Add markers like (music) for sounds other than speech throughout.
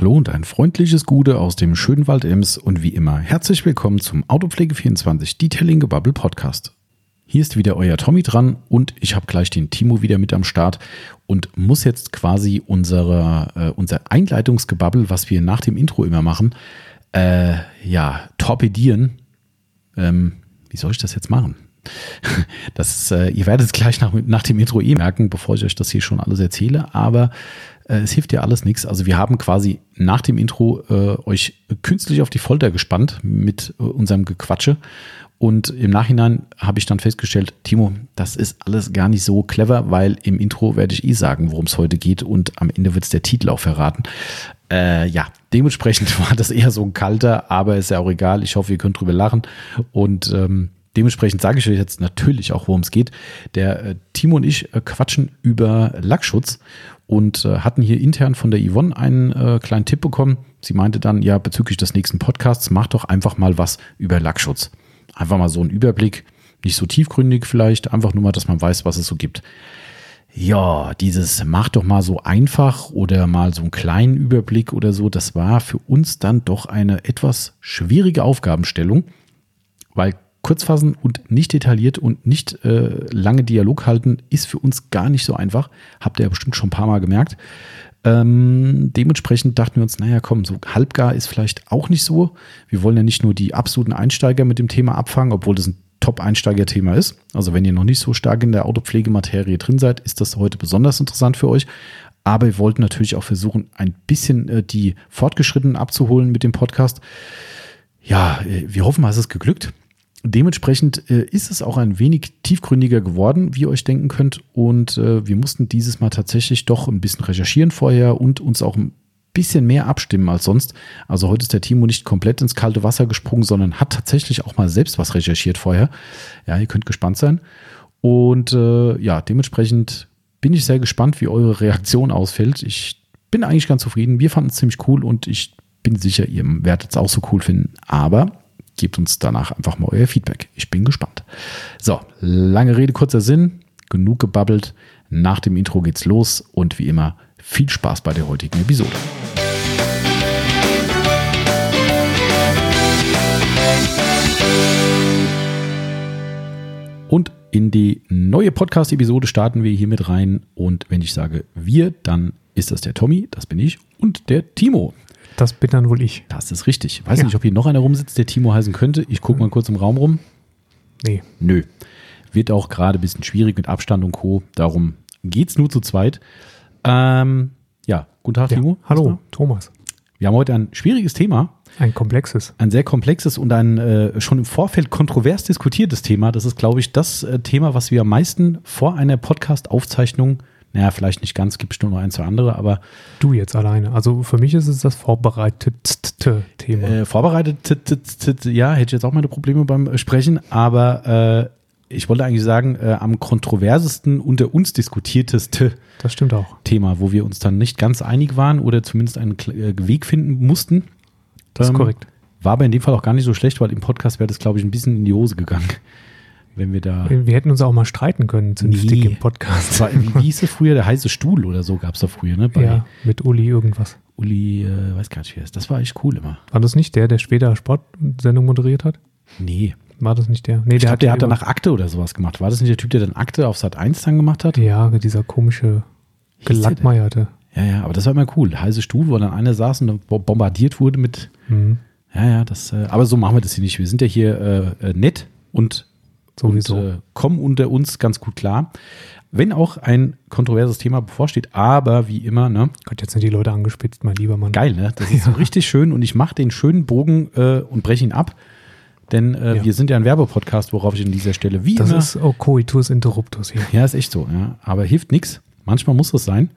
Hallo und ein freundliches Gute aus dem schönen Wald Ems und wie immer herzlich willkommen zum Autopflege24 Detailing Gebubble Podcast. Hier ist wieder euer Tommy dran und ich habe gleich den Timo wieder mit am Start und muss jetzt quasi unsere, äh, unser Einleitungsgebabbel, was wir nach dem Intro immer machen, äh, ja, torpedieren. Ähm, wie soll ich das jetzt machen? (laughs) Das, äh, ihr werdet es gleich nach, nach dem Intro eh merken, bevor ich euch das hier schon alles erzähle, aber es hilft ja alles nichts. Also wir haben quasi nach dem Intro äh, euch künstlich auf die Folter gespannt mit äh, unserem Gequatsche. Und im Nachhinein habe ich dann festgestellt, Timo, das ist alles gar nicht so clever, weil im Intro werde ich eh sagen, worum es heute geht und am Ende wird es der Titel auch verraten. Äh, ja, dementsprechend (laughs) war das eher so ein kalter, aber ist ja auch egal. Ich hoffe, ihr könnt drüber lachen. Und ähm, dementsprechend sage ich euch jetzt natürlich auch, worum es geht. Der äh, Timo und ich äh, quatschen über Lackschutz und äh, hatten hier intern von der Yvonne einen äh, kleinen Tipp bekommen. Sie meinte dann, ja, bezüglich des nächsten Podcasts, mach doch einfach mal was über Lackschutz. Einfach mal so einen Überblick, nicht so tiefgründig vielleicht, einfach nur mal, dass man weiß, was es so gibt. Ja, dieses mach doch mal so einfach oder mal so einen kleinen Überblick oder so, das war für uns dann doch eine etwas schwierige Aufgabenstellung, weil kurz fassen und nicht detailliert und nicht äh, lange Dialog halten, ist für uns gar nicht so einfach. Habt ihr ja bestimmt schon ein paar Mal gemerkt. Ähm, dementsprechend dachten wir uns, naja, komm, so halbgar ist vielleicht auch nicht so. Wir wollen ja nicht nur die absoluten Einsteiger mit dem Thema abfangen, obwohl das ein Top-Einsteiger-Thema ist. Also wenn ihr noch nicht so stark in der Autopflegematerie drin seid, ist das heute besonders interessant für euch. Aber wir wollten natürlich auch versuchen, ein bisschen äh, die Fortgeschrittenen abzuholen mit dem Podcast. Ja, äh, wir hoffen es ist geglückt. Dementsprechend äh, ist es auch ein wenig tiefgründiger geworden, wie ihr euch denken könnt. Und äh, wir mussten dieses Mal tatsächlich doch ein bisschen recherchieren vorher und uns auch ein bisschen mehr abstimmen als sonst. Also heute ist der Timo nicht komplett ins kalte Wasser gesprungen, sondern hat tatsächlich auch mal selbst was recherchiert vorher. Ja, ihr könnt gespannt sein. Und äh, ja, dementsprechend bin ich sehr gespannt, wie eure Reaktion ausfällt. Ich bin eigentlich ganz zufrieden. Wir fanden es ziemlich cool und ich bin sicher, ihr werdet es auch so cool finden. Aber gebt uns danach einfach mal euer Feedback. Ich bin gespannt. So, lange Rede, kurzer Sinn. Genug gebabbelt. Nach dem Intro geht's los und wie immer viel Spaß bei der heutigen Episode. Und in die neue Podcast-Episode starten wir hier mit rein. Und wenn ich sage wir, dann ist das der Tommy, das bin ich, und der Timo. Das bin dann wohl ich. Das ist richtig. Weiß ja. nicht, ob hier noch einer rumsitzt, der Timo heißen könnte. Ich gucke mal kurz im Raum rum. Nee. Nö. Wird auch gerade ein bisschen schwierig mit Abstand und Co. Darum geht es nur zu zweit. Ähm, ja, guten Tag, ja. Timo. Hallo, Thomas. Wir haben heute ein schwieriges Thema. Ein komplexes. Ein sehr komplexes und ein äh, schon im Vorfeld kontrovers diskutiertes Thema. Das ist, glaube ich, das äh, Thema, was wir am meisten vor einer Podcast-Aufzeichnung naja, vielleicht nicht ganz, gibt bestimmt noch ein, zwei andere, aber. Du jetzt alleine. Also für mich ist es das vorbereitete Thema. Äh, vorbereitet, ja, hätte ich jetzt auch meine Probleme beim Sprechen, aber äh, ich wollte eigentlich sagen, äh, am kontroversesten unter uns diskutierteste das stimmt auch. Thema, wo wir uns dann nicht ganz einig waren oder zumindest einen äh, Weg finden mussten. Das ist ähm, korrekt. War aber in dem Fall auch gar nicht so schlecht, weil im Podcast wäre das, glaube ich, ein bisschen in die Hose gegangen wenn wir da. Wir hätten uns auch mal streiten können zu nee. im Podcast. War, wie, wie hieß es (laughs) früher? Der heiße Stuhl oder so gab es da früher, ne? Bei ja, mit Uli irgendwas. Uli, äh, weiß gar nicht, wer ist. Das war echt cool immer. War das nicht der, der später Sportsendung moderiert hat? Nee. War das nicht der? Nee, der, glaub, hat, der hat danach Akte oder sowas gemacht. War das nicht der Typ, der dann Akte auf Sat 1 dann gemacht hat? Ja, dieser komische gelackmeierte. Ja, ja, aber das war immer cool. Heiße Stuhl, wo dann einer saß und bombardiert wurde mit. Mhm. Ja, ja, das, äh, aber so machen wir das hier nicht. Wir sind ja hier äh, äh nett und Sowieso. Und, äh, kommen unter uns ganz gut klar. Wenn auch ein kontroverses Thema bevorsteht, aber wie immer, ne? Gott, jetzt sind die Leute angespitzt, mein lieber Mann. Geil, ne? Das ist ja. so richtig schön und ich mache den schönen Bogen äh, und breche ihn ab. Denn äh, ja. wir sind ja ein Werbepodcast, worauf ich an dieser Stelle wie das immer. Das ist oh, Coitus Interruptus hier. Ja, ist echt so, ja. Aber hilft nichts. Manchmal muss es sein.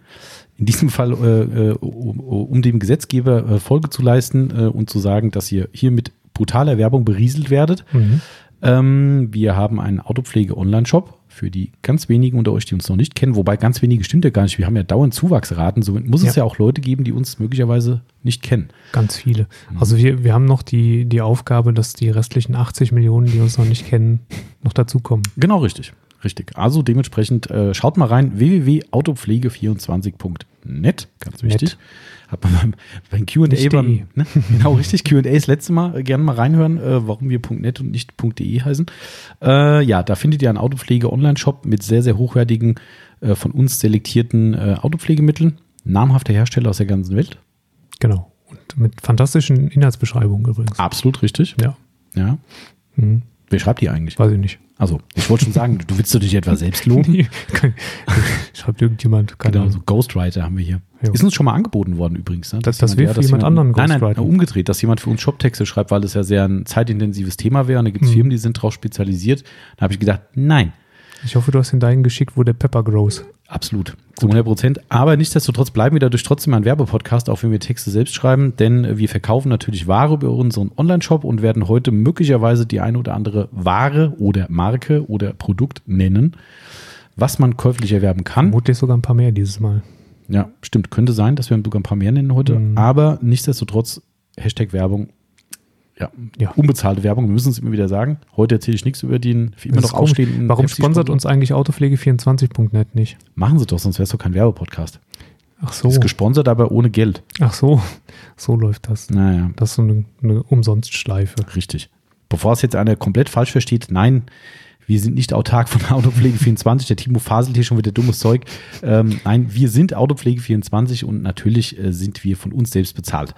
In diesem Fall, äh, äh um, um, dem Gesetzgeber äh, Folge zu leisten äh, und zu sagen, dass ihr hier mit brutaler Werbung berieselt werdet, mhm. Ähm, wir haben einen Autopflege-Online-Shop für die ganz wenigen unter euch, die uns noch nicht kennen. Wobei ganz wenige stimmt ja gar nicht. Wir haben ja dauernd Zuwachsraten. Somit muss ja. es ja auch Leute geben, die uns möglicherweise nicht kennen. Ganz viele. Mhm. Also wir, wir haben noch die, die Aufgabe, dass die restlichen 80 Millionen, die uns noch nicht kennen, noch dazukommen. Genau, richtig. Richtig. Also dementsprechend äh, schaut mal rein, www.autopflege24.net, ganz wichtig. Hat man beim, beim Q&A, beim, de. ne? (laughs) genau richtig, Q&A das letzte Mal, äh, gerne mal reinhören, äh, warum wir .net und nicht .de heißen. Äh, ja, da findet ihr einen Autopflege-Online-Shop mit sehr, sehr hochwertigen, äh, von uns selektierten äh, Autopflegemitteln. Namhafte Hersteller aus der ganzen Welt. Genau. Und mit fantastischen Inhaltsbeschreibungen übrigens. Absolut richtig. Ja. Ja. Hm, Wer schreibt die eigentlich? weiß ich nicht. Also, ich wollte schon sagen, du willst du dich etwa selbst loben? (laughs) (laughs) Schreibt irgendjemand. Keine Genau, so Ghostwriter haben wir hier. Jo. Ist uns schon mal angeboten worden übrigens. Ne? Dass- dass jemand- wir für jemand anderen Nein, nein, ghostwriten. umgedreht, dass jemand für uns Shoptexte schreibt, weil das ja sehr ein zeitintensives Thema wäre. Und da gibt es Mhm. Firmen, die sind darauf spezialisiert. Da habe ich gedacht, nein, Ich hoffe, du hast den deinen geschickt, wo der Pepper grows. absolut, zu 100 Prozent. Aber nichtsdestotrotz bleiben wir dadurch trotzdem ein Werbepodcast, auch wenn wir Texte selbst schreiben. Denn wir verkaufen natürlich Ware über unseren Online-Shop und werden heute möglicherweise die eine oder andere Ware oder Marke oder Produkt nennen, was man käuflich erwerben kann. Vermutlich sogar ein paar mehr dieses Mal. Ja, stimmt. Könnte sein, dass wir sogar ein paar mehr nennen heute. Mhm. Aber nichtsdestotrotz, Hashtag Werbung. Ja, Ja. unbezahlte Werbung, wir müssen es immer wieder sagen. Heute erzähle ich nichts über den immer noch aufstehenden. Warum sponsert uns eigentlich Autopflege24.net nicht? Machen Sie doch, sonst wäre es doch kein Werbepodcast. Ach so. Ist gesponsert, aber ohne Geld. Ach so. So läuft das. Naja, Das ist so eine, eine Umsonstschleife. richtig. Bevor es jetzt einer komplett falsch versteht, nein, wir sind nicht autark von Autopflege24. Der Timo faselt hier schon wieder dummes Zeug. Ähm, nein, wir sind Autopflege24 und natürlich äh, sind wir von uns selbst bezahlt.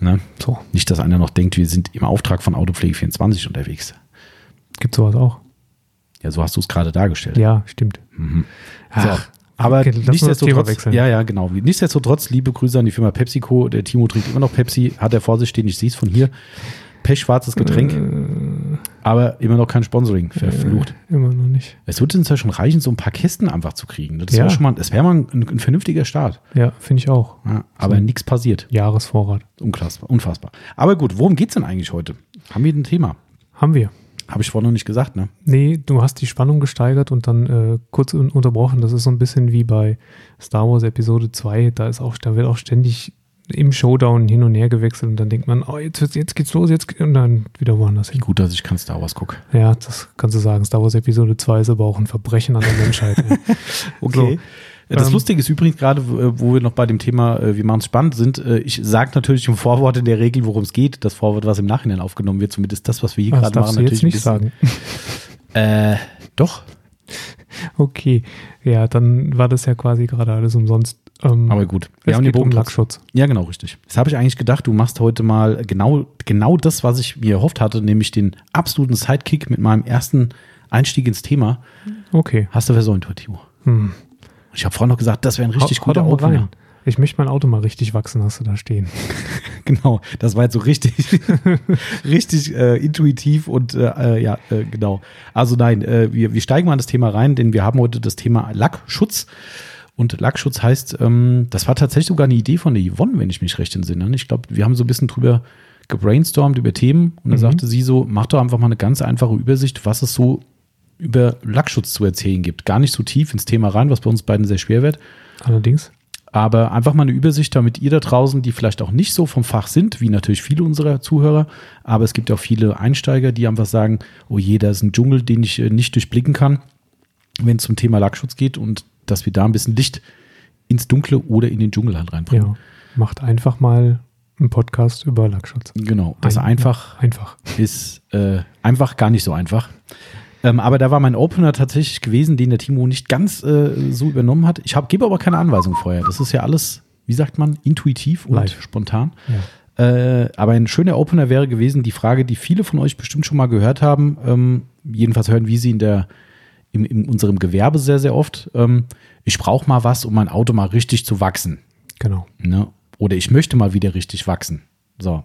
Ne? So. Nicht, dass einer noch denkt, wir sind im Auftrag von Autopflege24 unterwegs. Gibt sowas auch? Ja, so hast du es gerade dargestellt. Ja, stimmt. So. Ach, Aber okay, nichtsdestotrotz, ja, ja, genau. Nichtsdestotrotz, liebe Grüße an die Firma PepsiCo. Der Timo trinkt immer noch Pepsi, hat er vor sich stehen. Ich sehe es von hier. Pechschwarzes Getränk, Äh, aber immer noch kein Sponsoring. Verflucht. immer noch nicht. Es würde uns ja schon reichen, so ein paar Kästen einfach zu kriegen. Das Ja. wäre schon mal, das wäre mal ein, ein vernünftiger Start. Ja, finde ich auch. Ja, aber So. nichts passiert. Jahresvorrat. Unfassbar, unfassbar. Aber gut, worum geht's denn eigentlich heute? Haben wir ein Thema? Haben wir. Habe ich vorhin noch nicht gesagt, ne? Nee, du hast die Spannung gesteigert und dann äh, kurz un unterbrochen. Das ist so ein bisschen wie bei Star Wars Episode 2. Da ist auch, da wird auch ständig im Showdown hin und her gewechselt und dann denkt man, oh, jetzt, jetzt geht's los, jetzt und dann wieder woanders hin. Gut, dass ich kein Star Wars gucke. Ja, das kannst du sagen. Star Wars Episode 2 ist aber auch ein Verbrechen an der Menschheit. ja. (laughs) So. Das Ähm, Lustige ist übrigens gerade, wo wo wir noch bei dem Thema, äh, wir machen es spannend sind, äh, ich sage natürlich im Vorwort in der Regel, worum es geht. Das Vorwort, was im Nachhinein aufgenommen wird, zumindest das, was wir hier Das gerade machen, du jetzt nicht sagen. (laughs) Äh, doch, Okay, ja, dann war das ja quasi gerade alles umsonst. Ähm, aber gut. es haben geht um trotzdem- Lackschutz. Ja, genau, richtig. Das habe ich eigentlich gedacht, du machst heute mal genau, genau das, was ich mir erhofft hatte, nämlich den absoluten Sidekick mit meinem ersten Einstieg ins Thema. Okay. Hast du versäumt heute, Timo. Hm. Ich habe vorhin noch gesagt, das wäre ein richtig Hau- hau guter mal Opener. Ich möchte mein Auto mal richtig wachsen, hast du da stehen. (laughs) Genau, das war jetzt so richtig, (laughs) richtig äh, intuitiv und äh, äh, ja, äh, genau. Also nein, äh, wir, wir steigen mal in das Thema rein, denn wir haben heute das Thema Lackschutz. Und Lackschutz heißt, ähm, das war tatsächlich sogar eine Idee von der Yvonne, wenn ich mich recht entsinne. Ich glaube, wir haben so ein bisschen drüber gebrainstormt über Themen und dann Mhm. sagte sie so, mach doch einfach mal eine ganz einfache Übersicht, was es so über Lackschutz zu erzählen gibt. Gar nicht so tief ins Thema rein, was bei uns beiden sehr schwer wird. Allerdings. Aber einfach mal eine Übersicht, damit ihr da draußen, die vielleicht auch nicht so vom Fach sind, wie natürlich viele unserer Zuhörer, aber es gibt auch viele Einsteiger, die einfach sagen, oh je, da ist ein Dschungel, den ich äh, nicht durchblicken kann, wenn es zum Thema Lackschutz geht und dass wir da ein bisschen Licht ins Dunkle oder in den Dschungel halt reinbringen. Ja. Macht einfach mal einen Podcast über Lackschutz. Genau, das Ein- einfach Einfach. ist äh, einfach gar nicht so einfach. Ähm, aber da war mein Opener tatsächlich gewesen, den der Timo nicht ganz äh, so übernommen hat. Ich gebe aber keine Anweisung vorher. Das ist ja alles, wie sagt man, intuitiv und Live. spontan. Ja. Äh, aber ein schöner Opener wäre gewesen, die Frage, die viele von euch bestimmt schon mal gehört haben. Ähm, jedenfalls hören wir sie in, der, in, in unserem Gewerbe sehr, sehr oft. Ähm, ich brauche mal was, um mein Auto mal richtig zu wachsen. Genau. Ne? Oder ich möchte mal wieder richtig wachsen. So,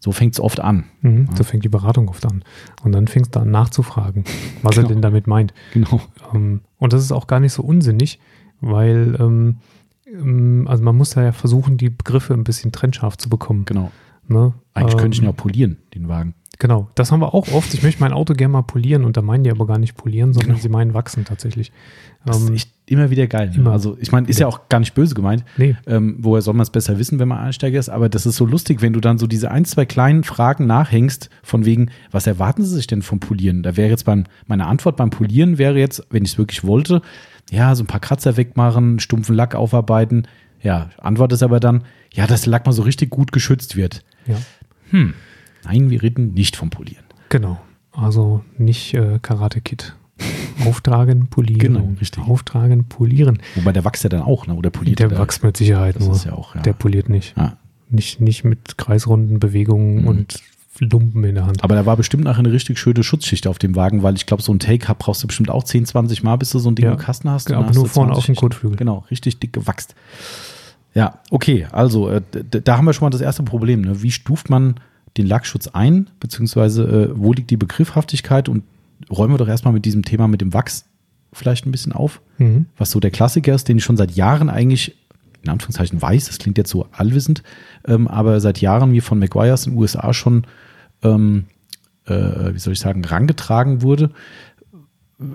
so fängt es oft an. Mhm. So fängt die Beratung oft an. Und dann fängst du an nachzufragen, was Genau. er denn damit meint. Genau. Ähm, und das ist auch gar nicht so unsinnig, weil ähm, ähm, also man muss da ja versuchen, die Begriffe ein bisschen trennscharf zu bekommen. Genau. Ne? Eigentlich könnte ich ihn Ähm, ja polieren, den Wagen. Genau, das haben wir auch oft. Ich möchte mein Auto gerne mal polieren und da meinen die aber gar nicht polieren, sondern Genau. sie meinen wachsen tatsächlich. Das ist Ähm, echt immer wieder geil. ne? immer. Also ich meine, ist ja auch gar nicht böse gemeint. nee, Ähm, woher soll man es besser wissen, wenn man Einsteiger ist? Aber das ist so lustig, wenn du dann so diese ein, zwei kleinen Fragen nachhängst, von wegen, was erwarten sie sich denn vom Polieren? Da wäre jetzt beim, meine Antwort beim Polieren wäre jetzt, wenn ich es wirklich wollte, ja, so ein paar Kratzer wegmachen, stumpfen Lack aufarbeiten. Ja, Antwort ist aber dann, ja, dass der Lack mal so richtig gut geschützt wird. ja, Hm. Nein, wir reden nicht vom Polieren. genau. Also nicht äh, Karate-Kit. Auftragen, polieren. (laughs) Genau, richtig. Auftragen, polieren. Wobei der wächst ja dann auch, ne? Oder poliert Der der? wächst mit Sicherheit Das nur. ist ja auch, ja. Der poliert nicht. ja. nicht. Nicht mit kreisrunden Bewegungen Mhm. und Lumpen in der Hand. Aber da war bestimmt nachher eine richtig schöne Schutzschicht auf dem Wagen, weil ich glaube, so ein Take-Up brauchst du bestimmt auch 10, 20 Mal, bis du so ein Ding Ja. im Kasten hast. Und aber nur vorne auf 20 dem Kotflügel. Genau, richtig dick gewachst. Ja, okay, also äh, da haben wir schon mal das erste Problem. Ne? Wie stuft man den Lackschutz ein, beziehungsweise äh, wo liegt die Begriffhaftigkeit und räumen wir doch erstmal mit diesem Thema mit dem Wachs vielleicht ein bisschen auf, Mhm. was so der Klassiker ist, den ich schon seit Jahren eigentlich in Anführungszeichen weiß, das klingt jetzt so allwissend, ähm, aber seit Jahren mir von McGuire's in den USA schon, ähm, äh, wie soll ich sagen, rangetragen wurde.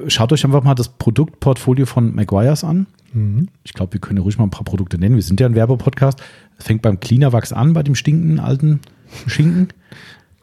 Schaut euch einfach mal das Produktportfolio von McGuire's an. Mhm. Ich glaube, wir können ja ruhig mal ein paar Produkte nennen. Wir sind ja ein Werbepodcast. Es fängt beim Cleaner Wachs an, bei dem stinkenden alten Schinken.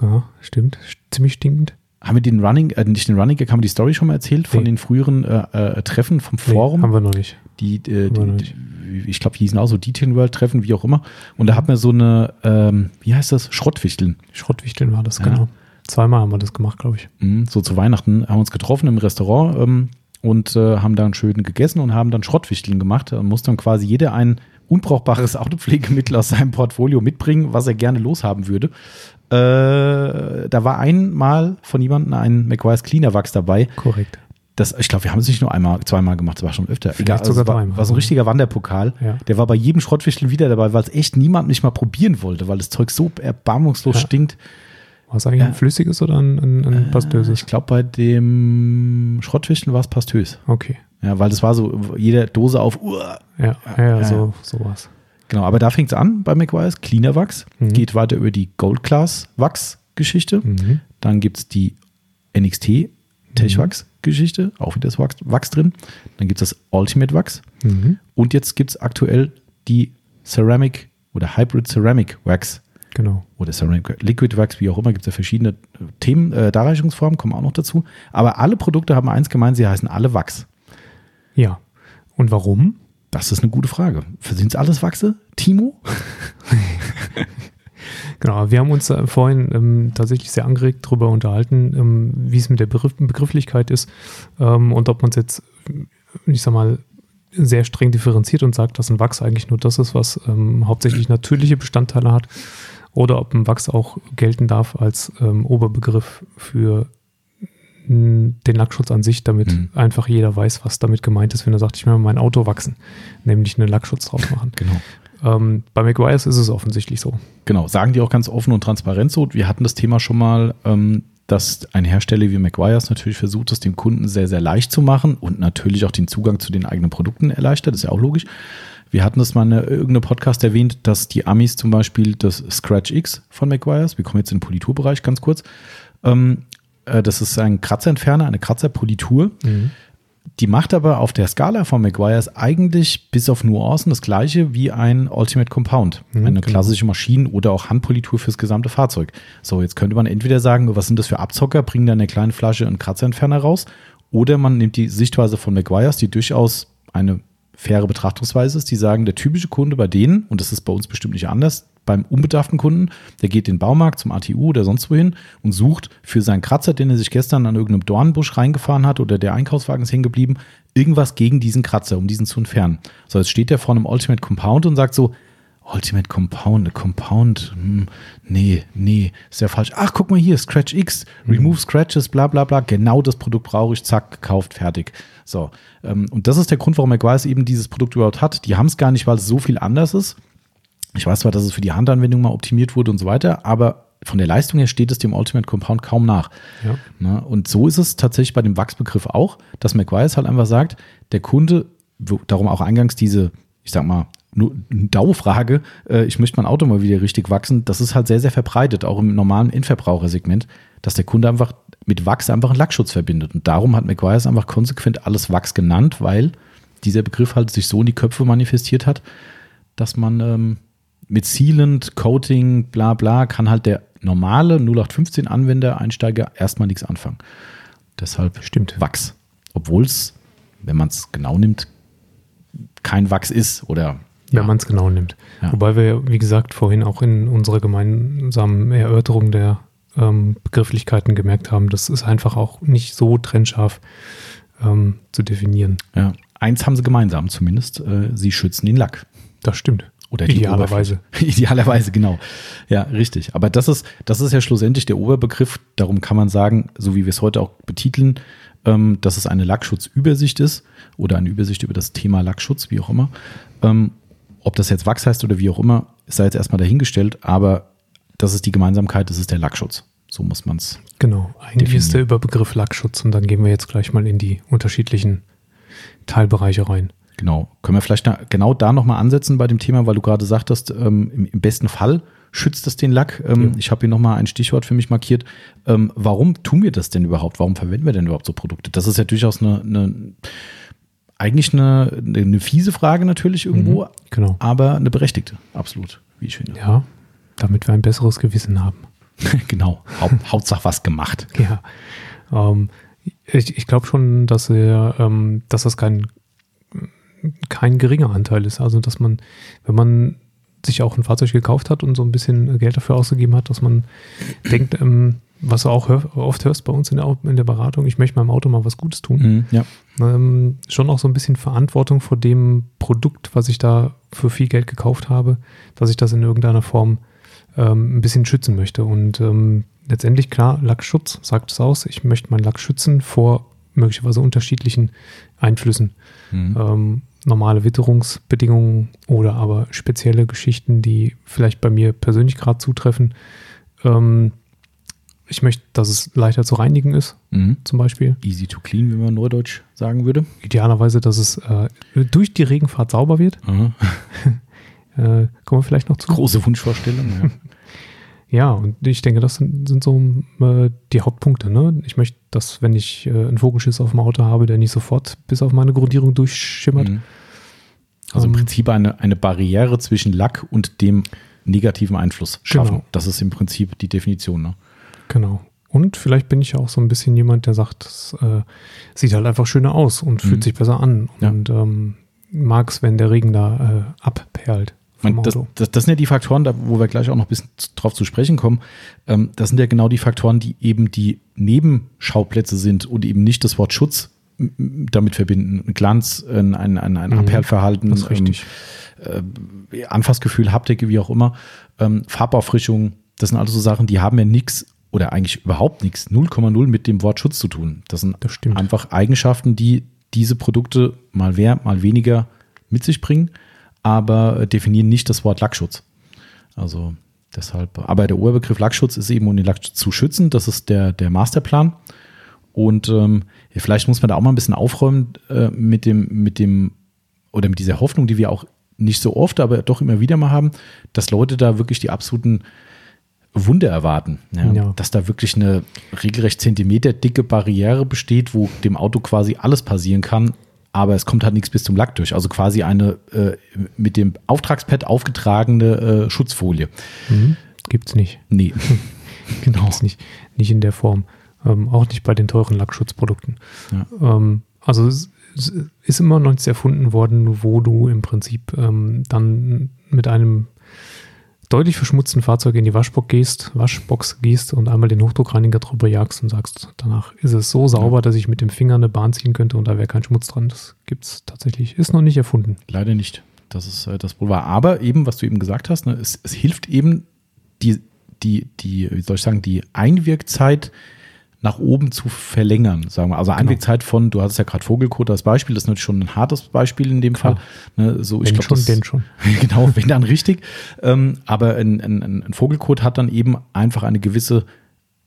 Ja, stimmt. Ziemlich stinkend. Haben wir den Running, äh, nicht den Running Gag, haben wir die Story schon mal erzählt von Nee. den früheren äh, äh, Treffen vom Nee, Forum? haben wir noch nicht. die, äh, die, nicht. die ich glaube, die hießen auch so Detail World Treffen, wie auch immer. Und da hat man so eine, ähm, wie heißt das? Schrottwichteln. Schrottwichteln war das, Ja. genau. Zweimal haben wir das gemacht, glaube ich. Mhm, so zu Weihnachten haben wir uns getroffen im Restaurant ähm, und äh, haben dann schön gegessen und haben dann Schrottwichteln gemacht. Da muss dann quasi jeder ein unbrauchbares (laughs) Autopflegemittel aus seinem Portfolio mitbringen, was er gerne loshaben würde. Äh, da war einmal von jemandem ein McGuire's Cleaner Wachs dabei. Korrekt. Das, ich glaube, wir haben es nicht nur einmal, zweimal gemacht, das war schon öfter. Vielleicht also sogar es war, dreimal. war so ein richtiger Wanderpokal. Ja. Der war bei jedem Schrottwichteln wieder dabei, weil es echt niemand nicht mal probieren wollte, weil das Zeug so erbarmungslos Ja. stinkt. War es eigentlich Ja. ein flüssiges oder ein, ein, ein pastöses? Ich glaube, bei dem Schrottwichteln war es pastös. Okay. Ja, weil das war so, jede Dose auf, uah. Ja, ja, ja, so, sowas. genau, aber da fängt es an bei McGuire's, Cleaner Wachs, Mhm. geht weiter über die Gold Class Wachs-Geschichte, Mhm. dann gibt es die NXT Tech-Wachs-Geschichte, auch wieder das Wachs, Wachs drin, dann gibt es das Ultimate Wachs Mhm. und jetzt gibt es aktuell die Ceramic oder Hybrid Ceramic Wax Genau. oder Ceramic Liquid Wax, wie auch immer, gibt es ja verschiedene äh, Themen, äh, Darreichungsformen, kommen auch noch dazu, aber alle Produkte haben eins gemeint, sie heißen alle Wachs. Ja. Und warum? Das ist eine gute Frage. Sind es alles Wachse, Timo? (laughs) Genau, wir haben uns äh, vorhin ähm, tatsächlich sehr angeregt darüber unterhalten, ähm, wie es mit der Begriff Begrifflichkeit ist ähm, und ob man es jetzt, ich sag mal, sehr streng differenziert und sagt, dass ein Wachs eigentlich nur das ist, was ähm, hauptsächlich natürliche Bestandteile hat, oder ob ein Wachs auch gelten darf als ähm, Oberbegriff für den Lackschutz an sich, damit Mhm. einfach jeder weiß, was damit gemeint ist, wenn er sagt, ich will mein Auto wachsen, nämlich einen Lackschutz drauf machen. Genau. ähm, bei McGuire's ist es offensichtlich so. Genau, sagen die auch ganz offen und transparent so. Wir hatten das Thema schon mal, ähm, dass ein Hersteller wie McGuire's natürlich versucht, es dem Kunden sehr, sehr leicht zu machen und natürlich auch den Zugang zu den eigenen Produkten erleichtert. Das ist ja auch logisch. Wir hatten das mal in irgendeinem Podcast erwähnt, dass die Amis zum Beispiel das Scratch X von McGuire's, wir kommen jetzt in den Politurbereich ganz kurz, ähm, äh, das ist ein Kratzerentferner, eine Kratzerpolitur. Die macht aber auf der Skala von McGuire's eigentlich bis auf Nuancen das gleiche wie ein Ultimate Compound. Mhm, eine genau. klassische Maschinen- oder auch Handpolitur fürs gesamte Fahrzeug. So, jetzt könnte man entweder sagen, was sind das für Abzocker, bringen da in der kleinen Flasche einen Kratzerentferner raus, oder man nimmt die Sichtweise von McGuire's, die durchaus eine faire Betrachtungsweise ist, die sagen, der typische Kunde bei denen, und das ist bei uns bestimmt nicht anders, beim unbedarften Kunden, der geht den Baumarkt zum ATU oder sonst wohin und sucht für seinen Kratzer, den er sich gestern an irgendeinem Dornbusch reingefahren hat oder der Einkaufswagen ist hängen geblieben, irgendwas gegen diesen Kratzer, um diesen zu entfernen. So, jetzt steht der vor einem Ultimate Compound und sagt so, Ultimate Compound, Compound, hm, nee, nee, ist ja falsch. Ach, guck mal hier, Scratch X, Remove Scratches, bla bla bla, genau das Produkt brauche ich, zack, gekauft, fertig. So, ähm, und das ist der Grund, warum McGuire's eben dieses Produkt überhaupt hat. Die haben es gar nicht, weil es so viel anders ist. Ich weiß zwar, dass es für die Handanwendung mal optimiert wurde und so weiter, aber von der Leistung her steht es dem Ultimate Compound kaum nach. Ja. Ne? Und so ist es tatsächlich bei dem Wachsbegriff auch, dass McGuire's halt einfach sagt, der Kunde, darum auch eingangs diese, ich sag mal, nur eine Dauerfrage, äh, ich möchte mein Auto mal wieder richtig wachsen, das ist halt sehr, sehr verbreitet, auch im normalen Endverbrauchersegment, dass der Kunde einfach mit Wachs einfach einen Lackschutz verbindet. Und darum hat McGuire's einfach konsequent alles Wachs genannt, weil dieser Begriff halt sich so in die Köpfe manifestiert hat, dass man ähm, mit Sealant, Coating, bla bla, kann halt der normale 0815-Anwender, Einsteiger erstmal nichts anfangen. Deshalb Stimmt. Wachs. Obwohl es, wenn man es genau nimmt, kein Wachs ist oder wenn man es genau nimmt. Ja. Wobei wir, wie gesagt, vorhin auch in unserer gemeinsamen Erörterung der ähm, Begrifflichkeiten gemerkt haben, das ist einfach auch nicht so trennscharf ähm, zu definieren. ja, eins haben sie gemeinsam zumindest, äh, sie schützen den Lack. Das stimmt. Oder Idealerweise. (laughs) Idealerweise, genau. Ja, richtig. Aber das ist, das ist ja schlussendlich der Oberbegriff. Darum kann man sagen, so wie wir es heute auch betiteln, ähm, dass es eine Lackschutzübersicht ist oder eine Übersicht über das Thema Lackschutz, wie auch immer. Ähm, ob das jetzt Wachs heißt oder wie auch immer, sei jetzt erstmal dahingestellt. Aber das ist die Gemeinsamkeit, das ist der Lackschutz. So muss man es. Genau. Eigentlich Definieren. ist der Überbegriff Lackschutz und dann gehen wir jetzt gleich mal in die unterschiedlichen Teilbereiche rein. Genau. Können wir vielleicht da, genau da nochmal ansetzen bei dem Thema, weil du gerade sagtest, ähm, im, im besten Fall schützt es den Lack. Ähm, Ja. Ich habe hier nochmal ein Stichwort für mich markiert. Ähm, warum tun wir das denn überhaupt? Warum verwenden wir denn überhaupt so Produkte? Das ist ja durchaus eine, eine eigentlich eine, eine fiese Frage natürlich irgendwo, Genau. aber eine berechtigte, absolut, wie ich finde. Ja, damit wir ein besseres Gewissen haben. (laughs) genau. Haupt, Hauptsache was gemacht. (laughs) Ja. Ähm, ich ich glaube schon, dass er, ähm, dass das kein, kein geringer Anteil ist. Also, dass man, wenn man sich auch ein Fahrzeug gekauft hat und so ein bisschen Geld dafür ausgegeben hat, dass man denkt, ähm, was du auch hör, oft hörst bei uns in der, in der Beratung, ich möchte meinem Auto mal was Gutes tun. Mhm, ja. ähm, schon auch so ein bisschen Verantwortung vor dem Produkt, was ich da für viel Geld gekauft habe, dass ich das in irgendeiner Form ähm, ein bisschen schützen möchte. Und ähm, letztendlich, klar, Lackschutz sagt es aus. Ich möchte meinen Lack schützen vor möglicherweise unterschiedlichen Einflüssen. Mhm. Ähm, normale Witterungsbedingungen oder aber spezielle Geschichten, die vielleicht bei mir persönlich gerade zutreffen. Ähm, ich möchte, dass es leichter zu reinigen ist, Mhm. zum Beispiel. Easy to clean, wie man neudeutsch sagen würde. Idealerweise, dass es äh, durch die Regenfahrt sauber wird. Mhm. (laughs) Äh, kommen wir vielleicht noch zu. Große Wunschvorstellung. Ja. (laughs) Ja, und ich denke, das sind, sind so äh, die Hauptpunkte. Ne? Ich möchte, dass, wenn ich äh, einen Vogelschiss auf dem Auto habe, der nicht sofort bis auf meine Grundierung durchschimmert. Mhm. Also im Ähm, Prinzip eine, eine Barriere zwischen Lack und dem negativen Einfluss schaffen. Genau. Das ist im Prinzip die Definition. Ne? Genau. Und vielleicht bin ich ja auch so ein bisschen jemand, der sagt, es äh, sieht halt einfach schöner aus und fühlt Mhm. sich besser an. Ja. Und ähm, mag es, wenn der Regen da äh, abperlt das, das, das sind ja die Faktoren, da, wo wir gleich auch noch ein bisschen drauf zu sprechen kommen. Ähm, das sind ja genau die Faktoren, die eben die Nebenschauplätze sind und eben nicht das Wort Schutz damit verbinden. Ein Glanz, ein, ein, ein, ein Mhm. Abperlverhalten, Das ist richtig. äh, Anfassgefühl, Haptik, wie auch immer, ähm, Farbauffrischung, das sind alles so Sachen, die haben ja nichts oder eigentlich überhaupt nichts, 0,0 mit dem Wort Schutz zu tun. Das sind Das einfach Eigenschaften, die diese Produkte mal mehr, mal weniger mit sich bringen, aber äh, definieren nicht das Wort Lackschutz. Also deshalb, aber der Oberbegriff Lackschutz ist eben, um den Lack zu schützen, das ist der, der Masterplan. Und ähm, vielleicht muss man da auch mal ein bisschen aufräumen äh, mit dem, mit dem, oder mit dieser Hoffnung, die wir auch nicht so oft, aber doch immer wieder mal haben, dass Leute da wirklich die absoluten Wunder erwarten. Ja? Ja. Dass da wirklich eine regelrecht Zentimeter dicke Barriere besteht, wo dem Auto quasi alles passieren kann, aber es kommt halt nichts bis zum Lack durch. Also quasi eine äh, mit dem Auftragspad aufgetragene äh, Schutzfolie. Mhm. Gibt's nicht. Nee. (laughs) genau. Gibt's nicht. Nicht in der Form. Ähm, auch nicht bei den teuren Lackschutzprodukten. Ja. Ähm, also es, es ist immer noch nichts erfunden worden, wo du im Prinzip ähm, dann mit einem deutlich verschmutzten Fahrzeug in die Waschbox gehst, Waschbox gehst und einmal den Hochdruckreiniger drüber jagst und sagst, danach ist es so sauber, dass ich mit dem Finger eine Bahn ziehen könnte und da wäre kein Schmutz dran. Das gibt's tatsächlich. Ist noch nicht erfunden. Leider nicht. Das ist äh, das wahr. Aber eben, was du eben gesagt hast, ne, es, es hilft eben, die, die, die, wie soll ich sagen, die Einwirkzeit nach oben zu verlängern, sagen wir. Also Einwirkzeit von, du hattest ja gerade Vogelkot als Beispiel, das ist natürlich schon ein hartes Beispiel in dem Klar. Fall. Ne, so, ich Wenn glaub, schon, das, denn schon. (laughs) genau, wenn dann richtig. Ähm, aber ein, ein, ein Vogelkot hat dann eben einfach eine gewisse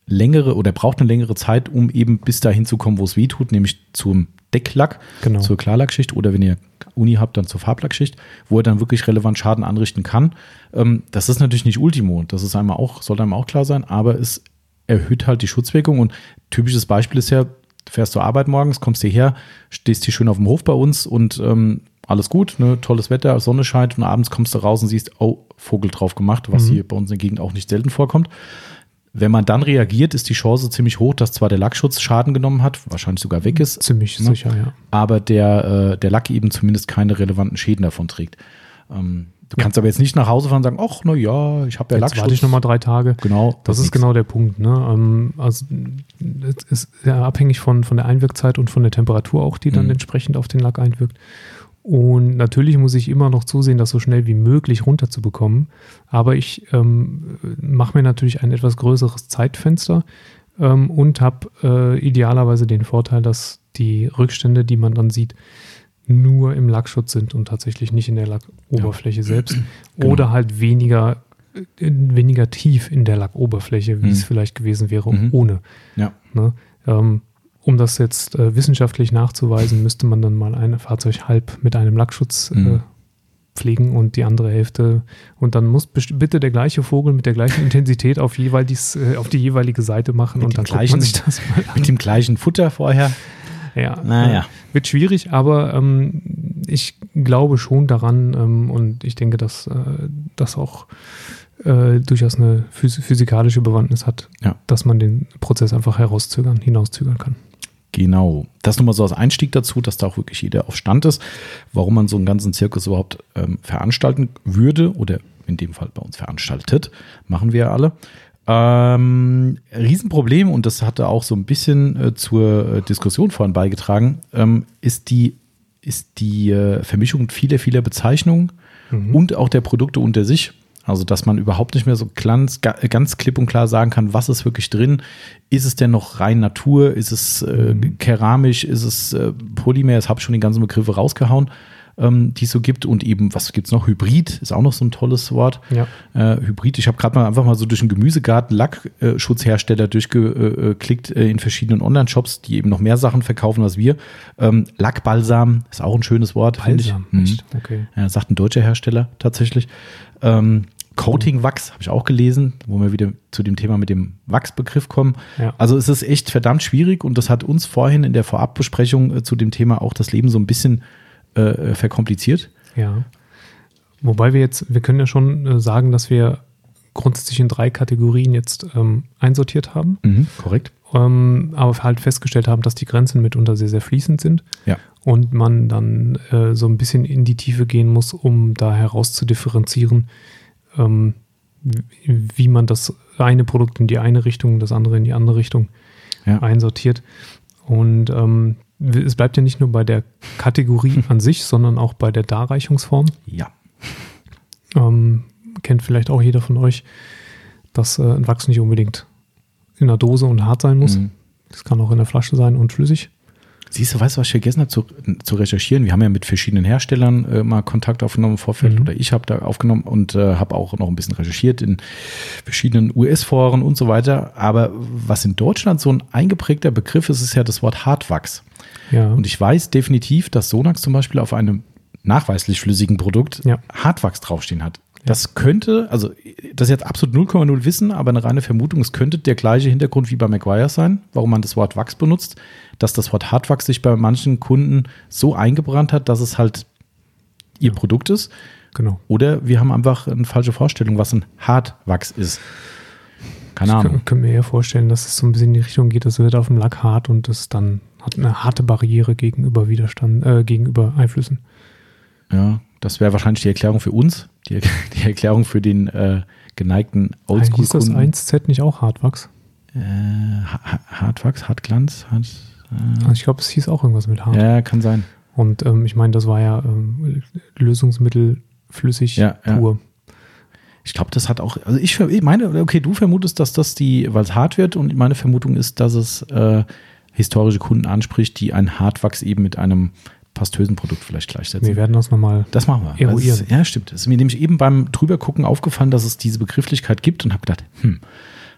längere oder braucht eine längere Zeit, um eben bis dahin zu kommen, wo es weh tut, nämlich zum Decklack, Genau. zur Klarlackschicht oder wenn ihr Uni habt, dann zur Farblackschicht, wo er dann wirklich relevant Schaden anrichten kann. Ähm, das ist natürlich nicht Ultimo, das ist einmal auch, sollte einem auch klar sein, aber es erhöht halt die Schutzwirkung und typisches Beispiel ist ja, fährst zur Arbeit morgens, kommst hierher, stehst hier schön auf dem Hof bei uns und ähm, alles gut, ne, tolles Wetter, Sonne scheint und abends kommst du raus und siehst, oh, Vogel drauf gemacht, was Mhm. hier bei uns in der Gegend auch nicht selten vorkommt. Wenn man dann reagiert, ist die Chance ziemlich hoch, dass zwar der Lackschutz Schaden genommen hat, wahrscheinlich sogar weg ist, Ziemlich Ja. sicher, ja. aber der, äh, der Lack eben zumindest keine relevanten Schäden davon trägt. Ähm, du Ja. kannst aber jetzt nicht nach Hause fahren und sagen, ach, na ja, ich habe ja Jetzt Lackschutz. warte ich nochmal drei Tage. Genau. Das ist nix. genau der Punkt. Ne? Ähm, also es ist ja abhängig von, von der Einwirkzeit und von der Temperatur auch, die dann Mhm. entsprechend auf den Lack einwirkt. Und natürlich muss ich immer noch zusehen, das so schnell wie möglich runterzubekommen. Aber ich ähm, mache mir natürlich ein etwas größeres Zeitfenster ähm, und habe äh, idealerweise den Vorteil, dass die Rückstände, die man dann sieht, nur im Lackschutz sind und tatsächlich nicht in der Lackoberfläche selbst. (clears throat) Genau. Oder halt weniger, äh, weniger tief in der Lackoberfläche, wie Mhm. es vielleicht gewesen wäre Mhm. ohne. Ja. Ne? Ähm, um das jetzt äh, wissenschaftlich nachzuweisen, müsste man dann mal ein Fahrzeug halb mit einem Lackschutz äh, Mhm. pflegen und die andere Hälfte. Und dann muss bitte der gleiche Vogel mit der gleichen (laughs) Intensität auf, jeweils, äh, auf die jeweilige Seite machen Mit und dann guckt gleichen- man sich das mal (laughs) an. Mit dem gleichen Futter vorher. Ja, Naja. äh, wird schwierig, aber ähm, ich glaube schon daran ähm, und ich denke, dass äh, das auch äh, durchaus eine phys physikalische Bewandtnis hat, Ja. dass man den Prozess einfach herauszögern, hinauszögern kann. Genau. Das nur mal so als Einstieg dazu, dass da auch wirklich jeder auf Stand ist, warum man so einen ganzen Zirkus überhaupt ähm, veranstalten würde oder in dem Fall bei uns veranstaltet. Machen wir ja alle. Ähm, Riesenproblem, und das hatte auch so ein bisschen äh, zur äh, Diskussion vorhin beigetragen, ähm, ist die, ist die äh, Vermischung vieler, vieler Bezeichnungen Mhm. und auch der Produkte unter sich. Also, dass man überhaupt nicht mehr so ganz, ga- ganz klipp und klar sagen kann, was ist wirklich drin. Ist es denn noch rein Natur? Ist es äh, Mhm. keramisch? Ist es äh, Polymer? Jetzt habe ich schon die ganzen Begriffe rausgehauen, ähm, die es so gibt. Und eben, was gibt's noch? Hybrid ist auch noch so ein tolles Wort. Ja. Äh, Hybrid, ich habe gerade mal einfach mal so durch den Gemüsegarten Lackschutzhersteller durchgeklickt äh, in verschiedenen Online-Shops, die eben noch mehr Sachen verkaufen als wir. Ähm, Lackbalsam ist auch ein schönes Wort. finde ich. Mhm. Okay. Ja, sagt ein deutscher Hersteller tatsächlich. Ähm, Coating Wachs habe ich auch gelesen, wo wir wieder zu dem Thema mit dem Wachsbegriff kommen. Ja. Also es ist echt verdammt schwierig und das hat uns vorhin in der Vorabbesprechung äh, zu dem Thema auch das Leben so ein bisschen äh, verkompliziert. Ja. Wobei wir jetzt, wir können ja schon äh, sagen, dass wir grundsätzlich in drei Kategorien jetzt ähm, einsortiert haben, korrekt. ähm, aber halt festgestellt haben, dass die Grenzen mitunter sehr, sehr fließend sind Ja. und man dann äh, so ein bisschen in die Tiefe gehen muss, um da herauszudifferenzieren, ähm, wie wie man das eine Produkt in die eine Richtung, das andere in die andere Richtung Ja. einsortiert. Und ähm, es bleibt ja nicht nur bei der Kategorie (laughs) an sich, sondern auch bei der Darreichungsform. Ja. Ähm, kennt vielleicht auch jeder von euch, dass äh, ein Wachs nicht unbedingt in der Dose und hart sein muss. Mhm. Das kann auch in der Flasche sein und flüssig. Siehst du, weißt du, was ich vergessen habe zu, zu recherchieren? Wir haben ja mit verschiedenen Herstellern äh, mal Kontakt aufgenommen im Vorfeld Mhm. oder ich habe da aufgenommen und äh, habe auch noch ein bisschen recherchiert in verschiedenen US-Foren und so weiter. Aber was in Deutschland so ein eingeprägter Begriff ist, ist ja das Wort Hartwachs. Ja. Und ich weiß definitiv, dass Sonax zum Beispiel auf einem nachweislich flüssigen Produkt Ja. Hartwachs draufstehen hat. Das könnte, also das ist jetzt absolut 0,0 Wissen, aber eine reine Vermutung, es könnte der gleiche Hintergrund wie bei Maguire sein, warum man das Wort Wachs benutzt, dass das Wort Hartwachs sich bei manchen Kunden so eingebrannt hat, dass es halt ihr Produkt ist. genau. Oder wir haben einfach eine falsche Vorstellung, was ein Hartwachs ist. Keine Ich Ahnung. kann, kann mir eher vorstellen, dass es so ein bisschen in die Richtung geht, das wird auf dem Lack hart und es dann hat eine harte Barriere gegenüber Widerstand, äh, gegenüber Einflüssen. Ja, das wäre wahrscheinlich die Erklärung für uns, die, (laughs) die Erklärung für den äh, geneigten Hieß das Oldschool-Kunden. 1Z nicht auch Hartwachs? Äh, Ha- Hartwachs, Hartglanz, Hart, Also ich glaube, es hieß auch irgendwas mit hart. ja, kann sein. Und ähm, ich meine, das war ja ähm, Lösungsmittel flüssig Ja, ja. pur. Ich glaube, das hat auch, also ich meine, okay, du vermutest, dass das die, weil es hart wird und meine Vermutung ist, dass es äh, historische Kunden anspricht, die ein Hartwachs eben mit einem pastösen Produkt vielleicht gleichsetzen. Wir werden das nochmal. Das machen wir. Eruieren. Ist, ja, stimmt. Es ist mir nämlich eben beim Drübergucken aufgefallen, dass es diese Begrifflichkeit gibt und habe gedacht, hm,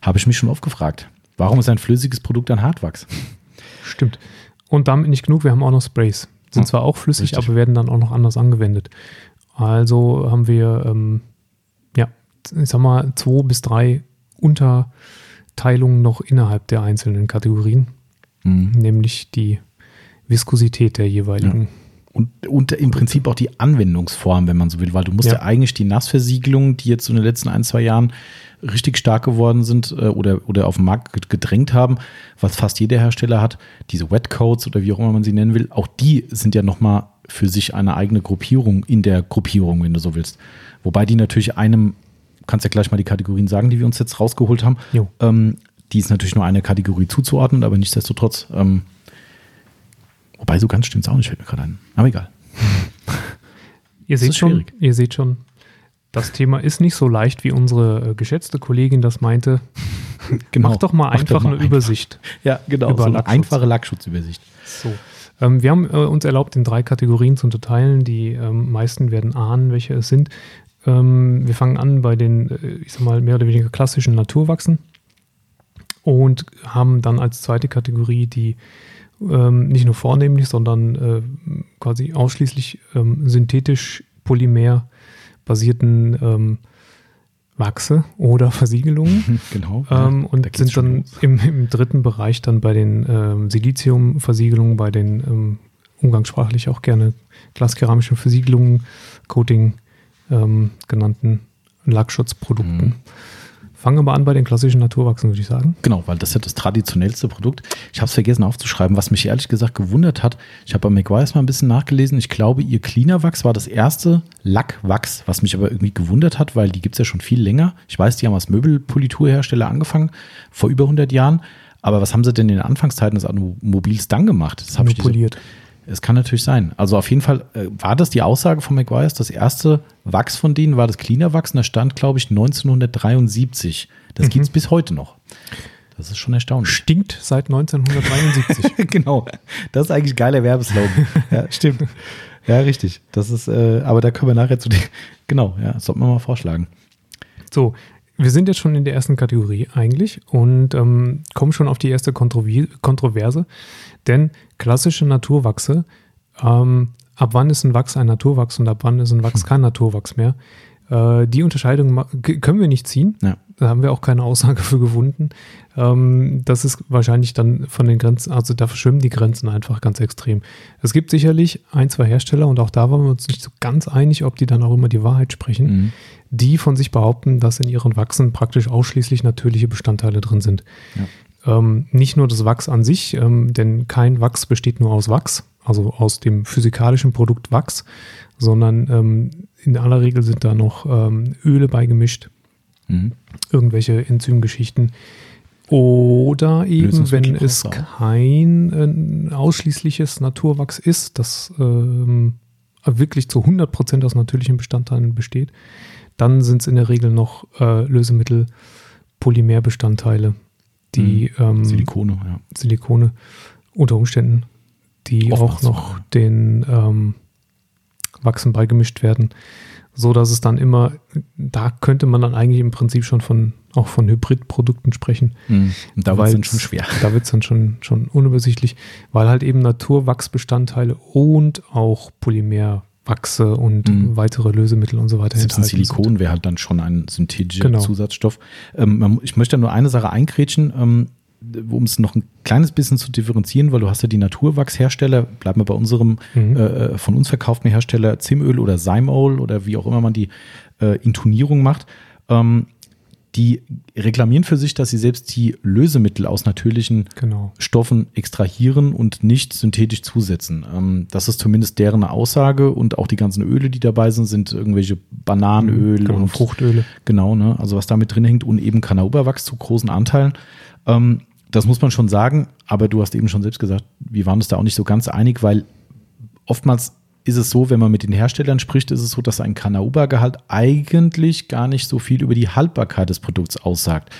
habe ich mich schon oft gefragt. Warum ist ein flüssiges Produkt ein Hartwachs? Stimmt. Und damit nicht genug, wir haben auch noch Sprays. Sind Ja, zwar auch flüssig, richtig. aber werden dann auch noch anders angewendet. Also haben wir, ähm, ja, ich sag mal, zwei bis drei Unterteilungen noch innerhalb der einzelnen Kategorien, Mhm. nämlich die Viskosität der jeweiligen. Und, und im Prinzip auch die Anwendungsform, wenn man so will, weil du musst ja, Ja. eigentlich die Nassversiegelungen, die jetzt so in den letzten ein, zwei Jahren richtig stark geworden sind äh, oder, oder auf den Markt ged- gedrängt haben, was fast jeder Hersteller hat, diese Wetcoats oder wie auch immer man sie nennen will, auch die sind ja nochmal für sich eine eigene Gruppierung in der Gruppierung, wenn du so willst. Wobei die natürlich einem, du kannst ja gleich mal die Kategorien sagen, die wir uns jetzt rausgeholt haben, ähm, die ist natürlich nur einer Kategorie zuzuordnen, aber nichtsdestotrotz, ähm, wobei so ganz stimmt es auch nicht, fällt mir gerade ein. Aber egal. (laughs) Ihr seht schon, schwierig. ihr seht schon, das Thema ist nicht so leicht, wie unsere äh, geschätzte Kollegin das meinte. (laughs) Mach doch mal Genau. Mach einfach doch mal eine Übersicht. (laughs) Ja, genau. über so eine einfache Lackschutzübersicht. So. Ähm, wir haben äh, uns erlaubt, in drei Kategorien zu unterteilen. Die ähm, meisten werden ahnen, welche es sind. Ähm, wir fangen an bei den, äh, ich sag mal, mehr oder weniger klassischen Naturwachsen und haben dann als zweite Kategorie die ähm, nicht nur vornehmlich, sondern äh, quasi ausschließlich ähm, synthetisch polymer basierten ähm, Wachse oder (laughs) Versiegelungen. (laughs) genau. Ähm, Da und geht's sind schon dann im, im dritten Bereich dann bei den ähm, Siliziumversiegelungen, bei den ähm, umgangssprachlich auch gerne glaskeramischen Versiegelungen, Coating ähm, genannten Lackschutzprodukten. Mhm. Fangen wir mal an bei den klassischen Naturwachsen, würde ich sagen. Genau, weil das ist ja das traditionellste Produkt. Ich habe es vergessen aufzuschreiben, was mich ehrlich gesagt gewundert hat. Ich habe bei McGuire's mal ein bisschen nachgelesen. Ich glaube, ihr Cleaner Wachs war das erste Lackwachs, was mich aber irgendwie gewundert hat, weil die gibt es ja schon viel länger. Ich weiß, die haben als Möbelpoliturhersteller angefangen, vor über 100 Jahren. Aber was haben sie denn in den Anfangszeiten des Automobils dann gemacht? Das habe ich Nur diese- poliert. Es kann natürlich sein. Also auf jeden Fall äh, war das die Aussage von McGuire's. Das erste Wachs von denen war das Cleaner Wachs und das stand, glaube ich, 1973. Das Mhm. gibt es bis heute noch. Das ist schon erstaunlich. Stinkt seit 1973. (laughs) genau. Das ist eigentlich ein geiler Werbeslogan. (laughs) ja, stimmt. Ja, richtig. Das ist, äh, aber da können wir nachher zu den. Genau, ja, sollten wir mal vorschlagen. So, wir sind jetzt schon in der ersten Kategorie eigentlich und ähm, kommen schon auf die erste Kontrovi- Kontroverse. Denn klassische Naturwachse, ähm, ab wann ist ein Wachs ein Naturwachs und ab wann ist ein Wachs kein Naturwachs mehr? Äh, die Unterscheidung können wir nicht ziehen. Ja. Da haben wir auch keine Aussage für gefunden. Ähm, das ist wahrscheinlich dann von den Grenzen, also da verschwimmen die Grenzen einfach ganz extrem. Es gibt sicherlich ein, zwei Hersteller und auch da waren wir uns nicht so ganz einig, ob die dann auch immer die Wahrheit sprechen Mhm. Die von sich behaupten, dass in ihren Wachsen praktisch ausschließlich natürliche Bestandteile drin sind. Ähm, nicht nur das Wachs an sich, ähm, denn kein Wachs besteht nur aus Wachs, also aus dem physikalischen Produkt Wachs, sondern ähm, in aller Regel sind da noch ähm, Öle beigemischt, Mhm. irgendwelche Enzymgeschichten. Oder eben, wenn es kein äh, ausschließliches Naturwachs ist, das ähm, wirklich zu 100% aus natürlichen Bestandteilen besteht, dann sind es in der Regel noch äh, Lösemittel, Polymerbestandteile, die ähm, Silikone, ja. Silikone unter Umständen, die Oftmals auch noch sogar. den ähm, Wachsen beigemischt werden, so dass es dann immer, da könnte man dann eigentlich im Prinzip schon von auch von Hybridprodukten sprechen. Mhm. Und da war es dann schon schwer. Da wird es dann schon, schon unübersichtlich, weil halt eben Naturwachsbestandteile und auch Polymerwachse und Mhm. weitere Lösemittel und so weiter Selbst ein enthalten Silikon wäre halt dann schon ein synthetischer Genau. Zusatzstoff. Ähm, ich möchte nur eine Sache einkrätschen, ähm, um es noch ein kleines bisschen zu differenzieren, weil du hast ja die Naturwachshersteller, bleiben wir bei unserem Mhm. äh, von uns verkauften Hersteller Zimöl oder Seimol oder wie auch immer man die äh, Intonierung macht. Ähm, die reklamieren für sich, dass sie selbst die Lösemittel aus natürlichen Genau. Stoffen extrahieren und nicht synthetisch zusetzen. Ähm, das ist zumindest deren Aussage und auch die ganzen Öle, die dabei sind, sind irgendwelche Bananenöl Genau, und Fruchtöle. Genau, ne? Also was da mit drin hängt und eben Canauberwachs zu großen Anteilen. Ähm, das muss man schon sagen, aber du hast eben schon selbst gesagt, wir waren uns da auch nicht so ganz einig, weil oftmals ist es so, wenn man mit den Herstellern spricht, ist es so, dass ein Canaubergehalt eigentlich gar nicht so viel über die Haltbarkeit des Produkts aussagt.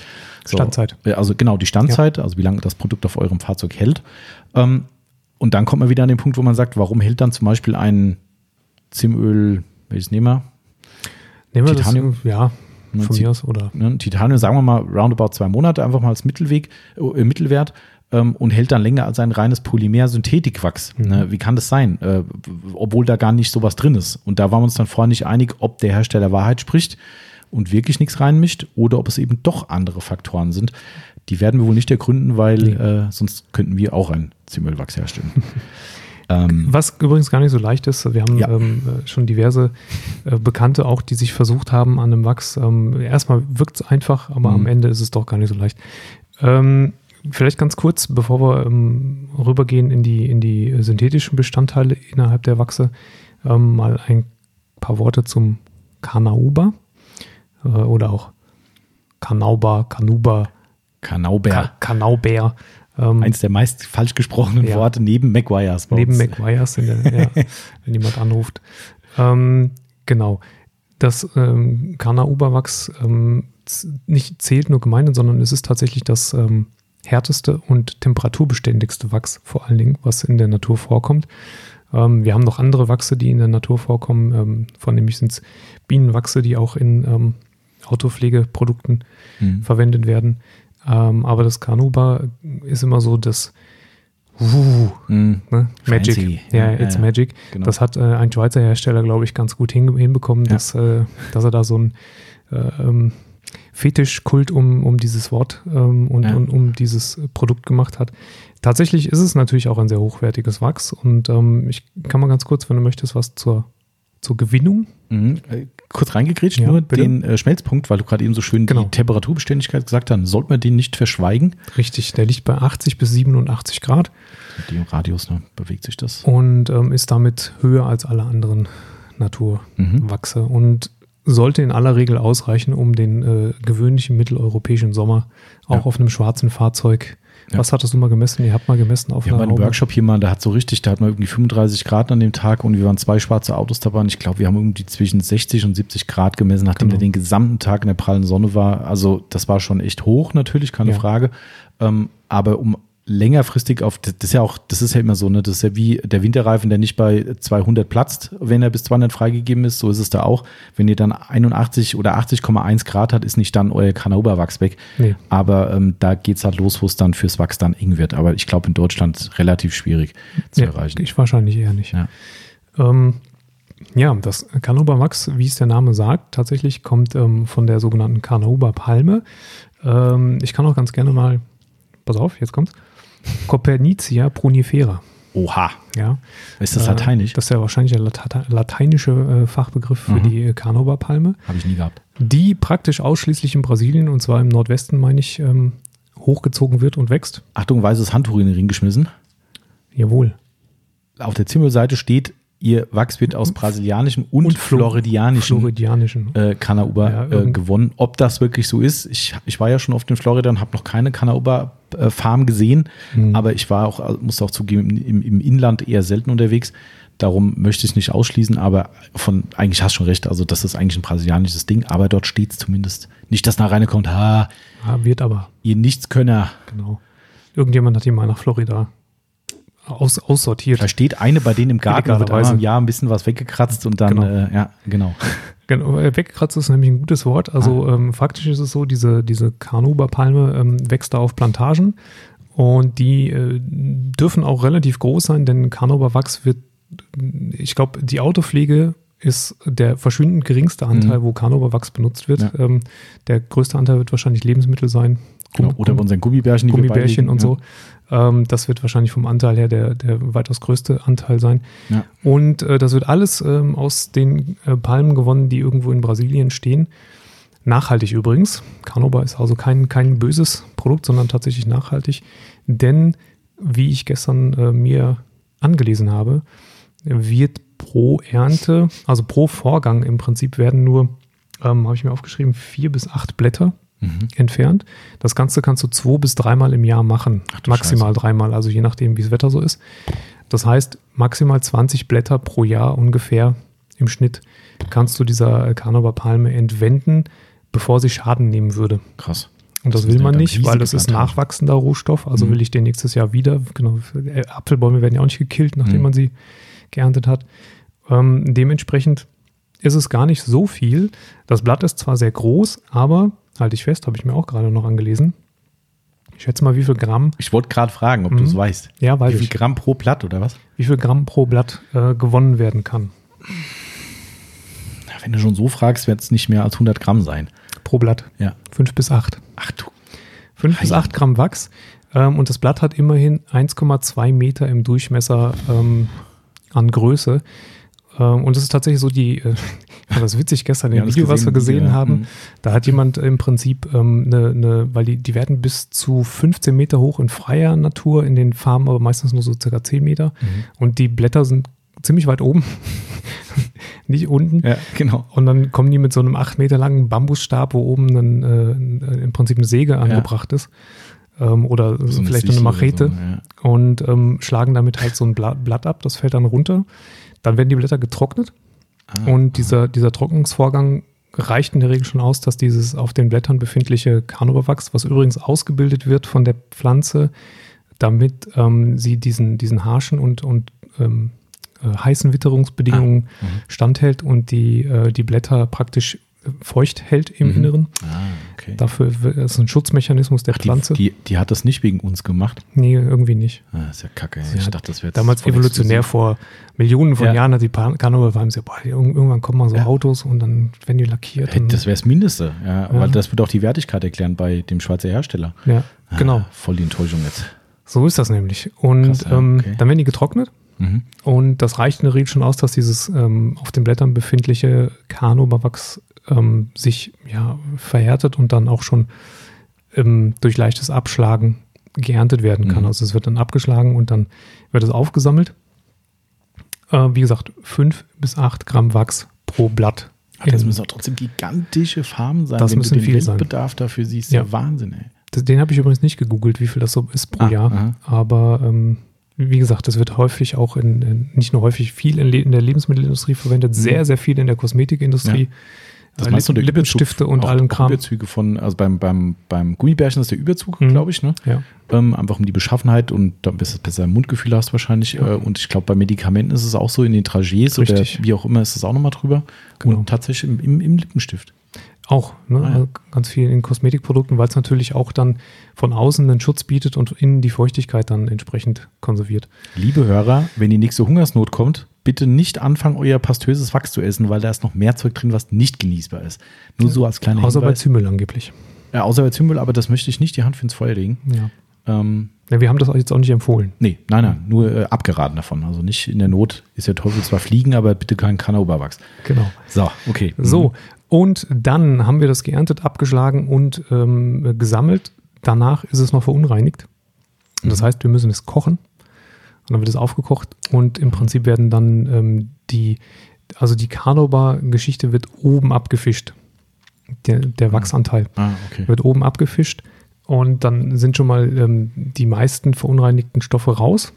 So, Standzeit. Also genau, die Standzeit, also wie lange das Produkt auf eurem Fahrzeug hält. Ähm, und dann kommt man wieder an den Punkt, wo man sagt, warum hält dann zum Beispiel ein Zimöl, welches nehmen wir? Nehmen wir Titanium? das, ja, Von mir aus, oder? Titanium, sagen wir mal, roundabout zwei Monate, einfach mal als Mittelweg, äh, Mittelwert ähm, und hält dann länger als ein reines Polymer-Synthetikwachs. Mhm. Ne, wie kann das sein? Äh, obwohl da gar nicht sowas drin ist. Und da waren wir uns dann vorher nicht einig, ob der Hersteller Wahrheit spricht und wirklich nichts reinmischt oder ob es eben doch andere Faktoren sind. Die werden wir wohl nicht ergründen, weil Nee. äh, sonst könnten wir auch ein Zimmelwachs herstellen. (laughs) ähm, Was übrigens gar nicht so leicht ist. Wir haben Ja. ähm, äh, schon diverse äh, Bekannte auch, die sich versucht haben an einem Wachs. Ähm, erstmal wirkt es einfach, aber Mhm. am Ende ist es doch gar nicht so leicht. Ähm, vielleicht ganz kurz, bevor wir ähm, rübergehen in die, in die synthetischen Bestandteile innerhalb der Wachse, ähm, mal ein paar Worte zum Kanauba äh, oder auch Kanauba, Kanuba, Kanauber. Ka Kanauber. Ähm, Eins der meist falsch gesprochenen Ja. Worte neben McGuire's. Neben. McGuire's, der, (laughs) ja, wenn jemand anruft. Ähm, genau. Das ähm, Kana-Uberwachs ähm, nicht zählt nur gemeinhin, sondern es ist tatsächlich das ähm, härteste und temperaturbeständigste Wachs, vor allen Dingen, was in der Natur vorkommt. Ähm, wir haben noch andere Wachse, die in der Natur vorkommen. Ähm, vornehmlich sind es Bienenwachse, die auch in ähm, Autopflegeprodukten Mhm. verwendet werden. Ähm, aber das Kanuba ist immer so das uh, Mhm. ne? Magic. Fancy. Ja, Ja, it's ja, Magic. genau. Das hat äh, ein Schweizer Hersteller, glaube ich, ganz gut hin, hinbekommen, Ja. dass, äh, dass er da so ein äh, ähm, Fetischkult um, um dieses Wort ähm, und, Ja. und um dieses Produkt gemacht hat. Tatsächlich ist es natürlich auch ein sehr hochwertiges Wachs und ähm, ich kann mal ganz kurz, wenn du möchtest, was zur, zur Gewinnung. Mhm. Äh, Kurz reingegritscht, Ja, nur bitte. den äh, Schmelzpunkt, weil du gerade eben so schön Genau. die Temperaturbeständigkeit gesagt hast, sollte man den nicht verschweigen. Richtig, der liegt bei 80 bis 87 Grad Mit dem Radius ne, bewegt sich das. und ähm, ist damit höher als alle anderen Mhm. Naturwachse und sollte in aller Regel ausreichen, um den äh, gewöhnlichen mitteleuropäischen Sommer auch Ja. auf einem schwarzen Fahrzeug. Ja. Was hattest du mal gemessen? Ihr habt mal gemessen auf Wir haben einer Haube. Workshop hier mal, da hat so richtig, da hat man irgendwie 35 Grad an dem Tag und wir waren zwei schwarze Autos dabei und ich glaube, wir haben irgendwie zwischen 60 und 70 Grad gemessen, nachdem Genau. der den gesamten Tag in der prallen Sonne war. Also das war schon echt hoch natürlich, keine Ja. Frage. Ähm, aber um längerfristig auf, das ist ja auch, das ist ja immer so, ne, das ist ja wie der Winterreifen, der nicht bei 200 platzt, wenn er bis 200 freigegeben ist, so ist es da auch. Wenn ihr dann 81 oder 80,1 Grad hat, ist nicht dann euer Kanauberwachs weg. Nee. Aber ähm, da geht's halt los, wo es dann fürs Wachs dann eng wird. Aber ich glaube, in Deutschland relativ schwierig zu Ja, erreichen. ich wahrscheinlich eher nicht. Ja. Ähm, ja, das Canauba-Wachs, wie es der Name sagt, tatsächlich kommt ähm, von der sogenannten Canauba-Palme. Ähm, ich kann auch ganz gerne mal, pass auf, jetzt kommt's, Copernicia prunifera. Oha. Ja, Ist das Äh, lateinisch? Das ist ja wahrscheinlich der lateinische äh, Fachbegriff für Mhm. die äh, Canauba-Palme, Habe ich nie gehabt. die praktisch ausschließlich in Brasilien, und zwar im Nordwesten, meine ich, ähm, hochgezogen wird und wächst. Achtung, weißes Handtuch in den Ring geschmissen. Jawohl. Auf der Zimmelseite steht, ihr Wachs wird aus brasilianischem und, Und Flo- floridianischen Floridianischen. äh, Canauba Ja, äh, irgend- gewonnen. Ob das wirklich so ist, ich, ich war ja schon oft in Florida und habe noch keine Canauba-Farm gesehen, Mhm. aber ich war auch, muss auch zugeben, im, im Inland eher selten unterwegs. Darum möchte ich es nicht ausschließen, aber von eigentlich hast du schon recht, also das ist eigentlich ein brasilianisches Ding, aber dort steht es zumindest. Nicht, dass nach rein kommt, ha, Ja, wird aber, ihr Nichtskönner. genau. Irgendjemand hat ihn mal nach Florida aus, aussortiert. Da steht eine bei denen im Garten, da wird einmal im Jahr ein bisschen was weggekratzt und dann, Genau. äh, ja, genau. Genau, weggekratzt ist nämlich ein gutes Wort. Also ähm, faktisch ist es so, diese, diese Kanuba-Palme ähm, wächst da auf Plantagen und die äh, dürfen auch relativ groß sein, denn Kanuba-Wachs wird, ich glaube, die Autopflege ist der verschwindend geringste Anteil, wo Kanuba-Wachs benutzt wird. Ja. Ähm, der größte Anteil wird wahrscheinlich Lebensmittel sein. genau. Oder bei unseren Gummibärchen, die Gummibärchen und ja. so. Ähm, das wird wahrscheinlich vom Anteil her der, der weitaus größte Anteil sein. Ja. Und äh, das wird alles ähm, aus den äh, Palmen gewonnen, die irgendwo in Brasilien stehen. Nachhaltig übrigens. Canoba ist also kein, kein böses Produkt, sondern tatsächlich nachhaltig. Denn, wie ich gestern äh, mir angelesen habe, wird pro Ernte, also pro Vorgang im Prinzip werden nur, ähm, habe ich mir aufgeschrieben, vier bis acht Blätter Mhm. entfernt. Das Ganze kannst du zwei bis dreimal im Jahr machen. Ach maximal dreimal, also je nachdem, wie das Wetter so ist. Das heißt, maximal 20 Blätter pro Jahr ungefähr im Schnitt kannst du dieser Carnauba-Palme entwenden, bevor sie Schaden nehmen würde. Krass. Und das, Das will man nicht, weil das ist nachwachsender Rohstoff. Also Mhm. will ich den nächstes Jahr wieder. Genau, äh, Apfelbäume werden ja auch nicht gekillt, nachdem Mhm. man sie geerntet hat. Ähm, dementsprechend ist es gar nicht so viel. Das Blatt ist zwar sehr groß, aber, halte ich fest, habe ich mir auch gerade noch angelesen. Ich schätze mal, wie viel Gramm, Ich wollte gerade fragen, ob Mhm. du es weißt. ja, weiß Wie viel ich, Gramm pro Blatt oder was? wie viel Gramm pro Blatt äh, gewonnen werden kann. Wenn du schon so fragst, wird es nicht mehr als 100 Gramm sein. Pro Blatt. Ja. Fünf bis acht. Ach du. 5 bis Ei. 8 Gramm Wachs. Ähm, und das Blatt hat immerhin 1,2 Meter im Durchmesser ähm, an Größe. Ähm, und es ist tatsächlich so, die, äh, (laughs) ich fand das witzig gestern Ja, im das Video, was wir gesehen, gesehen ja. haben. Mhm. Da hat jemand im Prinzip ähm, eine, eine, weil die, die werden bis zu 15 Meter hoch in freier Natur, in den Farmen aber meistens nur so circa 10 Meter. Mhm. Und die Blätter sind ziemlich weit oben, (laughs) nicht unten. Ja, genau. Und dann kommen die mit so einem acht Meter langen Bambusstab, wo oben dann äh, im Prinzip eine Säge angebracht ist. Ähm, oder So vielleicht eine Machete. So, ja. Und ähm, schlagen damit halt so ein Blatt, ab, das fällt dann runter. Dann werden die Blätter getrocknet. Ah, und dieser, dieser Trocknungsvorgang reicht in der Regel schon aus, dass dieses auf den Blättern befindliche Carnauberwachs, was übrigens ausgebildet wird von der Pflanze, damit ähm, sie diesen, diesen harschen und, und ähm, äh, heißen Witterungsbedingungen Mhm. standhält und die, äh, die Blätter praktisch feucht hält im Mhm. Inneren. Ah, okay. Dafür w- ist ein Schutzmechanismus der Ach, Pflanze. die, die, die hat das nicht wegen uns gemacht. nee, irgendwie nicht. Ah, ist ja kacke. ey. Ich dachte, das wäre Damals evolutionär exklusiv. vor Millionen von Ja. Jahren hat die Carnival gesagt, boah, irg- irgendwann kommen mal so Ja. Autos und dann werden die lackiert. Hey, das wäre das Mindeste. Ja, Ja. Weil das würde auch die Wertigkeit erklären bei dem Schweizer Hersteller. ja, genau. Ah, voll die Enttäuschung jetzt. So ist das nämlich. Und Krass, ähm, okay. dann werden die getrocknet Mhm. und das reicht in der Regel schon aus, dass dieses ähm, auf den Blättern befindliche Carnauberwachs ähm, sich ja, verhärtet und dann auch schon ähm, durch leichtes Abschlagen geerntet werden kann. Mhm. Also es wird dann abgeschlagen und dann wird es aufgesammelt. Äh, wie gesagt, 5 bis 8 Gramm Wachs pro Blatt. Ach, das müssen doch trotzdem gigantische Farmen sein. Das müssen viel sein. Weltbedarf dafür siehst, Ja. ja Wahnsinn, ey. Das- Den habe ich übrigens nicht gegoogelt, wie viel das so ist pro Ah, Jahr. aha. Aber ähm, wie gesagt, das wird häufig auch in, in nicht nur häufig viel in, in der Lebensmittelindustrie verwendet, sehr, sehr viel in der Kosmetikindustrie. Mhm. Das meinst du, der Lippenstifte Überzug, und allem Kram. Überzüge von, also beim, beim, beim Gummibärchen ist der Überzug, Mhm. glaube ich, ne? Ja. Ähm, einfach um die Beschaffenheit und dann bis besser Mundgefühl hast wahrscheinlich. Ja. Äh, und ich glaube, bei Medikamenten ist es auch so, in den Trajets Richtig. oder wie auch immer ist es auch nochmal drüber. Genau. Und tatsächlich im, im, im Lippenstift. Auch, ne? Ah, ja. also ganz viel in Kosmetikprodukten, weil es natürlich auch dann von außen einen Schutz bietet und innen die Feuchtigkeit dann entsprechend konserviert. Liebe Hörer, wenn die nächste Hungersnot kommt, bitte nicht anfangen, euer pastöses Wachs zu essen, weil da ist noch mehr Zeug drin, was nicht genießbar ist. Nur so als kleiner Außer bei Hinweis. Zymel angeblich. Ja, außer bei Zwiebel, aber das möchte ich nicht die Hand für ins Feuer legen. Ja. Ähm, ja. Wir haben das jetzt auch nicht empfohlen. nee, nein, nein, nur äh, abgeraten davon. Also nicht in der Not ist der Teufel zwar fliegen, aber bitte kein Kanauberwachs. Genau. So, okay. So, und dann haben wir das geerntet, abgeschlagen und ähm, gesammelt. Danach ist es noch verunreinigt. Und das Mhm. heißt, wir müssen es kochen. Und dann wird es aufgekocht und im Prinzip werden dann ähm, die, also die Carnobar-Geschichte wird oben abgefischt. Der, der Wachsanteil Ah, okay. wird oben abgefischt und dann sind schon mal ähm, die meisten verunreinigten Stoffe raus.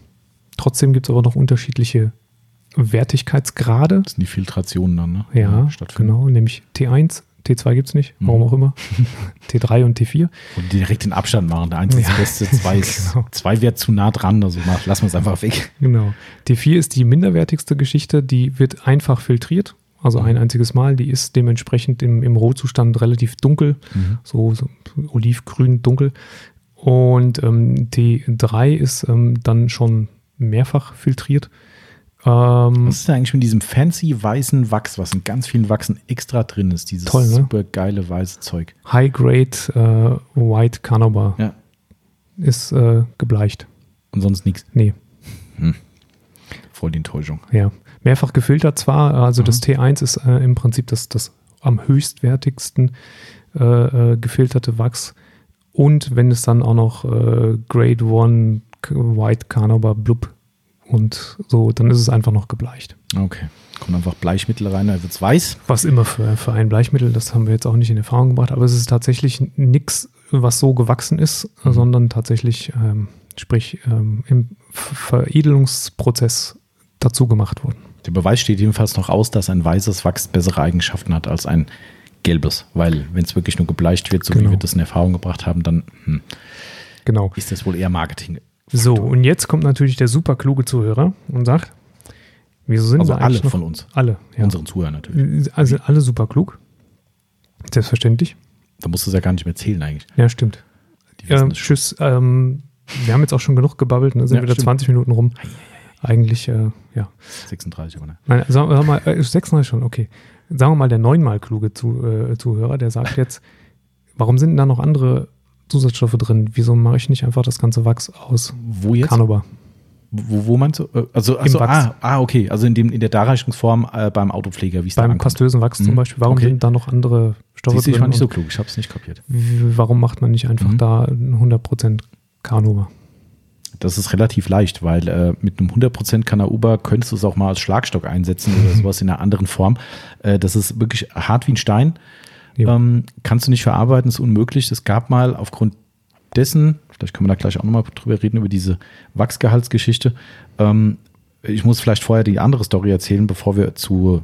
Trotzdem gibt es aber noch unterschiedliche Wertigkeitsgrade. Das sind die Filtrationen dann, ne? Ja, stattfinden. genau, nämlich T1, T2 gibt es nicht, warum Mhm. auch immer. (laughs) T3 und T4. Und die direkt den Abstand machen. Der eins ist Ja, das Beste, (laughs) zwei ist, genau. zwei wäre zu nah dran, also mach, lassen wir es einfach weg. Genau. T4 ist die minderwertigste Geschichte, die wird einfach filtriert, also ein einziges Mal. Die ist dementsprechend im, im Rohzustand relativ dunkel, so, so olivgrün dunkel. Und ähm, T3 ist ähm, dann schon mehrfach filtriert. Ähm, Was ist denn eigentlich mit diesem fancy weißen Wachs, was in ganz vielen Wachsen extra drin ist? Dieses Toll, ne? super geile weiße Zeug. High-Grade äh, White Carnauba Ja. ist äh, gebleicht. Und sonst nichts. Nee, Voll die Enttäuschung. Ja, mehrfach gefiltert zwar, also das Mhm. T1 ist äh, im Prinzip das, das am höchstwertigsten äh, äh, gefilterte Wachs. Und wenn es dann auch noch äh, Grade 1 K- White Carnauba Blub und so, dann ist es einfach noch gebleicht. Okay. Kommt einfach Bleichmittel rein, da wird es weiß. Was immer für, für ein Bleichmittel, das haben wir jetzt auch nicht in Erfahrung gebracht, aber es ist tatsächlich nichts, was so gewachsen ist, Mhm. sondern tatsächlich, ähm, sprich, ähm, im Ver- Veredelungsprozess dazu gemacht worden. Der Beweis steht jedenfalls noch aus, dass ein weißes Wachs bessere Eigenschaften hat als ein gelbes. Weil, wenn es wirklich nur gebleicht wird, so Genau. wie wir das in Erfahrung gebracht haben, dann hm, Genau. ist das wohl eher Marketing. So, und jetzt kommt natürlich der super kluge Zuhörer und sagt, Wieso sind Also wir alle von uns, Alle, ja. unseren Zuhörern natürlich. Also alle super klug. Selbstverständlich. Da musst du es ja gar nicht mehr zählen eigentlich. Ja, stimmt. Ähm, tschüss. Ähm, wir haben jetzt auch schon genug gebabbelt, ne? sind Ja, wieder stimmt. 20 Minuten rum. Eigentlich, äh, ja. 36, aber ne. Nein, sagen wir mal, äh, 36 schon, okay. Sagen wir mal, der neunmal kluge äh, Zuhörer, der sagt (laughs) jetzt, warum sind denn da noch andere Zusatzstoffe drin? Wieso mache ich nicht einfach das ganze Wachs aus Wo jetzt? Canova? Wo, wo meinst du? Äh, Also, Im achso, Wachs. ah, ah, okay. Also in, dem, in der Darreichungsform äh, beim Autopfleger, wie es Beim pastösen Wachs zum Mhm, Beispiel, warum okay. sind da noch andere Stoffe Siehst du, ich drin? war nicht so klug, ich habe es nicht kapiert. warum macht man nicht einfach Mhm. da 100% Canova? Das ist relativ leicht, weil äh, mit einem 100% Canauba könntest du es auch mal als Schlagstock einsetzen oder (laughs) sowas in einer anderen Form. Äh, das ist wirklich hart wie ein Stein. Ähm, kannst du nicht verarbeiten, ist unmöglich. Es gab mal aufgrund dessen, vielleicht können wir da gleich auch nochmal drüber reden, über diese Wachsgehaltsgeschichte. Ähm, ich muss vielleicht vorher die andere Story erzählen, bevor wir zu,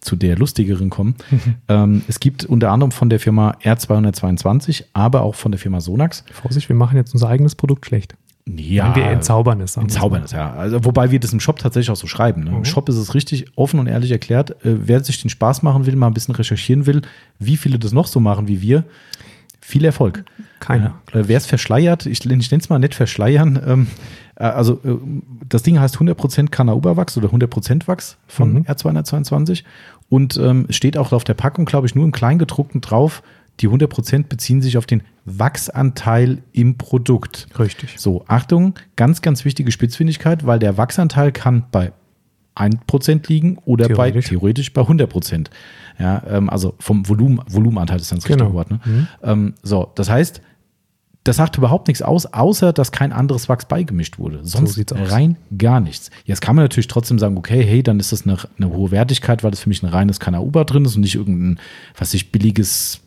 zu der lustigeren kommen. (laughs) Ähm, es gibt unter anderem von der Firma R222, aber auch von der Firma Sonax. Vorsicht, wir machen jetzt unser eigenes Produkt schlecht. Ja, wir entzaubern es. Entzaubern es, ja. Also, wobei wir das im Shop tatsächlich auch so schreiben. Ne? Im Mhm. Shop ist es richtig offen und ehrlich erklärt. Äh, wer sich den Spaß machen will, mal ein bisschen recherchieren will, wie viele das noch so machen wie wir, viel Erfolg. Keiner. Äh, wer es verschleiert, ich, ich nenne es mal nicht verschleiern, ähm, äh, also äh, das Ding heißt 100% Canauba-Wachs oder 100% Wachs von Mhm. R222 und ähm, steht auch auf der Packung, glaube ich, nur im Kleingedruckten drauf, die 100% beziehen sich auf den Wachsanteil im Produkt. Richtig. So, Achtung, ganz, ganz wichtige Spitzfindigkeit, weil der Wachsanteil kann bei 1% liegen oder Theoretisch. bei theoretisch bei 100%. Ja, ähm, also vom Volumen, Volumenanteil ist dann das Genau. richtige Wort. Ne? Mhm. Ähm, so, das heißt, das sagt überhaupt nichts aus, außer dass kein anderes Wachs beigemischt wurde. Sonst aus. rein gar nichts. Jetzt kann man natürlich trotzdem sagen, okay, hey, dann ist das eine, eine hohe Wertigkeit, weil das für mich ein reines Canauba drin ist und nicht irgendein, was ich, billiges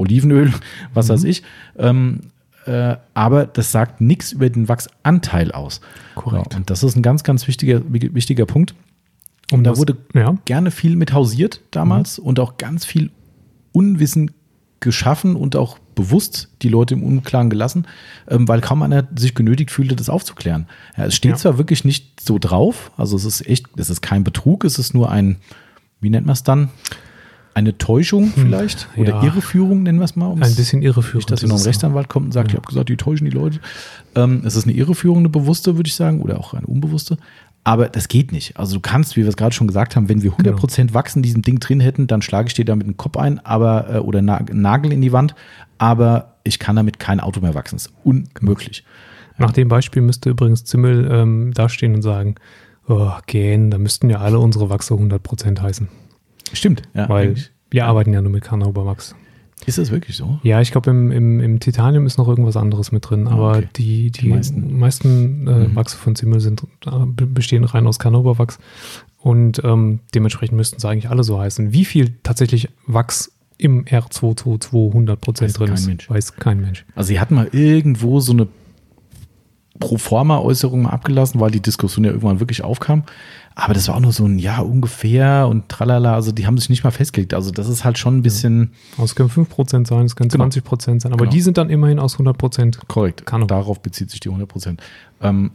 Olivenöl, was Mhm. weiß ich. Ähm, äh, aber das sagt nichts über den Wachsanteil aus. Korrekt. Ja, und das ist ein ganz, ganz wichtiger, wichtiger Punkt. Um da wurde ja. gerne viel mit hausiert damals Mhm. und auch ganz viel Unwissen geschaffen und auch bewusst die Leute im Unklaren gelassen, ähm, weil kaum einer sich genötigt fühlte, das aufzuklären. Ja, es steht Ja. zwar wirklich nicht so drauf, also es ist echt, es ist kein Betrug, es ist nur ein, wie nennt man es dann? Eine Täuschung vielleicht? Oder Hm. ja. Irreführung, nennen wir es mal. um's- Ein bisschen irreführend. nicht, dass noch ein. Rechtsanwalt kommt und sagt, ich habe gesagt, die täuschen die Leute. Ähm, es ist eine Irreführung, eine bewusste, würde ich sagen, oder auch eine unbewusste. Aber das geht nicht. Also du kannst, wie wir es gerade schon gesagt haben, wenn wir 100% Wachs in diesem Ding drin hätten, dann schlage ich dir damit einen Kopf ein, aber äh, oder einen Nagel in die Wand. Aber ich kann damit kein Auto mehr wachsen. Das ist unmöglich. Nach dem Beispiel müsste übrigens Zimmel ähm, dastehen und sagen, oh, gähn, da müssten ja alle unsere Wachse 100% heißen. Stimmt. Ja, weil eigentlich. wir arbeiten ja nur mit Canauba Wachs. Ist das wirklich so? Ja, ich glaube, im, im, im Titanium ist noch irgendwas anderes mit drin, Ah, aber okay. die, die, Die meisten. meisten, äh, Mhm. Wachse von Zimmel sind, äh, be- bestehen rein aus Canauba-Wachs und ähm, dementsprechend müssten sie eigentlich alle so heißen. Wie viel tatsächlich Wachs im R222 100% Weiß drin ist, Mensch. weiß kein Mensch. Also sie hatten mal irgendwo so eine Proforma-Äußerung mal abgelassen, weil die Diskussion ja irgendwann wirklich aufkam. Aber das war auch nur so ein Ja ungefähr und tralala. Also die haben sich nicht mal festgelegt. Also das ist halt schon ein bisschen Also es können 5% sein, es können Genau. 20% sein, aber Genau. die sind dann immerhin aus 100%. korrekt. Kann. Darauf bezieht sich die 100 Prozent. Ähm,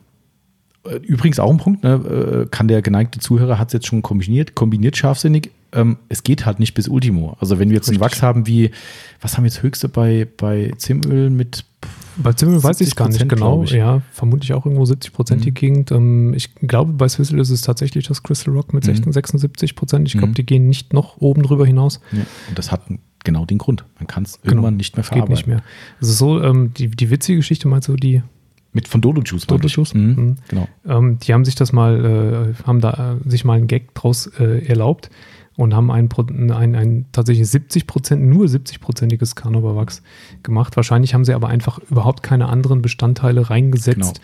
äh, übrigens auch ein Punkt, ne, äh, kann der geneigte Zuhörer, hat es jetzt schon kombiniert, kombiniert scharfsinnig. Ähm, es geht halt nicht bis Ultimo. Also wenn wir jetzt einen Richtig. Wachs haben wie, was haben wir jetzt höchste bei, bei Zimöl mit Bei Zimmel weiß ich es gar nicht 70%, genau. Ja, vermutlich auch irgendwo 70 Prozent die Mhm. Gegend. Ähm, ich glaube, bei Swizzle ist es tatsächlich das Crystal Rock mit Mhm. 16, 76 Prozent. Ich glaube, Mhm. die gehen nicht noch oben drüber hinaus. Ja, und das hat genau den Grund. Man kann es Genau. irgendwann nicht mehr Geht verarbeiten. nicht mehr. Ist so, ähm, die, die witzige Geschichte meinst du, die, Mit von Dodo Juice. Dodo. Juice? Mhm. Mhm. Genau. ähm, die haben sich das mal, äh, haben da äh, sich mal einen Gag draus äh, erlaubt und haben ein, ein, ein tatsächlich 70 Prozent, nur 70-prozentiges Carnauba-Wachs gemacht. Wahrscheinlich haben sie aber einfach überhaupt keine anderen Bestandteile reingesetzt,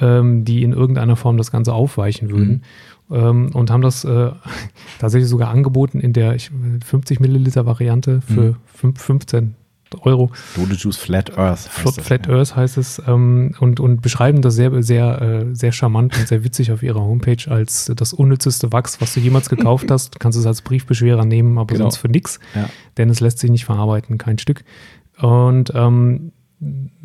ähm, die in irgendeiner Form das Ganze aufweichen würden. Ähm, und haben das äh, (laughs) tatsächlich sogar angeboten in der ich, 50 Milliliter Variante für fünf- 15 Euro. Dodo Juice Flat Earth. heißt Flat, das, Flat ja. Earth heißt es ähm, und, und beschreiben das sehr, sehr, äh, sehr charmant und sehr witzig auf ihrer Homepage als das unnützeste Wachs, was du jemals gekauft hast. Du kannst es als Briefbeschwerer nehmen, aber Genau. sonst für nix, Ja. denn es lässt sich nicht verarbeiten, kein Stück. Und ähm,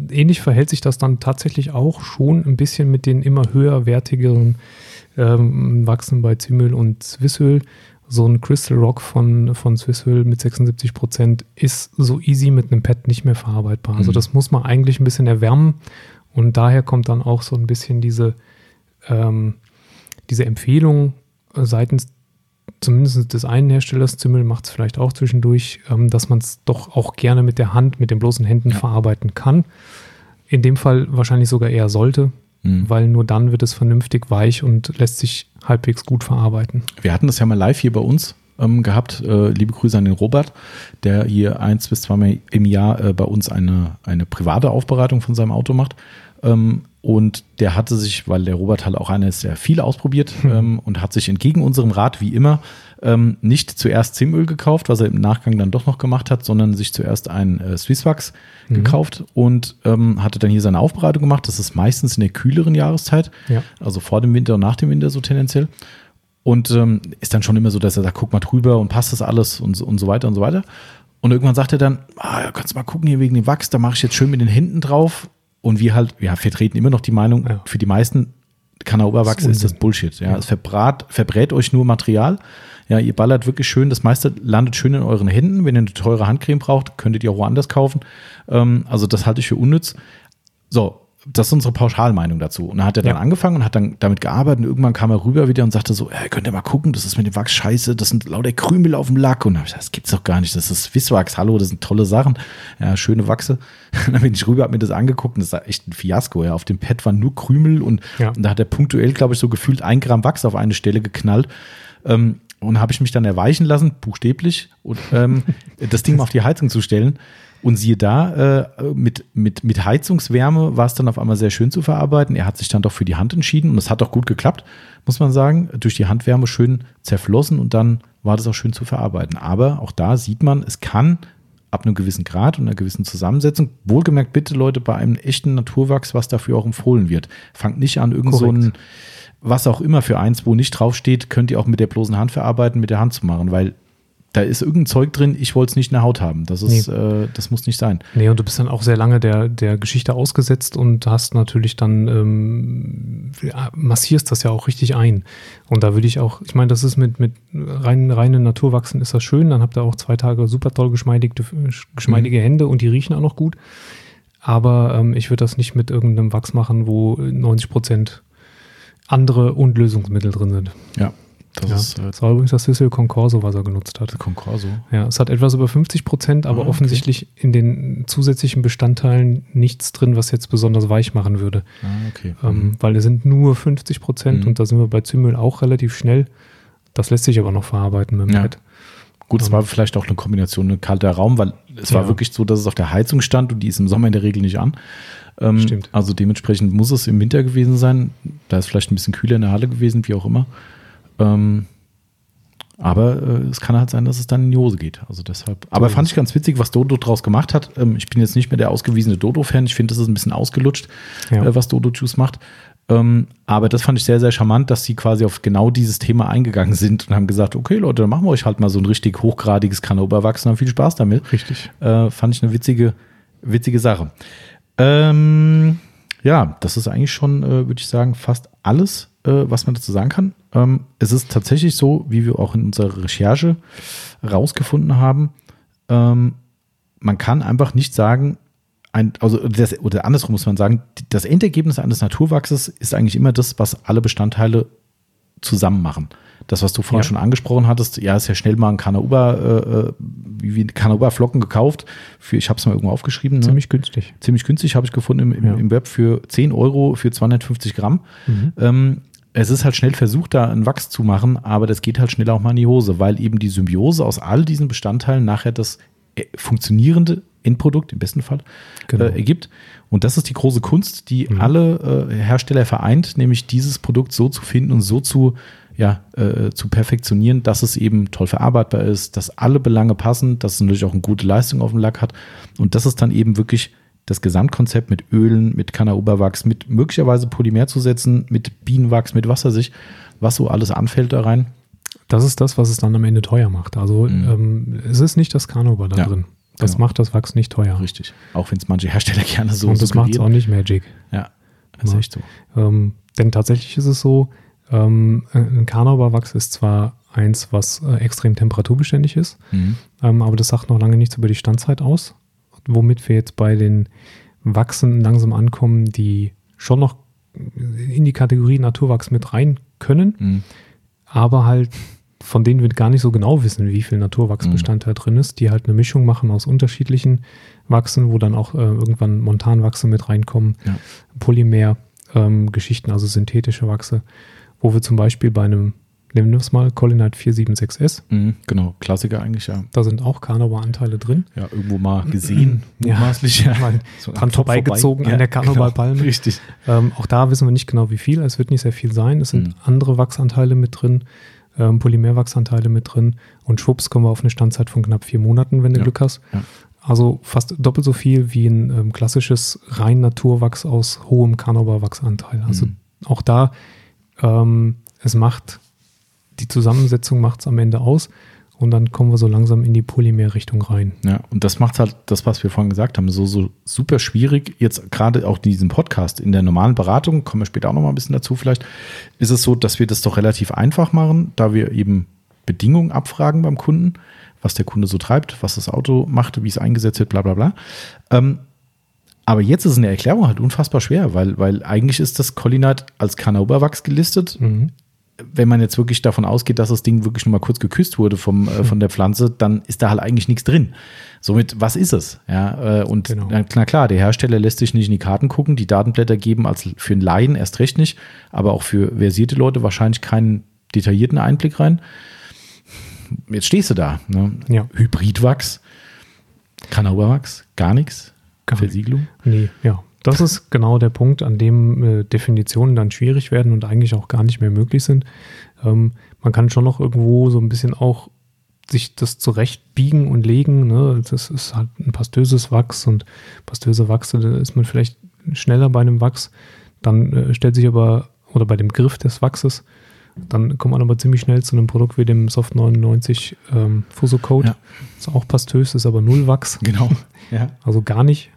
ähnlich verhält sich das dann tatsächlich auch schon ein bisschen mit den immer höherwertigeren ähm, Wachsen bei Zymöl und Swissöl. So ein Crystal Rock von, von Swissöl mit 76 Prozent ist so easy mit einem Pad nicht mehr verarbeitbar. Also Mhm. das muss man eigentlich ein bisschen erwärmen und daher kommt dann auch so ein bisschen diese, ähm, diese Empfehlung äh, seitens zumindest des einen Herstellers, Zimmel macht es vielleicht auch zwischendurch, ähm, dass man es doch auch gerne mit der Hand, mit den bloßen Händen Ja. verarbeiten kann. In dem Fall wahrscheinlich sogar eher sollte, Mhm. weil nur dann wird es vernünftig weich und lässt sich halbwegs gut verarbeiten. Wir hatten das ja mal live hier bei uns ähm, gehabt. Äh, liebe Grüße an den Robert, der hier eins bis zweimal im Jahr äh, bei uns eine, eine private Aufbereitung von seinem Auto macht. Ähm, und der hatte sich, weil der Robert halt auch einer ist, der viel ausprobiert ähm, und hat sich entgegen unserem Rat, wie immer, ähm, nicht zuerst Zimöl gekauft, was er im Nachgang dann doch noch gemacht hat, sondern sich zuerst ein äh, Swisswax gekauft und ähm, hatte dann hier seine Aufbereitung gemacht. Das ist meistens in der kühleren Jahreszeit, Ja. also vor dem Winter und nach dem Winter so tendenziell. Und ähm, ist dann schon immer so, dass er sagt, guck mal drüber und passt das alles und, so- und so weiter und so weiter. Und irgendwann sagt er dann, ah, kannst du mal gucken hier wegen dem Wachs, da mache ich jetzt schön mit den Händen drauf. Und wir halt, ja, vertreten immer noch die Meinung, Ja. für die meisten Kanauberwachs ist ist das. Bullshit. Ja, Ja. es verbrat, verbrät euch nur Material. Ja, ihr ballert wirklich schön, das meiste landet schön in euren Händen. Wenn ihr eine teure Handcreme braucht, könntet ihr auch woanders kaufen. Ähm, also das halte ich für unnütz. So, das ist unsere Pauschalmeinung dazu. Und dann hat er dann Ja. angefangen und hat dann damit gearbeitet und irgendwann kam er rüber wieder und sagte so, ja, könnt ihr mal gucken, das ist mit dem Wachs scheiße, das sind lauter Krümel auf dem Lack. Und dann hab ich gesagt, das gibt's doch gar nicht, das ist Swisswachs, hallo, das sind tolle Sachen. Ja, schöne Wachse. Und (laughs) dann bin ich rüber, hab mir das angeguckt und das war echt ein Fiasko. Ja, auf dem Pad waren nur Krümel und, Ja. und da hat er punktuell, glaube ich, so gefühlt ein Gramm Wachs auf eine Stelle geknallt. Ähm, und habe ich mich dann erweichen lassen, buchstäblich, und ähm, (laughs) das Ding mal auf die Heizung zu stellen. Und siehe da, äh, mit, mit, mit Heizungswärme war es dann auf einmal sehr schön zu verarbeiten. Er hat sich dann doch für die Hand entschieden und es hat auch gut geklappt, muss man sagen. Durch die Handwärme schön zerflossen und dann war das auch schön zu verarbeiten. Aber auch da sieht man, es kann ab einem gewissen Grad und einer gewissen Zusammensetzung, wohlgemerkt bitte Leute, bei einem echten Naturwachs, was dafür auch empfohlen wird. Fangt nicht an, irgend so ein, Korrekt. Was auch immer für eins, wo nicht draufsteht, könnt ihr auch mit der bloßen Hand verarbeiten, mit der Hand zu machen, weil da ist irgendein Zeug drin, ich wollte es nicht in der Haut haben. Das ist, äh, das muss nicht sein. Nee, und du bist dann auch sehr lange der, der Geschichte ausgesetzt und hast natürlich dann, ähm, massierst das ja auch richtig ein. Und da würde ich auch, ich meine, das ist mit, mit rein, reinen Naturwachsen ist das schön, dann habt ihr auch zwei Tage super toll geschmeidige, geschmeidige Hände und die riechen auch noch gut. Aber ähm, ich würde das nicht mit irgendeinem Wachs machen, wo 90 Prozent andere und Lösungsmittel drin sind. Ja, das Ja. ist äh, Das war übrigens das Sissel Concorso, was er genutzt hat. Concorso. Ja, es hat etwas über 50 Prozent, aber Ah, okay. offensichtlich in den zusätzlichen Bestandteilen nichts drin, was jetzt besonders weich machen würde. Ah, okay. Ähm, weil es sind nur 50 Prozent Mhm. und da sind wir bei Zymöl auch relativ schnell. Das lässt sich aber noch verarbeiten mit dem Ja. Gut, es war vielleicht auch eine Kombination, ein kalter Raum, weil es war Ja. wirklich so, dass es auf der Heizung stand und die ist im Sommer in der Regel nicht an. Ähm, Stimmt. Also dementsprechend muss es im Winter gewesen sein. Da ist vielleicht ein bisschen kühler in der Halle gewesen, wie auch immer. Ähm, aber äh, es kann halt sein, dass es dann in die Hose geht. Also deshalb. Aber fand ich ganz witzig, was Dodo draus gemacht hat. Ähm, ich bin jetzt nicht mehr der ausgewiesene Dodo-Fan. Ich finde, das ist ein bisschen ausgelutscht, Ja. äh, was Dodo Juice macht. Ähm, aber das fand ich sehr, sehr charmant, dass sie quasi auf genau dieses Thema eingegangen sind und haben gesagt, okay Leute, dann machen wir euch halt mal so ein richtig hochgradiges Kanoberwachsen, haben viel Spaß damit. Richtig. Äh, fand ich eine witzige, witzige Sache. Ähm, ja, das ist eigentlich schon, äh, würde ich sagen, fast alles, äh, was man dazu sagen kann. Ähm, es ist tatsächlich so, wie wir auch in unserer Recherche rausgefunden haben, ähm, man kann einfach nicht sagen, ein, also das, oder andersrum muss man sagen, das Endergebnis eines Naturwachses ist eigentlich immer das, was alle Bestandteile zusammen machen. Das, was du vorhin Ja. schon angesprochen hattest, ja, ist ja schnell mal ein Canauba, äh, äh, wie, Canauba-Flocken gekauft. Für, ich habe es mal irgendwo aufgeschrieben. Ne? Ziemlich günstig. ziemlich günstig, habe ich gefunden im, im, Ja. im Web für 10 Euro für 250 Gramm. Mhm. Ähm, es ist halt schnell versucht, da ein Wachs zu machen, aber das geht halt schnell auch mal in die Hose, weil eben die Symbiose aus all diesen Bestandteilen nachher das äh, funktionierende Endprodukt im besten Fall Genau. äh, ergibt. Und das ist die große Kunst, die Mhm. alle äh, Hersteller vereint, nämlich dieses Produkt so zu finden und so zu, ja, äh, zu perfektionieren, dass es eben toll verarbeitbar ist, dass alle Belange passen, dass es natürlich auch eine gute Leistung auf dem Lack hat. Und das ist dann eben wirklich das Gesamtkonzept mit Ölen, mit Canauberwachs, mit möglicherweise Polymerzusätzen, mit Bienenwachs, mit Wassersicht, was so alles anfällt da rein. Das ist das, was es dann am Ende teuer macht. Also Mhm. ähm, es ist nicht das Kanober da Ja. drin. Das Genau. macht das Wachs nicht teuer. Richtig. Auch wenn es manche Hersteller (laughs) gerne so und das macht es auch nicht Magic. Ja, das ist Ja. echt so. Ähm, denn tatsächlich ist es so, ähm, ein Carnauba-Wachs ist zwar eins, was äh, extrem temperaturbeständig ist, Mhm. ähm, aber das sagt noch lange nichts über die Standzeit aus. Womit wir jetzt bei den Wachsen langsam ankommen, die schon noch in die Kategorie Naturwachs mit rein können, Mhm. aber halt von denen wir gar nicht so genau wissen, wie viel Naturwachsbestandteil drin ist, die halt eine Mischung machen aus unterschiedlichen Wachsen, wo dann auch äh, irgendwann Montanwachse mit reinkommen, Ja. Polymer, ähm, also synthetische Wachse, wo wir zum Beispiel bei einem, nehmen wir es mal, Collinite 476S, Mhm. Genau, Klassiker eigentlich, ja. da sind auch Carnauba-Anteile drin. Ja, irgendwo mal gesehen, Ja. mutmaßlich. Ja. Mal So dran vorbeigezogen vorbei. an der Ja, Carnauba-Palme. Genau, richtig. Ähm, auch da wissen wir nicht genau, wie viel. Es wird nicht sehr viel sein. Es sind Mhm. andere Wachsanteile mit drin, ähm, Polymerwachsanteile mit drin. Und schwupps kommen wir auf eine Standzeit von knapp vier Monaten, wenn du Ja. Glück hast. Ja. Also fast doppelt so viel wie ein ähm, klassisches rein Naturwachs aus hohem Carnauba-Wachsanteil. Also Mhm. auch da, ähm, es macht, die Zusammensetzung macht es am Ende aus. Und dann kommen wir so langsam in die Polymer-Richtung rein. Ja, und das macht halt das, was wir vorhin gesagt haben, so, so super schwierig. Jetzt gerade auch in diesem Podcast, in der normalen Beratung, kommen wir später auch noch mal ein bisschen dazu vielleicht, ist es so, dass wir das doch relativ einfach machen, da wir eben Bedingungen abfragen beim Kunden, was der Kunde so treibt, was das Auto macht, wie es eingesetzt wird, bla bla bla. Ähm, aber jetzt ist eine Erklärung halt unfassbar schwer, weil, weil eigentlich ist das Collinite als Canauberwachs gelistet. Mhm. Wenn man jetzt wirklich davon ausgeht, dass das Ding wirklich nur mal kurz geküsst wurde vom, äh, von der Pflanze, dann ist da halt eigentlich nichts drin. Somit, was ist es? Ja, äh, und Genau. na, na klar, der Hersteller lässt sich nicht in die Karten gucken. Die Datenblätter geben als für einen Laien erst recht nicht, aber auch für versierte Leute wahrscheinlich keinen detaillierten Einblick rein. Jetzt stehst du da. Ne? Ja. Hybridwachs, Kanauberwachs, gar nichts. Versiegelung. Nee, ja. Das ist genau der Punkt, an dem äh, Definitionen dann schwierig werden und eigentlich auch gar nicht mehr möglich sind. Ähm, man kann schon noch irgendwo so ein bisschen auch sich das zurechtbiegen und legen. Ne? Das ist halt ein pastöses Wachs und pastöse Wachse, da ist man vielleicht schneller bei einem Wachs. Dann äh, stellt sich aber, oder bei dem Griff des Wachses, dann kommt man aber ziemlich schnell zu einem Produkt wie dem Soft 99 ähm, Fuso. Ja. Ist auch pastös, ist aber null Wachs. Genau. (laughs) Ja. Also gar nicht.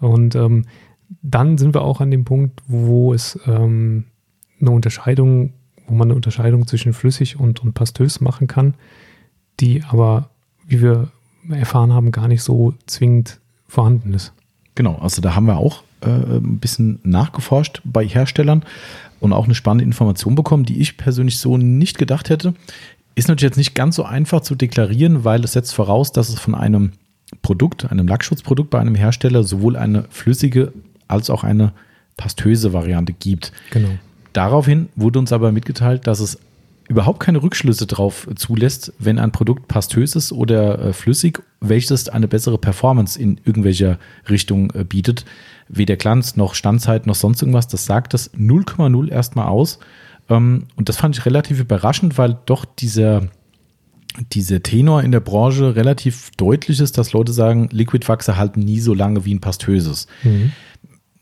Und ähm, dann sind wir auch an dem Punkt, wo es ähm, eine Unterscheidung, wo man eine Unterscheidung zwischen flüssig und, und pastös machen kann, die aber, wie wir erfahren haben, gar nicht so zwingend vorhanden ist. Genau, also da haben wir auch äh, ein bisschen nachgeforscht bei Herstellern und auch eine spannende Information bekommen, die ich persönlich so nicht gedacht hätte. Ist natürlich jetzt nicht ganz so einfach zu deklarieren, weil es setzt voraus, dass es von einem Produkt, einem Lackschutzprodukt bei einem Hersteller sowohl eine flüssige als auch eine pastöse Variante gibt. Genau. Daraufhin wurde uns aber mitgeteilt, dass es überhaupt keine Rückschlüsse darauf zulässt, wenn ein Produkt pastös ist oder äh, flüssig, welches eine bessere Performance in irgendwelcher Richtung äh, bietet. Weder Glanz noch Standzeit noch sonst irgendwas. Das sagt das 0,0 erstmal aus. Ähm, und das fand ich relativ überraschend, weil doch dieser, dieser Tenor in der Branche relativ deutlich ist, dass Leute sagen, Liquidwachse halten nie so lange wie ein pastöses. Mhm.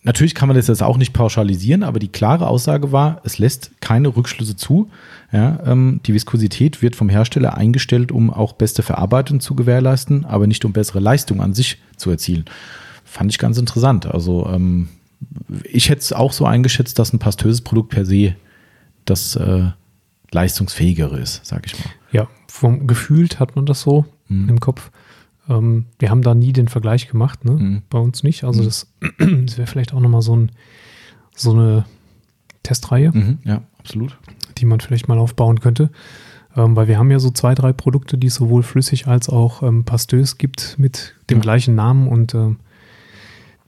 Natürlich kann man das jetzt auch nicht pauschalisieren, aber die klare Aussage war, es lässt keine Rückschlüsse zu. Ja, ähm, die Viskosität wird vom Hersteller eingestellt, um auch beste Verarbeitung zu gewährleisten, aber nicht um bessere Leistung an sich zu erzielen. Fand ich ganz interessant. Also ähm, ich hätte es auch so eingeschätzt, dass ein pastöses Produkt per se das äh, leistungsfähigere ist, sage ich mal. Ja, vom gefühlt hat man das so Mhm. im Kopf. Ähm, wir haben da nie den Vergleich gemacht, ne? Mhm. Bei uns nicht. Also Mhm. das, (clears throat) das wäre vielleicht auch nochmal so, ein, so eine Testreihe. Mhm, ja, absolut. die man vielleicht mal aufbauen könnte. Ähm, weil wir haben ja so zwei, drei Produkte, die es sowohl flüssig als auch ähm, pastös gibt mit dem Ja. gleichen Namen und ähm,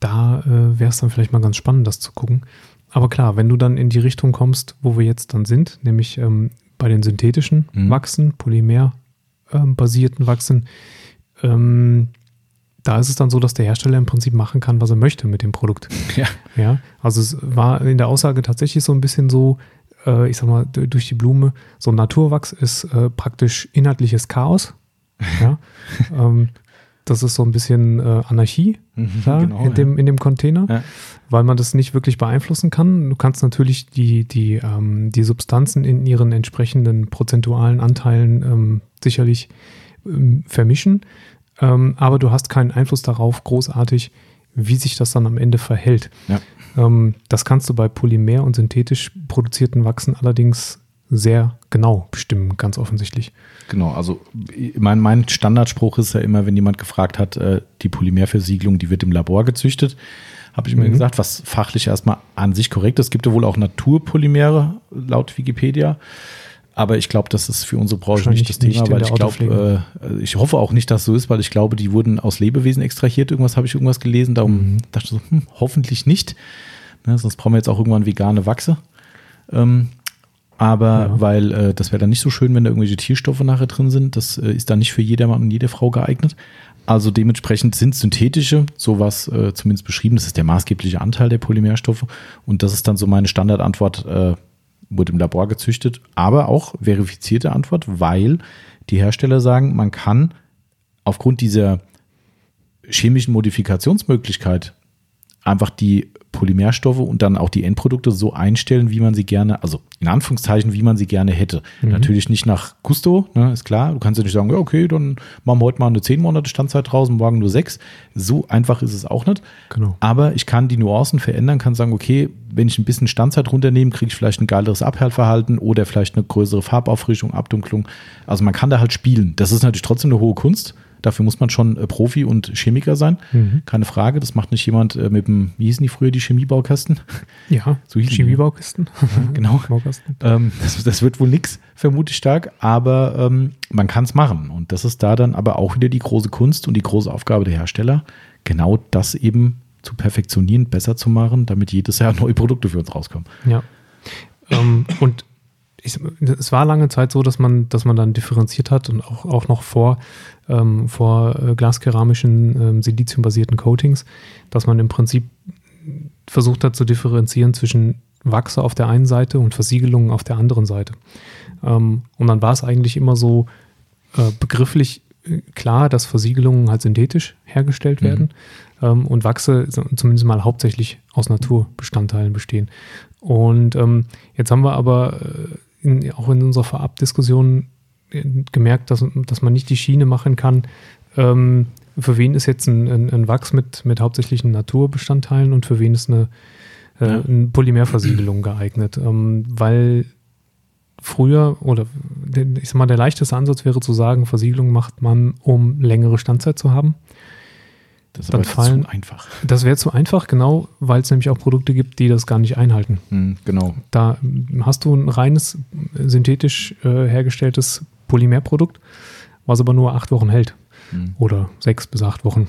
da äh, wäre es dann vielleicht mal ganz spannend, das zu gucken. Aber klar, wenn du dann in die Richtung kommst, wo wir jetzt dann sind, nämlich ähm, bei den synthetischen Mhm. Wachsen, Polymer-basierten Wachsen, ähm, da ist es dann so, dass der Hersteller im Prinzip machen kann, was er möchte mit dem Produkt. (laughs) Ja. Ja, also es war in der Aussage tatsächlich so ein bisschen so, äh, ich sag mal, durch die Blume, so ein Naturwachs ist äh, praktisch inhaltliches Chaos. Ja, (laughs) ähm, das ist so ein bisschen äh, Anarchie da genau, in, dem, in dem Container, Ja. weil man das nicht wirklich beeinflussen kann. Du kannst natürlich die, die, ähm, die Substanzen in ihren entsprechenden prozentualen Anteilen ähm, sicherlich vermischen. ähm, aber du hast keinen Einfluss darauf, großartig, wie sich das dann am Ende verhält. Ja. Ähm, das kannst du bei polymer- und synthetisch produzierten Wachsen allerdings sehr genau bestimmen, ganz offensichtlich. Genau, also mein, mein Standardspruch ist ja immer, wenn jemand gefragt hat, äh, die Polymerversiegelung, die wird im Labor gezüchtet, habe ich mir Mhm. gesagt, was fachlich erstmal an sich korrekt ist. Es gibt ja wohl auch Naturpolymere laut Wikipedia. Aber ich glaube, das ist für unsere Branche nicht das Thema, nicht weil ich glaube, äh, ich hoffe auch nicht, dass so ist, weil ich glaube, die wurden aus Lebewesen extrahiert. Irgendwas habe ich irgendwas gelesen. Darum Mhm. dachte ich so, hm, hoffentlich nicht. Ne, sonst brauchen wir jetzt auch irgendwann vegane Wachse. Ähm, aber Ja. weil äh, das wäre dann nicht so schön, wenn da irgendwelche Tierstoffe nachher drin sind. Das äh, ist dann nicht für jedermann und jede Frau geeignet. Also dementsprechend sind synthetische, sowas äh, zumindest beschrieben, das ist der maßgebliche Anteil der Polymerstoffe. Und das ist dann so meine Standardantwort, äh, wurde im Labor gezüchtet, aber auch verifizierte Antwort, weil die Hersteller sagen, man kann aufgrund dieser chemischen Modifikationsmöglichkeit einfach die Polymerstoffe und dann auch die Endprodukte so einstellen, wie man sie gerne, also in Anführungszeichen, wie man sie gerne hätte. Natürlich nicht nach Gusto, ne, ist klar. Du kannst ja nicht sagen, ja, okay, dann machen wir heute mal eine 10 Monate Standzeit draus und morgen nur 6. So einfach ist es auch nicht. Genau. Aber ich kann die Nuancen verändern, kann sagen, okay, wenn ich ein bisschen Standzeit runternehme, kriege ich vielleicht ein geileres Abhärtverhalten oder vielleicht eine größere Farbauffrischung, Abdunklung. Also man kann da halt spielen. Das ist natürlich trotzdem eine hohe Kunst. Dafür muss man schon äh, Profi und Chemiker sein. Mhm. Keine Frage. Das macht nicht jemand äh, mit dem, wie hießen die früher, die Chemiebaukasten? Ja, (laughs) So hießen die. Chemiebaukisten. genau. (laughs) Ähm, das, das wird wohl nix, vermute ich stark, aber ähm, man kann es machen. Und das ist da dann aber auch wieder die große Kunst und die große Aufgabe der Hersteller, genau das eben zu perfektionieren, besser zu machen, damit jedes Jahr neue Produkte für uns rauskommen. Ja. Ähm, und ich, es war lange Zeit so, dass man, dass man dann differenziert hat und auch, auch noch vor, ähm, vor äh, glaskeramischen, ähm, siliziumbasierten Coatings, dass man im Prinzip versucht hat zu differenzieren zwischen Wachse auf der einen Seite und Versiegelungen auf der anderen Seite. Ähm, und dann war es eigentlich immer so äh, begrifflich äh, klar, dass Versiegelungen halt synthetisch hergestellt Mhm. werden ähm, und Wachse zumindest mal hauptsächlich aus Naturbestandteilen bestehen. Und ähm, jetzt haben wir aber äh, in, auch in unserer Vorabdiskussion äh, gemerkt, dass, dass man nicht die Schiene machen kann, ähm, für wen ist jetzt ein, ein, ein Wachs mit, mit hauptsächlichen Naturbestandteilen und für wen ist eine, äh, Ja. eine Polymerversiegelung geeignet. Ähm, weil früher, oder der- ich sag mal, der leichteste Ansatz wäre zu sagen, Versiegelung macht man, um längere Standzeit zu haben. Das Dann fallen- zu einfach. (laughs) Das wäre zu einfach, genau, weil es nämlich auch Produkte gibt, die das gar nicht einhalten. Mhm, genau. Da ähm, hast du ein reines äh, synthetisch äh, hergestelltes Polymerprodukt, was aber nur acht Wochen hält Mhm. oder sechs bis acht Wochen.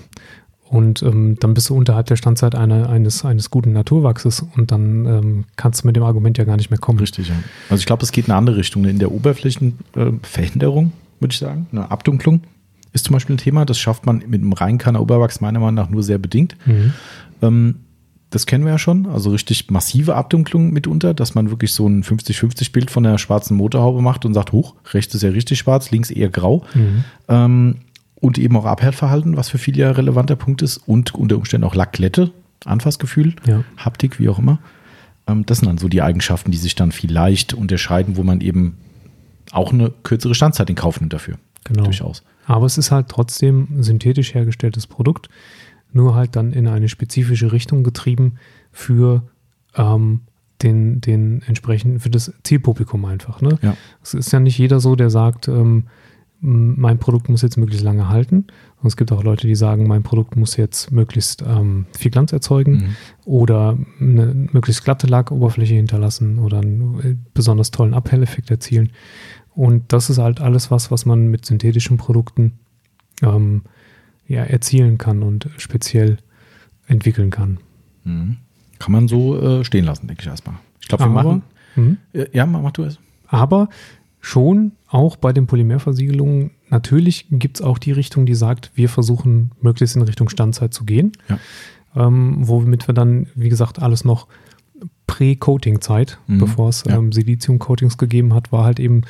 Und ähm, dann bist du unterhalb der Standzeit einer, eines, eines guten Naturwachses und dann ähm, kannst du mit dem Argument ja gar nicht mehr kommen. Richtig, ja. Also ich glaube, es geht in eine andere Richtung. In der Oberflächenveränderung, würde ich sagen. Eine Abdunklung ist zum Beispiel ein Thema. Das schafft man mit einem Reinkanner Oberwachs meiner Meinung nach nur sehr bedingt. Mhm. Ähm, das kennen wir ja schon, also richtig massive Abdunklung mitunter, dass man wirklich so ein 50-50-Bild von der schwarzen Motorhaube macht und sagt, hoch, rechts ist ja richtig schwarz, links eher grau. Mhm. Ähm, und eben auch Abhärtverhalten, was für viele ja relevanter Punkt ist. Und unter Umständen auch Lacklette, Anfassgefühl, Ja. Haptik, wie auch immer. Ähm, das sind dann so die Eigenschaften, die sich dann vielleicht unterscheiden, wo man eben auch eine kürzere Standzeit in Kauf nimmt dafür. Genau. Durchaus. Aber es ist halt trotzdem ein synthetisch hergestelltes Produkt, nur halt dann in eine spezifische Richtung getrieben für ähm, den, den entsprechenden, für das Zielpublikum einfach. Ne? Ja. Es ist ja nicht jeder so, der sagt, ähm, mein Produkt muss jetzt möglichst lange halten. Und es gibt auch Leute, die sagen, mein Produkt muss jetzt möglichst ähm, viel Glanz erzeugen Mhm. oder eine möglichst glatte Lackoberfläche hinterlassen oder einen äh, besonders tollen Abhelleffekt erzielen. Und das ist halt alles was, was man mit synthetischen Produkten ähm, ja, erzielen kann und speziell entwickeln kann. Mhm. Kann man so äh, stehen lassen, denke ich erstmal. Ich glaube, wir machen. Mhm. Äh, ja, mach, du es. Aber schon auch bei den Polymerversiegelungen, natürlich gibt es auch die Richtung, die sagt, wir versuchen möglichst in Richtung Standzeit zu gehen. Ja. Ähm, womit wir dann, wie gesagt, alles noch Pre-Coating-Zeit, Mhm. bevor es Ja. ähm, Silizium-Coatings gegeben hat, war halt eben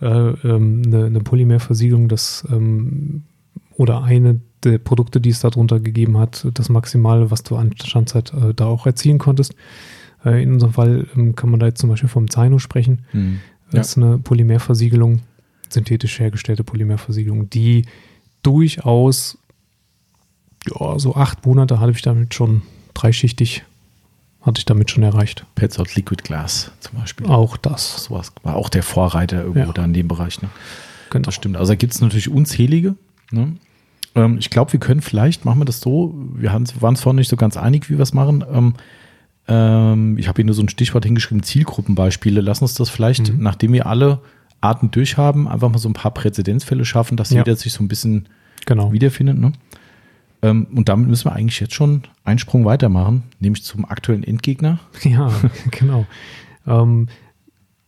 äh, ähm, eine, eine Polymerversiegelung, das ähm, oder eine der Produkte, die es darunter gegeben hat, das Maximale, was du an Standzeit äh, da auch erzielen konntest. Äh, in unserem Fall ähm, kann man da jetzt zum Beispiel vom Zaino sprechen. Mhm. Das ist eine Polymerversiegelung, synthetisch hergestellte Polymerversiegelung, die durchaus, ja, so acht Monate hatte ich damit schon dreischichtig, hatte ich damit schon erreicht. Pets out Liquid Glass zum Beispiel. Auch das. Sowas war auch der Vorreiter irgendwo Ja. da in dem Bereich. Ne? Genau. Das stimmt. Also da gibt es natürlich unzählige. Ne? Ähm, ich glaube, wir können vielleicht, machen wir das so, wir waren es vorhin nicht so ganz einig, wie wir es machen. Ähm, ähm, ich habe hier nur so ein Stichwort hingeschrieben, Zielgruppenbeispiele. Lass uns das vielleicht, Mhm. nachdem wir alle Arten durchhaben, einfach mal so ein paar Präzedenzfälle schaffen, dass Ja. jeder sich so ein bisschen Genau. wiederfindet. Ne? Ähm, und damit müssen wir eigentlich jetzt schon einen Sprung weitermachen, nämlich zum aktuellen Endgegner. (laughs) Ja, genau. Ähm,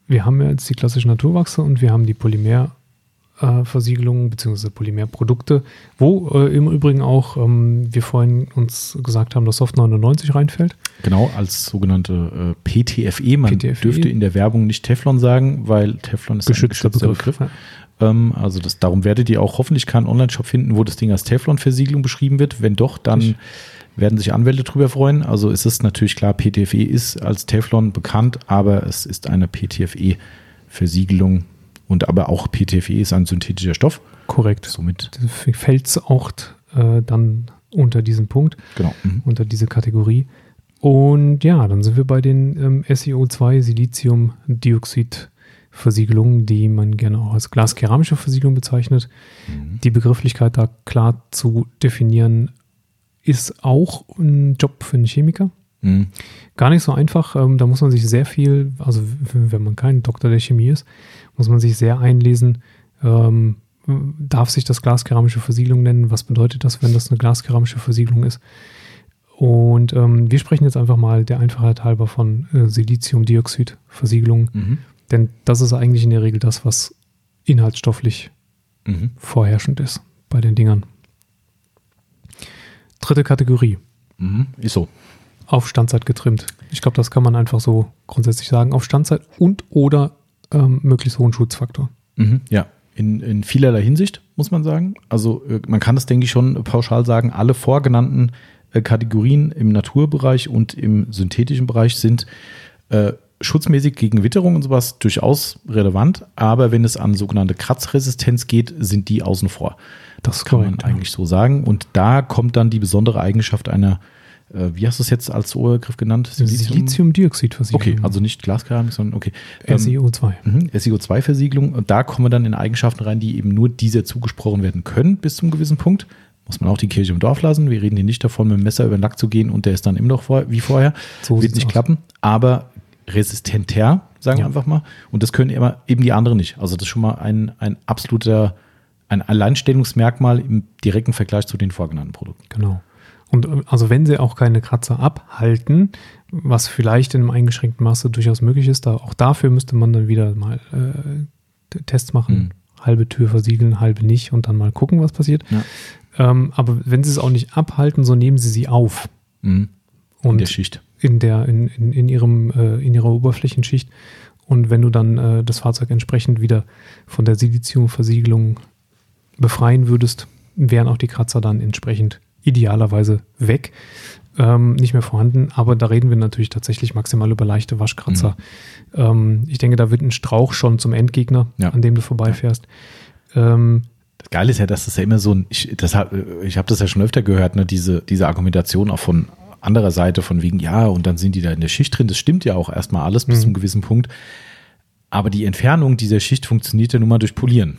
wir haben ja jetzt die klassischen Naturwachse und wir haben die Polymerversiegelungen bzw. Polymerprodukte, wo äh, im Übrigen auch ähm, wir vorhin uns gesagt haben, dass Soft 99 reinfällt. Genau, als sogenannte äh, PTFE. Man PTFE. dürfte in der Werbung nicht Teflon sagen, weil Teflon ist Geschützter ein geschützter Begriff. Begriff. Ähm, also das, darum werdet ihr auch hoffentlich keinen Online-Shop finden, wo das Ding als Teflon-Versiegelung beschrieben wird. Wenn doch, dann Richtig. werden sich Anwälte drüber freuen. Also es ist natürlich klar, PTFE ist als Teflon bekannt, aber es ist eine PTFE-Versiegelung und aber auch PTFE ist ein synthetischer Stoff. Korrekt. Somit, Fällt es auch äh, dann unter diesen Punkt, genau. Mhm. unter diese Kategorie. Und ja, dann sind wir bei den ähm, SiO2 Siliziumdioxid-Versiegelungen, die man gerne auch als glaskeramische Versiegelung bezeichnet. Mhm. Die Begrifflichkeit da klar zu definieren, ist auch ein Job für einen Chemiker. Mhm. Gar nicht so einfach. Ähm, da muss man sich sehr viel, also wenn man kein Doktor der Chemie ist, muss man sich sehr einlesen. Ähm, darf sich das glaskeramische Versiegelung nennen? Was bedeutet das, wenn das eine glaskeramische Versiegelung ist? Und ähm, wir sprechen jetzt einfach mal der Einfachheit halber von äh, Siliziumdioxid-Versiegelung, Mhm. Denn das ist eigentlich in der Regel das, was inhaltsstofflich Mhm. vorherrschend ist bei den Dingern. Dritte Kategorie. Mhm. Ist so. auf Standzeit getrimmt. Ich glaube, das kann man einfach so grundsätzlich sagen. Auf Standzeit und oder ähm, möglichst hohen Schutzfaktor. Mhm, ja, in, in vielerlei Hinsicht, muss man sagen. Also äh, man kann das, denke ich, schon pauschal sagen, alle vorgenannten äh, Kategorien im Naturbereich und im synthetischen Bereich sind äh, schutzmäßig gegen Witterung und sowas durchaus relevant, aber wenn es an sogenannte Kratzresistenz geht, sind die außen vor. Das kann korrekt, man eigentlich so sagen. Und da kommt dann die besondere Eigenschaft einer, äh, wie hast du es jetzt als Obergriff genannt? Siliziumdioxidversiegelung. Okay, also nicht Glaskeramik, sondern okay. Ähm, SiO2. Mhm, SiO2-Versiegelung. Und da kommen wir dann in Eigenschaften rein, die eben nur dieser zugesprochen werden können, bis zum gewissen Punkt. Muss man auch die Kirche im Dorf lassen. Wir reden hier nicht davon, mit dem Messer über den Lack zu gehen und der ist dann immer noch vor, wie vorher. So Wird nicht aus. klappen. Aber resistenter, sagen wir Ja. einfach mal. Und das können immer, eben die anderen nicht. Also das ist schon mal ein, ein absoluter, ein Alleinstellungsmerkmal im direkten Vergleich zu den vorgenannten Produkten. Genau. Und äh, also wenn sie auch keine Kratzer abhalten, was vielleicht in einem eingeschränkten Maße durchaus möglich ist, da, auch dafür müsste man dann wieder mal äh, Tests machen, Mhm. halbe Tür versiegeln, halbe nicht und dann mal gucken, was passiert. Ja. Ähm, aber wenn sie es auch nicht abhalten, so nehmen sie sie auf. Mhm. In Und der Schicht. In der in, in, in ihrem äh, in ihrer Oberflächenschicht und wenn du dann äh, das Fahrzeug entsprechend wieder von der Siliziumversiegelung befreien würdest, wären auch die Kratzer dann entsprechend idealerweise weg, ähm, nicht mehr vorhanden. Aber da reden wir natürlich tatsächlich maximal über leichte Waschkratzer. Ähm, ich denke, da wird ein Strauch schon zum Endgegner, Ja. an dem du vorbeifährst. Ähm, Das Geile ist ja, dass das ja immer so ein, ich, das hab, ich habe das ja schon öfter gehört, ne, diese, diese Argumentation auch von anderer Seite, von wegen, ja, und dann sind die da in der Schicht drin. Das stimmt ja auch erstmal alles bis Mhm. zu einem gewissen Punkt. Aber die Entfernung dieser Schicht funktioniert ja nun mal durch Polieren.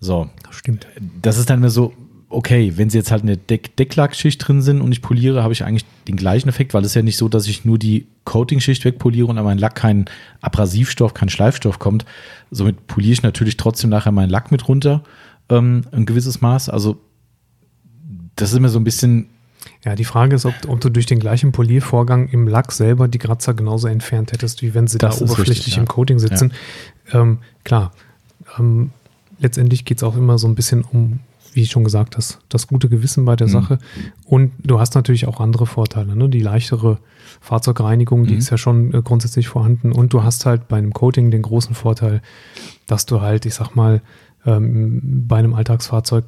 So, stimmt. das ist dann immer so, okay, wenn sie jetzt halt in der Deck Decklackschicht drin sind und ich poliere, habe ich eigentlich den gleichen Effekt, weil es ja nicht so, dass ich nur die Coating-Schicht wegpoliere und an meinen Lack kein Abrasivstoff, kein Schleifstoff kommt. Somit poliere ich natürlich trotzdem nachher meinen Lack mit runter, ähm, ein gewisses Maß. Also das ist immer so ein bisschen, Ja, die Frage ist, ob, ob du durch den gleichen Poliervorgang im Lack selber die Kratzer genauso entfernt hättest, wie wenn sie Das da oberflächlich richtig, ja. im Coating sitzen. Ähm, klar, ähm, letztendlich geht es auch immer so ein bisschen um, wie ich schon gesagt hast, das gute Gewissen bei der Mhm. Sache. Und du hast natürlich auch andere Vorteile. Ne? Die leichtere Fahrzeugreinigung, die Mhm. ist ja schon äh, grundsätzlich vorhanden. Und du hast halt bei einem Coating den großen Vorteil, dass du halt, ich sag mal, ähm, bei einem Alltagsfahrzeug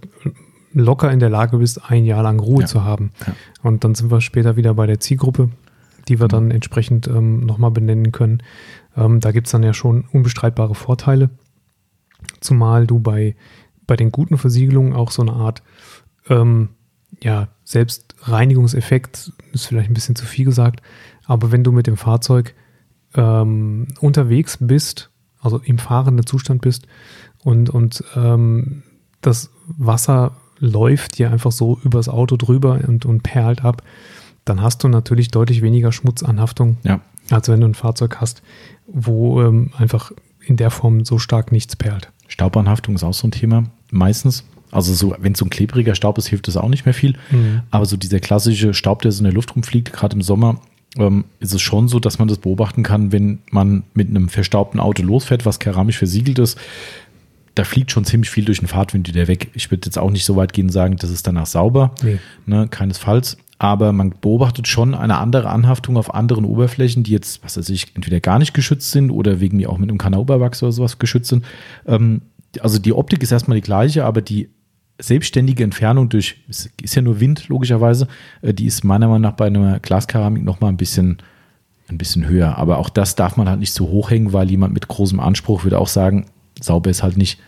locker in der Lage bist, ein Jahr lang Ruhe Ja. zu haben. Ja. Und dann sind wir später wieder bei der Zielgruppe, die wir Mhm. dann entsprechend ähm, nochmal benennen können. Ähm, da gibt es dann ja schon unbestreitbare Vorteile. Zumal du bei bei den guten Versiegelungen auch so eine Art, ähm, ja, Selbstreinigungseffekt, ist vielleicht ein bisschen zu viel gesagt, aber wenn du mit dem Fahrzeug ähm, unterwegs bist, also im fahrenden Zustand bist und, und ähm, das Wasser läuft dir einfach so übers Auto drüber und, und perlt ab, dann hast du natürlich deutlich weniger Schmutzanhaftung, Ja. als wenn du ein Fahrzeug hast, wo ähm, einfach in der Form so stark nichts perlt. Staubanhaftung ist auch so ein Thema. Meistens. Also so, wenn es so ein klebriger Staub ist, hilft das auch nicht mehr viel. Mhm. Aber so dieser klassische Staub, der so in der Luft rumfliegt, gerade im Sommer, ähm, ist es schon so, dass man das beobachten kann, wenn man mit einem verstaubten Auto losfährt, was keramisch versiegelt ist. Da fliegt schon ziemlich viel durch den Fahrtwind wieder weg. Ich würde jetzt auch nicht so weit gehen und sagen, das ist danach sauber. Nee. Ne, keinesfalls. Aber man beobachtet schon eine andere Anhaftung auf anderen Oberflächen, die jetzt, was weiß ich, entweder gar nicht geschützt sind oder wegen mir auch mit einem Kanauberwachs oder sowas geschützt sind. Ähm, also die Optik ist erstmal die gleiche, aber die selbstständige Entfernung durch, es ist ja nur Wind, logischerweise, äh, die ist meiner Meinung nach bei einer Glaskeramik nochmal ein bisschen, ein bisschen höher. Aber auch das darf man halt nicht so hoch hängen, weil jemand mit großem Anspruch würde auch sagen, sauber ist halt nicht.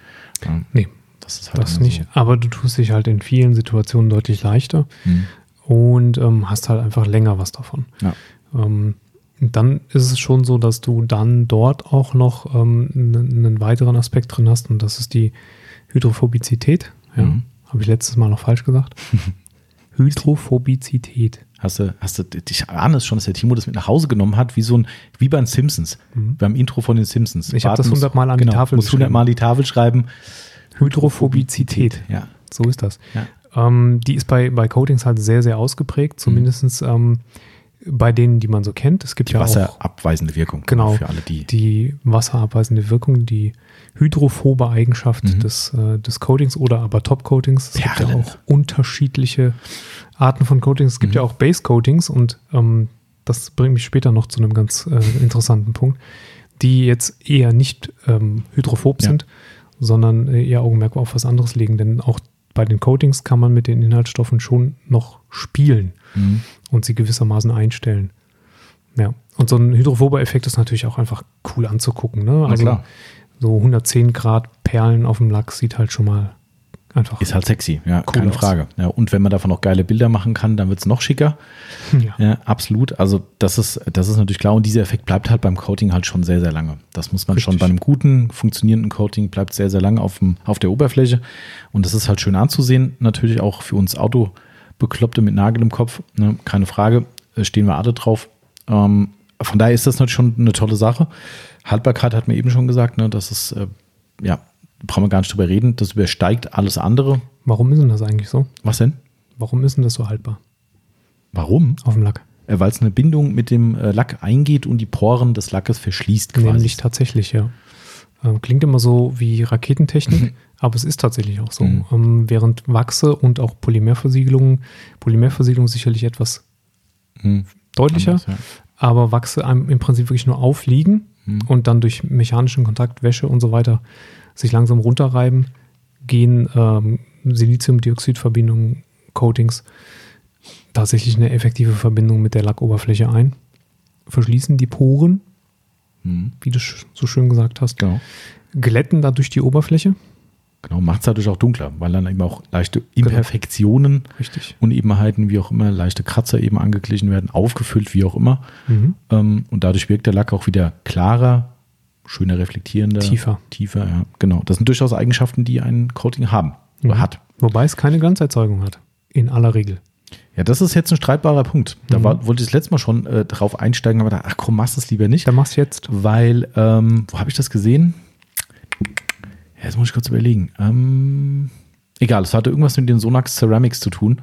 Nee, das ist halt das nicht. Aber du tust dich halt in vielen Situationen deutlich leichter So. Hm. und ähm, hast halt einfach länger was davon. Ja. Ähm, dann ist es schon so, dass du dann dort auch noch ähm, einen, einen weiteren Aspekt drin hast und das ist die Hydrophobizität. Ja, Mhm. Habe ich letztes Mal noch falsch gesagt. (laughs) Hydrophobizität. Hast du, hast du, ich ahne es schon, dass der Timo das mit nach Hause genommen hat, wie so ein, wie bei den Simpsons, beim Intro von den Simpsons. Mhm. Ich hab Bart das muss- 100 Mal an die genau, Tafel muss 100 geschrieben. Mal die Tafel schreiben. Hydrophobizität. Ja. So ist das. Ja. Ähm, die ist bei, bei Coatings halt sehr, sehr ausgeprägt, zumindest ähm, bei denen, die man so kennt. Es gibt Die ja auch wasserabweisende Wirkung. Genau. Für alle, die. die wasserabweisende Wirkung, die hydrophobe Eigenschaft Mhm. des, äh, des Coatings oder aber Top-Coatings. Es gibt ja Perlen. auch unterschiedliche Arten von Coatings. Es gibt Mhm. ja auch Base-Coatings und ähm, das bringt mich später noch zu einem ganz äh, interessanten Punkt, die jetzt eher nicht ähm, hydrophob Ja. sind, sondern äh, ihr Augenmerk auf was anderes legen. Denn auch bei den Coatings kann man mit den Inhaltsstoffen schon noch spielen Mhm. und sie gewissermaßen einstellen. Ja, und so ein hydrophober Effekt ist natürlich auch einfach cool anzugucken. Ne? Also so 110 Grad Perlen auf dem Lack sieht halt schon mal einfach. Ist halt sexy, ja, Cool keine aus. Frage. Ja, und wenn man davon noch geile Bilder machen kann, dann wird es noch schicker. ja. Ja, absolut. Also das ist, das ist natürlich klar. Und dieser Effekt bleibt halt beim Coating halt schon sehr, sehr lange. Das muss man Richtig. schon bei einem guten, funktionierenden Coating bleibt sehr, sehr lange auf, dem, auf der Oberfläche. Und das ist halt schön anzusehen. Natürlich auch für uns Autobekloppte mit Nagel im Kopf. Ne? Keine Frage. Äh, Stehen wir alle drauf. Ähm, von daher ist das natürlich schon eine tolle Sache. Haltbarkeit hat mir eben schon gesagt, ne? das ist, äh, ja, brauchen wir gar nicht drüber reden. Das übersteigt alles andere. Warum ist denn das eigentlich so? Was denn? Warum ist denn das so haltbar Warum? auf dem Lack? Äh, Weil es eine Bindung mit dem äh, Lack eingeht und die Poren des Lackes verschließt quasi. Nämlich tatsächlich, ja. Ähm, klingt immer so wie Raketentechnik, aber es ist tatsächlich auch so. Mhm. Ähm, während Wachse und auch Polymerversiegelungen, Polymerversiegelung sicherlich etwas Hm, deutlicher, anders, ja. aber Wachse einem im Prinzip wirklich nur aufliegen Hm. und dann durch mechanischen Kontakt, Wäsche und so weiter sich langsam runterreiben, gehen ähm, Siliziumdioxidverbindungen, Coatings tatsächlich eine effektive Verbindung mit der Lackoberfläche ein, verschließen die Poren, Hm, wie du so schön gesagt hast, Genau. glätten dadurch die Oberfläche. Genau, macht es dadurch auch dunkler, weil dann eben auch leichte Imperfektionen, Richtig. Unebenheiten, wie auch immer, leichte Kratzer eben angeglichen werden, aufgefüllt, wie auch immer. Mhm. Ähm, und dadurch wirkt der Lack auch wieder klarer, schöner reflektierender. Tiefer. Tiefer, ja. Genau. Das sind durchaus Eigenschaften, die ein Coating haben oder Mhm. hat. Wobei es keine Glanzerzeugung hat. In aller Regel. Ja, das ist jetzt ein streitbarer Punkt. Da Mhm. war, wollte ich das letzte Mal schon äh, drauf einsteigen, aber da, ach komm, machst es lieber nicht. Dann machst du jetzt. Weil, ähm, wo habe ich das gesehen? Ja, jetzt muss ich kurz überlegen. Ähm, egal, es hatte irgendwas mit den Sonax Ceramics zu tun.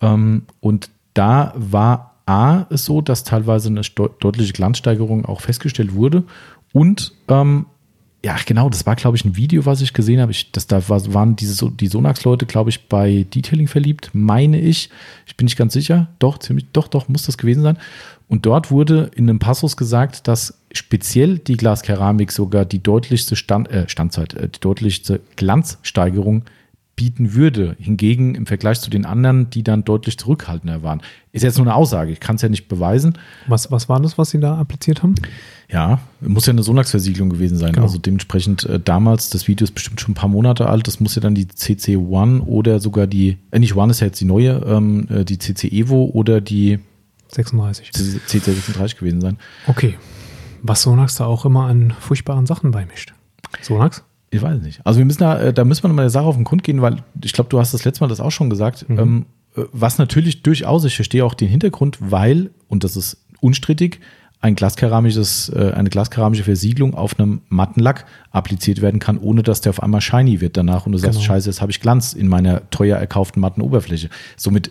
Ähm, und da war A es so, dass teilweise eine deutliche Glanzsteigerung auch festgestellt wurde. Und ähm, ja, genau, das war, glaube ich, ein Video, was ich gesehen habe. Ich, das, da war, waren diese, die Sonax-Leute, glaube ich, bei Detailing verliebt, meine ich. Ich bin nicht ganz sicher. Doch, ziemlich, doch, doch, muss das gewesen sein. Und dort wurde in einem Passus gesagt, dass speziell die Glaskeramik sogar die deutlichste Stand, äh, Standzeit, äh, die deutlichste Glanzsteigerung bieten würde. Hingegen im Vergleich zu den anderen, die dann deutlich zurückhaltender waren. Ist jetzt nur eine Aussage, ich kann es ja nicht beweisen. Was, was war das, was Sie da appliziert haben? Ja, muss ja eine Sonax-Versiegelung gewesen sein. Genau. Also dementsprechend äh, damals, das Video ist bestimmt schon ein paar Monate alt, das muss ja dann die CC One oder sogar die, äh, nicht One ist ja jetzt die neue, ähm, äh, die CC Evo oder die 36. CC 36 gewesen sein. Okay. Was Sonax da auch immer an furchtbaren Sachen beimischt. Sonax? Ich weiß nicht. Also wir müssen da, äh, da müssen wir nochmal der Sache auf den Grund gehen, weil ich glaube, du hast das letzte Mal das auch schon gesagt. Mhm. Ähm, äh, was natürlich durchaus, ich verstehe auch den Hintergrund, weil, und das ist unstrittig, ein glaskeramisches, äh, eine glaskeramische Versiegelung auf einem matten Lack appliziert werden kann, ohne dass der auf einmal shiny wird danach und du sagst, Genau. scheiße, jetzt habe ich Glanz in meiner teuer erkauften matten Oberfläche. Somit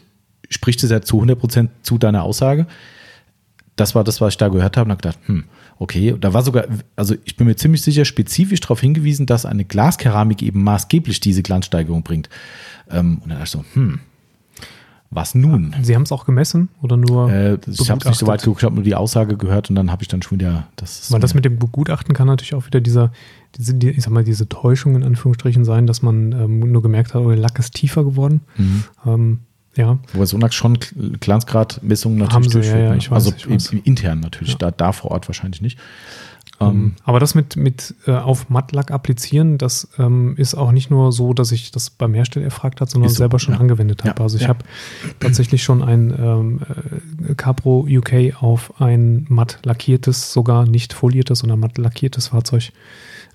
spricht es ja zu 100% zu deiner Aussage. Das war das, was ich da gehört habe und habe gedacht, hm, okay, da war sogar, also ich bin mir ziemlich sicher spezifisch darauf hingewiesen, dass eine Glaskeramik eben maßgeblich diese Glanzsteigerung bringt. Ähm, und dann dachte ich so, hm, was nun? Sie haben es auch gemessen oder nur Äh, ich habe nicht so weit geguckt, ich habe nur die Aussage gehört und dann habe ich dann schon wieder das. Weil das mit dem Begutachten kann natürlich auch wieder dieser, diese, die, ich sag mal, diese Täuschung in Anführungsstrichen sein, dass man ähm, nur gemerkt hat, oh, der Lack ist tiefer geworden. Mhm. Ähm, ja, Wobei Sonax schon Glanzgradmessungen natürlich Haben sie, durchführt. ja, ja, ne? ich weiß, also ich weiß. intern natürlich, Ja. da, da vor Ort wahrscheinlich nicht. Ähm, Ähm, aber das mit, mit äh, auf Mattlack applizieren, das ähm, ist auch nicht nur so, dass ich das beim Hersteller erfragt habe, sondern so, selber schon ja. angewendet habe. Ja, Also ich ja. habe tatsächlich schon ein ähm, äh, Capro UK auf ein matt lackiertes, sogar nicht foliertes, sondern matt lackiertes Fahrzeug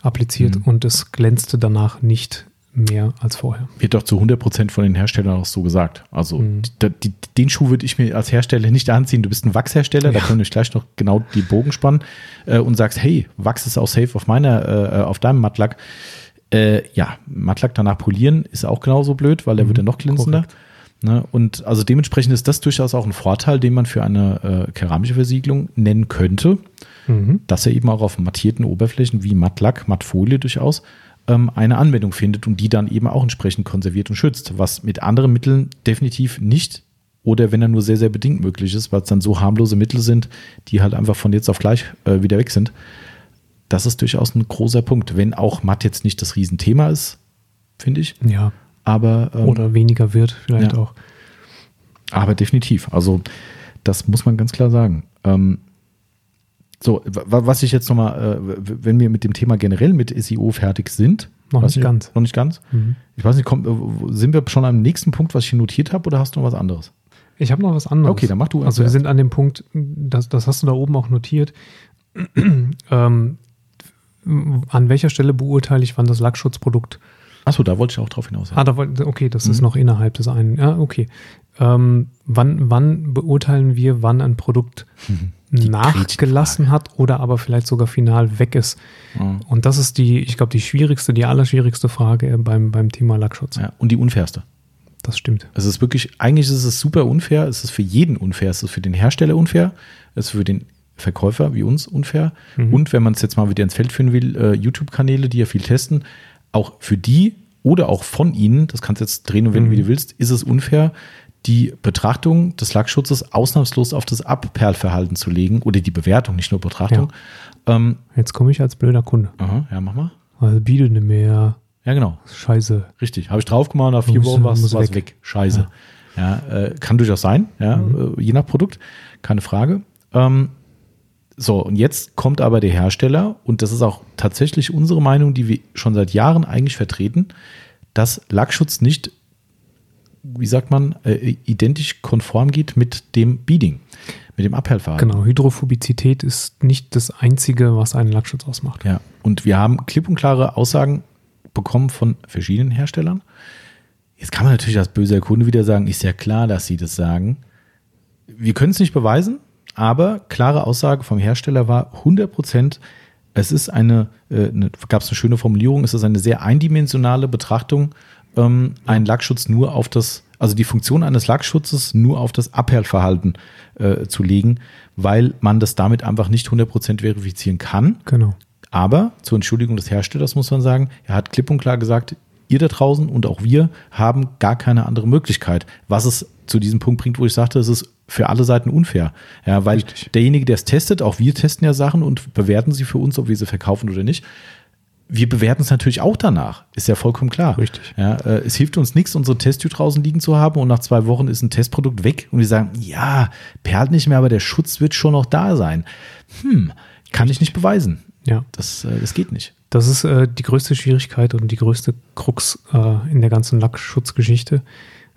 appliziert Mhm. und es glänzte danach nicht mehr als vorher. wird doch zu 100% von den Herstellern auch so gesagt. Also Mhm. die, die, den Schuh würde ich mir als Hersteller nicht anziehen. Du bist ein Wachshersteller, da Ja. können wir gleich noch genau die Bogen spannen äh, und sagst, hey, Wachs ist auch safe auf meiner, äh, auf deinem Mattlack. Äh, ja, Mattlack danach polieren ist auch genauso blöd, weil er Mhm, wird ja noch glänzender. Ne? Und also dementsprechend ist das durchaus auch ein Vorteil, den man für eine äh, keramische Versiegelung nennen könnte Mhm. dass er eben auch auf mattierten Oberflächen wie Mattlack, Mattfolie durchaus ähm, eine Anwendung findet und die dann eben auch entsprechend konserviert und schützt, was mit anderen Mitteln definitiv nicht oder wenn er nur sehr, sehr bedingt möglich ist, weil es dann so harmlose Mittel sind, die halt einfach von jetzt auf gleich äh, wieder weg sind. Das ist durchaus ein großer Punkt, wenn auch Matt jetzt nicht das Riesenthema ist, finde ich. Ja, Aber, ähm, oder weniger wird vielleicht ja. auch. aber definitiv. Also, das muss man ganz klar sagen. Ähm, so, wa- was ich jetzt nochmal, äh, wenn wir mit dem Thema generell mit SEO fertig sind. Noch nicht ganz. Noch nicht ganz. Mhm. Ich weiß nicht, kommt, äh, sind wir schon am nächsten Punkt, was ich hier notiert habe, oder hast du noch was anderes? Ich habe noch was anderes. Okay, dann mach du Also wir sind an dem Punkt, das, das hast du da oben auch notiert. (clears throat) ähm, an welcher Stelle beurteile ich, wann das Lackschutzprodukt. Achso, da wollte ich auch drauf hinaus. Ah, da, wollt- okay, das ist Mhm. noch innerhalb des einen. Ja, okay. Ähm, wann, wann beurteilen wir, wann ein Produkt nachgelassen hat oder aber vielleicht sogar final weg ist? Ja. Und das ist die, ich glaube, die schwierigste, die allerschwierigste Frage beim, beim Thema Lackschutz. Ja, und die unfairste. Das stimmt. Es ist wirklich, eigentlich ist es super unfair. Es ist für jeden unfair. Es ist für den Hersteller unfair. Es ist für den Verkäufer wie uns unfair. Mhm. Und wenn man es jetzt mal wieder ins Feld führen will, äh, YouTube-Kanäle, die ja viel testen, auch für die oder auch von ihnen, das kannst du jetzt drehen und wenden, Mhm. wie du willst, ist es unfair, die Betrachtung des Lackschutzes ausnahmslos auf das Abperlverhalten zu legen oder die Bewertung, nicht nur Betrachtung. Ähm, Jetzt komme ich als blöder Kunde. aha, ja, mach mal. Also bietet nicht mehr. Ja, genau. Scheiße. Richtig. Habe ich drauf gemacht, nach vier Wochen war es weg. weg. Scheiße. Ja, äh, kann durchaus sein, ja, Mhm. äh, je nach Produkt, keine Frage. Ähm, so, und jetzt kommt aber der Hersteller, und das ist auch tatsächlich unsere Meinung, die wir schon seit Jahren eigentlich vertreten, dass Lackschutz nicht, wie sagt man, äh, identisch konform geht mit dem Beading, mit dem Abhellverhalten. Genau, Hydrophobizität ist nicht das Einzige, was einen Lackschutz ausmacht. Ja, und wir haben klipp und klare Aussagen bekommen von verschiedenen Herstellern. Jetzt kann man natürlich als böser Kunde wieder sagen, ist ja klar, dass sie das sagen. Wir können es nicht beweisen, aber klare Aussage vom Hersteller war 100 Prozent, es ist eine, äh, eine gab es eine schöne Formulierung, es ist eine sehr eindimensionale Betrachtung, ähm, einen Lackschutz nur auf das, also die Funktion eines Lackschutzes nur auf das Abperlverhalten äh, zu legen, weil man das damit einfach nicht 100 Prozent verifizieren kann. Genau. Aber zur Entschuldigung des Herstellers muss man sagen, er hat klipp und klar gesagt, ihr da draußen und auch wir haben gar keine andere Möglichkeit. Was es zu diesem Punkt bringt, wo ich sagte, es ist für alle Seiten unfair. Ja, weil Richtig. derjenige, der es testet, auch wir testen ja Sachen und bewerten sie für uns, ob wir sie verkaufen oder nicht. Wir bewerten es natürlich auch danach. Ist ja vollkommen klar. Richtig. Ja, äh, es hilft uns nichts, unsere Testtür draußen liegen zu haben und nach zwei Wochen ist ein Testprodukt weg und wir sagen, ja, perlt nicht mehr, aber der Schutz wird schon noch da sein. Hm, kann ich nicht beweisen. Ja. Das, äh, das geht nicht. Das ist äh, die größte Schwierigkeit und die größte Krux äh, in der ganzen Lackschutzgeschichte.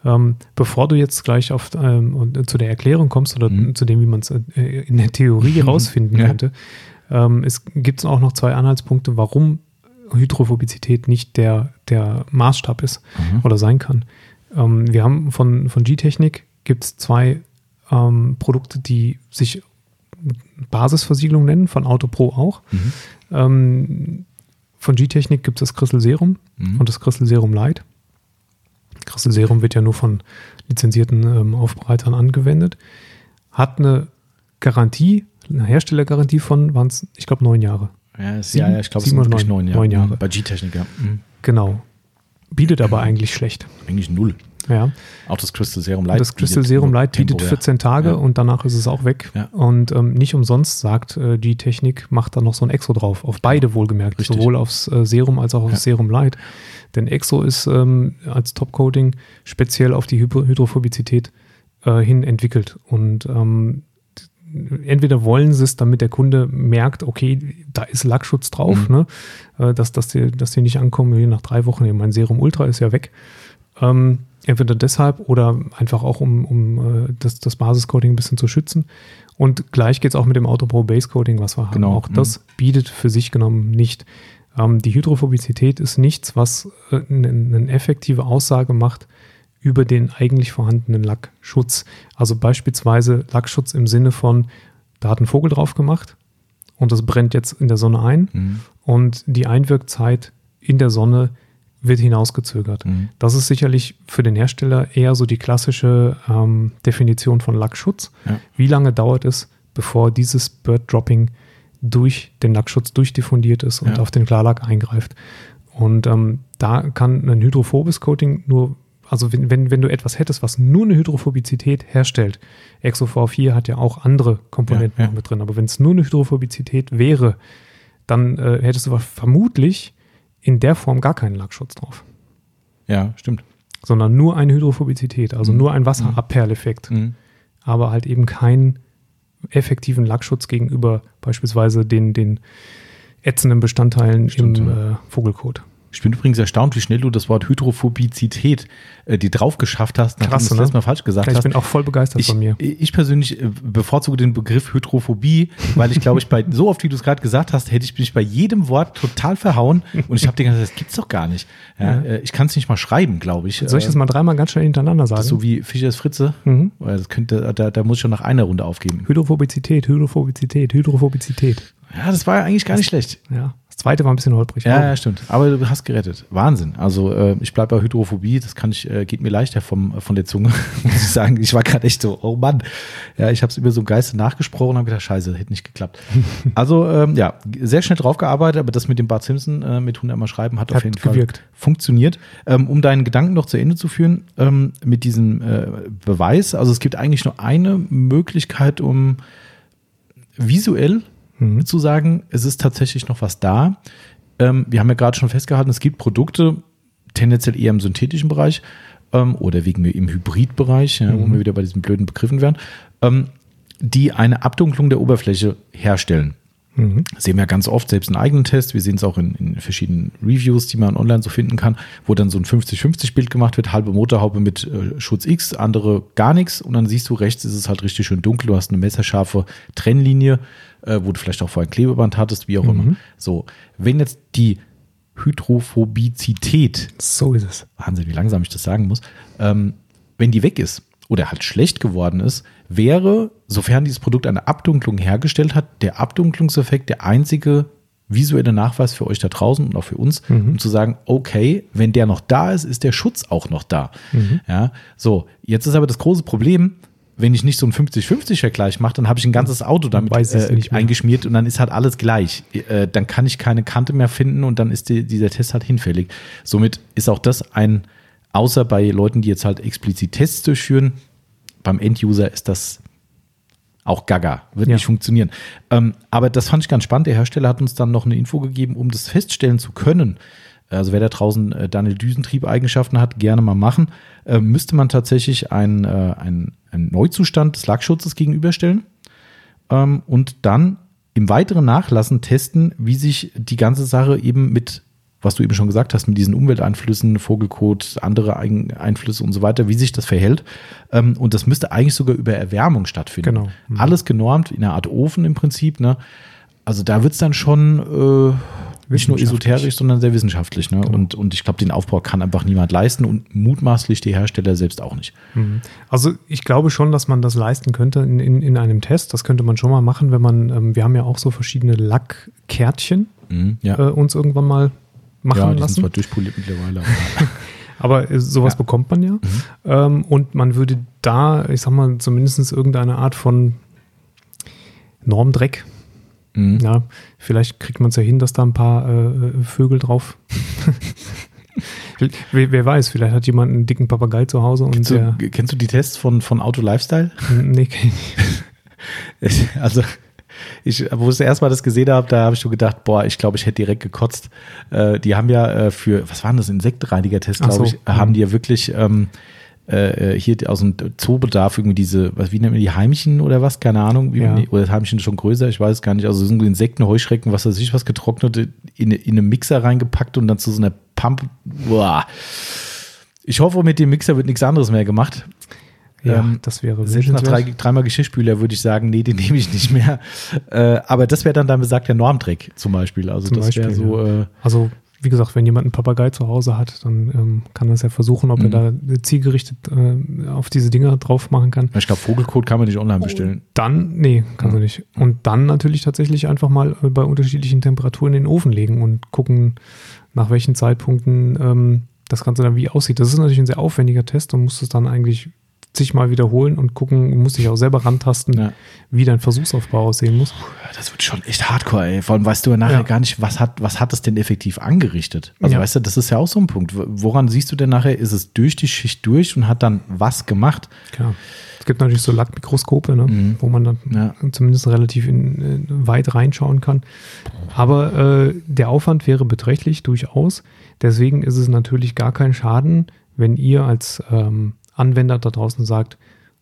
Ähm, bevor du jetzt gleich auf, ähm, und, zu der Erklärung kommst oder Mhm. zu dem, wie man es äh, in der Theorie (laughs) rausfinden Ja. könnte, ähm, es gibt auch noch zwei Anhaltspunkte, warum Hydrophobizität nicht der, der Maßstab ist Mhm. oder sein kann. Ähm, wir haben von, von G-Technik gibt es zwei ähm, Produkte, die sich Basisversiegelung nennen, von Autopro auch. Mhm. Ähm, von G-Technik gibt es das Crystal Serum Mhm. und das Crystal Serum Light. Crystal Serum wird ja nur von lizenzierten ähm, Aufbereitern angewendet. Hat eine Garantie, eine Herstellergarantie von, waren es, ich glaube, neun Jahre. Ja, ist, Sieben- ja, ich glaube, es sind wirklich neun- neun, ja. neun Jahre. Mhm, Bei G-Technik, ja. Mhm. Genau. Bietet aber eigentlich schlecht. Eigentlich null. Ja. Auch das Crystal Serum Light. das Crystal Serum Light bietet temporär. 14 Tage Ja. und danach ist es auch weg. Ja. Und ähm, nicht umsonst sagt äh, die Technik, macht da noch so ein Exo drauf. Auf beide wohlgemerkt. Richtig. Sowohl aufs äh, Serum als auch aufs. Serum Light. Denn Exo ist ähm, als Topcoating speziell auf die Hydro Hydrophobizität äh, hin entwickelt. Und ähm, entweder wollen sie es, damit der Kunde merkt, okay, da ist Lackschutz drauf, Mhm. ne? äh, dass, dass, die, dass die nicht ankommen, wie nach drei Wochen, mein Serum Ultra ist ja weg. Ähm, entweder deshalb oder einfach auch, um, um äh, das, das Basiscoating ein bisschen zu schützen. Und gleich geht es auch mit dem Autopro Base Coating, was wir haben. Genau. Auch das bietet für sich genommen nicht. Ähm, die Hydrophobizität ist nichts, was äh, eine, eine effektive Aussage macht über den eigentlich vorhandenen Lackschutz. Also beispielsweise Lackschutz im Sinne von, da hat ein Vogel drauf gemacht und das brennt jetzt in der Sonne ein Mhm. und die Einwirkzeit in der Sonne wird hinausgezögert. Mhm. Das ist sicherlich für den Hersteller eher so die klassische ähm, Definition von Lackschutz. Ja. Wie lange dauert es, bevor dieses Bird Dropping durch den Lackschutz durchdiffundiert ist und Ja. auf den Klarlack eingreift? Und ähm, da kann ein hydrophobes Coating nur, also wenn, wenn, wenn du etwas hättest, was nur eine Hydrophobizität herstellt, ExoV4 hat ja auch andere Komponenten Ja, ja. mit drin, aber wenn es nur eine Hydrophobizität wäre, dann äh, hättest du vermutlich in der Form gar keinen Lackschutz drauf, Ja, stimmt. sondern nur eine Hydrophobizität, also Mhm. nur ein Wasserabperleffekt, Mhm. aber halt eben keinen effektiven Lackschutz gegenüber beispielsweise den, den ätzenden Bestandteilen Stimmt, im ja. äh, Vogelkot. Ich bin übrigens erstaunt, wie schnell du das Wort Hydrophobizität äh, dir drauf geschafft hast, nachdem Krass, du das ne? letzte Mal falsch gesagt ich hast. bin auch voll begeistert Ich, von mir. ich persönlich äh, bevorzuge den Begriff Hydrophobie, weil ich glaube, ich bei so oft, wie du es gerade gesagt hast, hätte ich mich bei jedem Wort total verhauen und ich habe dir gesagt, das gibt's doch gar nicht. Ja, Ja. äh, Ich kann es nicht mal schreiben, glaube ich. Soll ich das mal dreimal ganz schnell hintereinander sagen? Das so wie Fischers Fritze. Mhm. Das könnte, da, da muss ich schon nach einer Runde aufgeben. Hydrophobizität, Hydrophobizität, Hydrophobizität. Ja, das war eigentlich gar nicht schlecht. Ja. Das zweite war ein bisschen holprig. Ja, ja, stimmt. Aber du hast gerettet. Wahnsinn. Also äh, ich bleibe bei Hydrophobie. Das kann ich, äh, geht mir leichter vom, von der Zunge, (laughs) muss ich sagen. Ich war gerade echt so, oh Mann. Ja, ich habe es über so einen Geiste nachgesprochen und habe gedacht, scheiße, hätte nicht geklappt. (laughs) Also ähm, ja, sehr schnell drauf gearbeitet, aber das mit dem Bart Simpson äh, mit 100 Mal schreiben hat, auf Hat jeden gewirkt. Fall funktioniert. Ähm, um deinen Gedanken noch zu Ende zu führen, ähm, mit diesem äh, Beweis, also es gibt eigentlich nur eine Möglichkeit, um visuell Mhm. zu sagen, es ist tatsächlich noch was da. Ähm, wir haben ja gerade schon festgehalten, es gibt Produkte, tendenziell eher im synthetischen Bereich ähm, oder wegen im Hybridbereich, ja, wo Mhm. wir wieder bei diesen blöden Begriffen wären, ähm, die eine Abdunklung der Oberfläche herstellen. Mhm. Sehen wir ganz oft, selbst in eigenen Tests, wir sehen es auch in, in verschiedenen Reviews, die man online so finden kann, wo dann so ein 50-50-Bild gemacht wird, halbe Motorhaube mit äh, Schutz X, andere gar nichts und dann siehst du rechts ist es halt richtig schön dunkel, du hast eine messerscharfe Trennlinie, äh, wo du vielleicht auch vorher ein Klebeband hattest, wie auch immer. Mhm. So, wenn jetzt die Hydrophobizität So ist es. Wahnsinn, wie langsam ich das sagen muss, ähm, wenn die weg ist oder halt schlecht geworden ist, wäre, sofern dieses Produkt eine Abdunklung hergestellt hat, der Abdunklungseffekt der einzige visuelle Nachweis für euch da draußen und auch für uns, Mhm. um zu sagen, okay, wenn der noch da ist, ist der Schutz auch noch da. Mhm. Ja, so, jetzt ist aber das große Problem, wenn ich nicht so einen 50-50-Vergleich mache, dann habe ich ein ganzes Auto damit äh, eingeschmiert und dann ist halt alles gleich. Äh, dann kann ich keine Kante mehr finden und dann ist die, dieser Test halt hinfällig. Somit ist auch das ein, außer bei Leuten, die jetzt halt explizit Tests durchführen, beim Enduser ist das Auch Gaga. Wird Ja. nicht funktionieren. Ähm, aber das fand ich ganz spannend. Der Hersteller hat uns dann noch eine Info gegeben, um das feststellen zu können. Also wer da draußen äh, Daniel Düsentrieb-Eigenschaften hat, gerne mal machen. Äh, müsste man tatsächlich einen, äh, einen, einen Neuzustand des Lackschutzes gegenüberstellen ähm, und dann im weiteren Nachlassen testen, wie sich die ganze Sache eben mit, was du eben schon gesagt hast, mit diesen Umwelteinflüssen, Vogelkot, andere Eigen- Einflüsse und so weiter, wie sich das verhält. Ähm, und das müsste eigentlich sogar über Erwärmung stattfinden. Genau. Mhm. Alles genormt in einer Art Ofen im Prinzip. Ne? Also da wird es dann schon äh, nicht nur esoterisch, sondern sehr wissenschaftlich. Ne? Und, und ich glaube, den Aufbau kann einfach niemand leisten und mutmaßlich die Hersteller selbst auch nicht. Mhm. Also ich glaube schon, dass man das leisten könnte in, in, in einem Test. Das könnte man schon mal machen, wenn man, ähm, wir haben ja auch so verschiedene Lackkärtchen Mhm, ja. äh, uns irgendwann mal machen ja, die sind lassen. zwar durchpoliert mittlerweile. Aber (laughs) Aber äh, sowas Ja. bekommt man ja. Mhm. Ähm, und man würde da, ich sag mal, zumindest irgendeine Art von Normdreck, Mhm. ja, vielleicht kriegt man es ja hin, dass da ein paar äh, Vögel drauf. (laughs) wer, wer weiß, vielleicht hat jemand einen dicken Papagei zu Hause und Kennst du, kennst du die Tests von, von Auto Lifestyle? Nee, kenn ich nicht. (laughs) Ich, also, ich, wo ich das erste Mal das gesehen habe, da habe ich schon gedacht, boah, ich glaube, ich hätte direkt gekotzt. Äh, die haben ja äh, für, was waren das, Insektenreiniger-Test, glaube so. ich, haben Mhm. die ja wirklich ähm, äh, hier aus dem Zoobedarf irgendwie diese, was, wie nennt man die, Heimchen oder was? Keine Ahnung. Wie, Ja. nee, oder das Heimchen ist schon größer, ich weiß es gar nicht. Also sind Insekten, Heuschrecken, was weiß ich, was getrocknet, in, in einen Mixer reingepackt und dann zu so einer Pump. Boah. Ich hoffe, mit dem Mixer wird nichts anderes mehr gemacht. Ja, Ähm, das wäre Selbst nach drei, dreimal Geschirrspüler würde ich sagen, nee, den nehme ich nicht mehr. Äh, aber das wäre dann dann besagter Normdreck zum Beispiel. Also Zum das wäre so, äh, Also, wie gesagt, wenn jemand einen Papagei zu Hause hat, dann ähm, kann er es ja versuchen, ob Mhm. er da zielgerichtet äh, auf diese Dinger drauf machen kann. ich glaube, Vogelkot kann man nicht online bestellen. Dann, nee, kannst Ja. du nicht. Und dann natürlich tatsächlich einfach mal äh, bei unterschiedlichen Temperaturen in den Ofen legen und gucken, nach welchen Zeitpunkten ähm, das Ganze dann wie aussieht. Das ist natürlich ein sehr aufwendiger Test und musst es dann eigentlich zigmal wiederholen und gucken, musst dich auch selber rantasten, Ja. wie dein Versuchsaufbau aussehen muss. Das wird schon echt hardcore, ey. Vor allem weißt du ja nachher Ja. gar nicht, was hat, was hat es denn effektiv angerichtet? Also Ja. weißt du, das ist ja auch so ein Punkt. Woran siehst du denn nachher, ist es durch die Schicht durch und hat dann was gemacht? Klar. Es gibt natürlich so Lackmikroskope, ne, Mhm. wo man dann zumindest relativ in, äh, weit reinschauen kann. Aber äh, der Aufwand wäre beträchtlich, durchaus. Deswegen ist es natürlich gar kein Schaden, wenn ihr als ähm, Anwender da draußen sagt,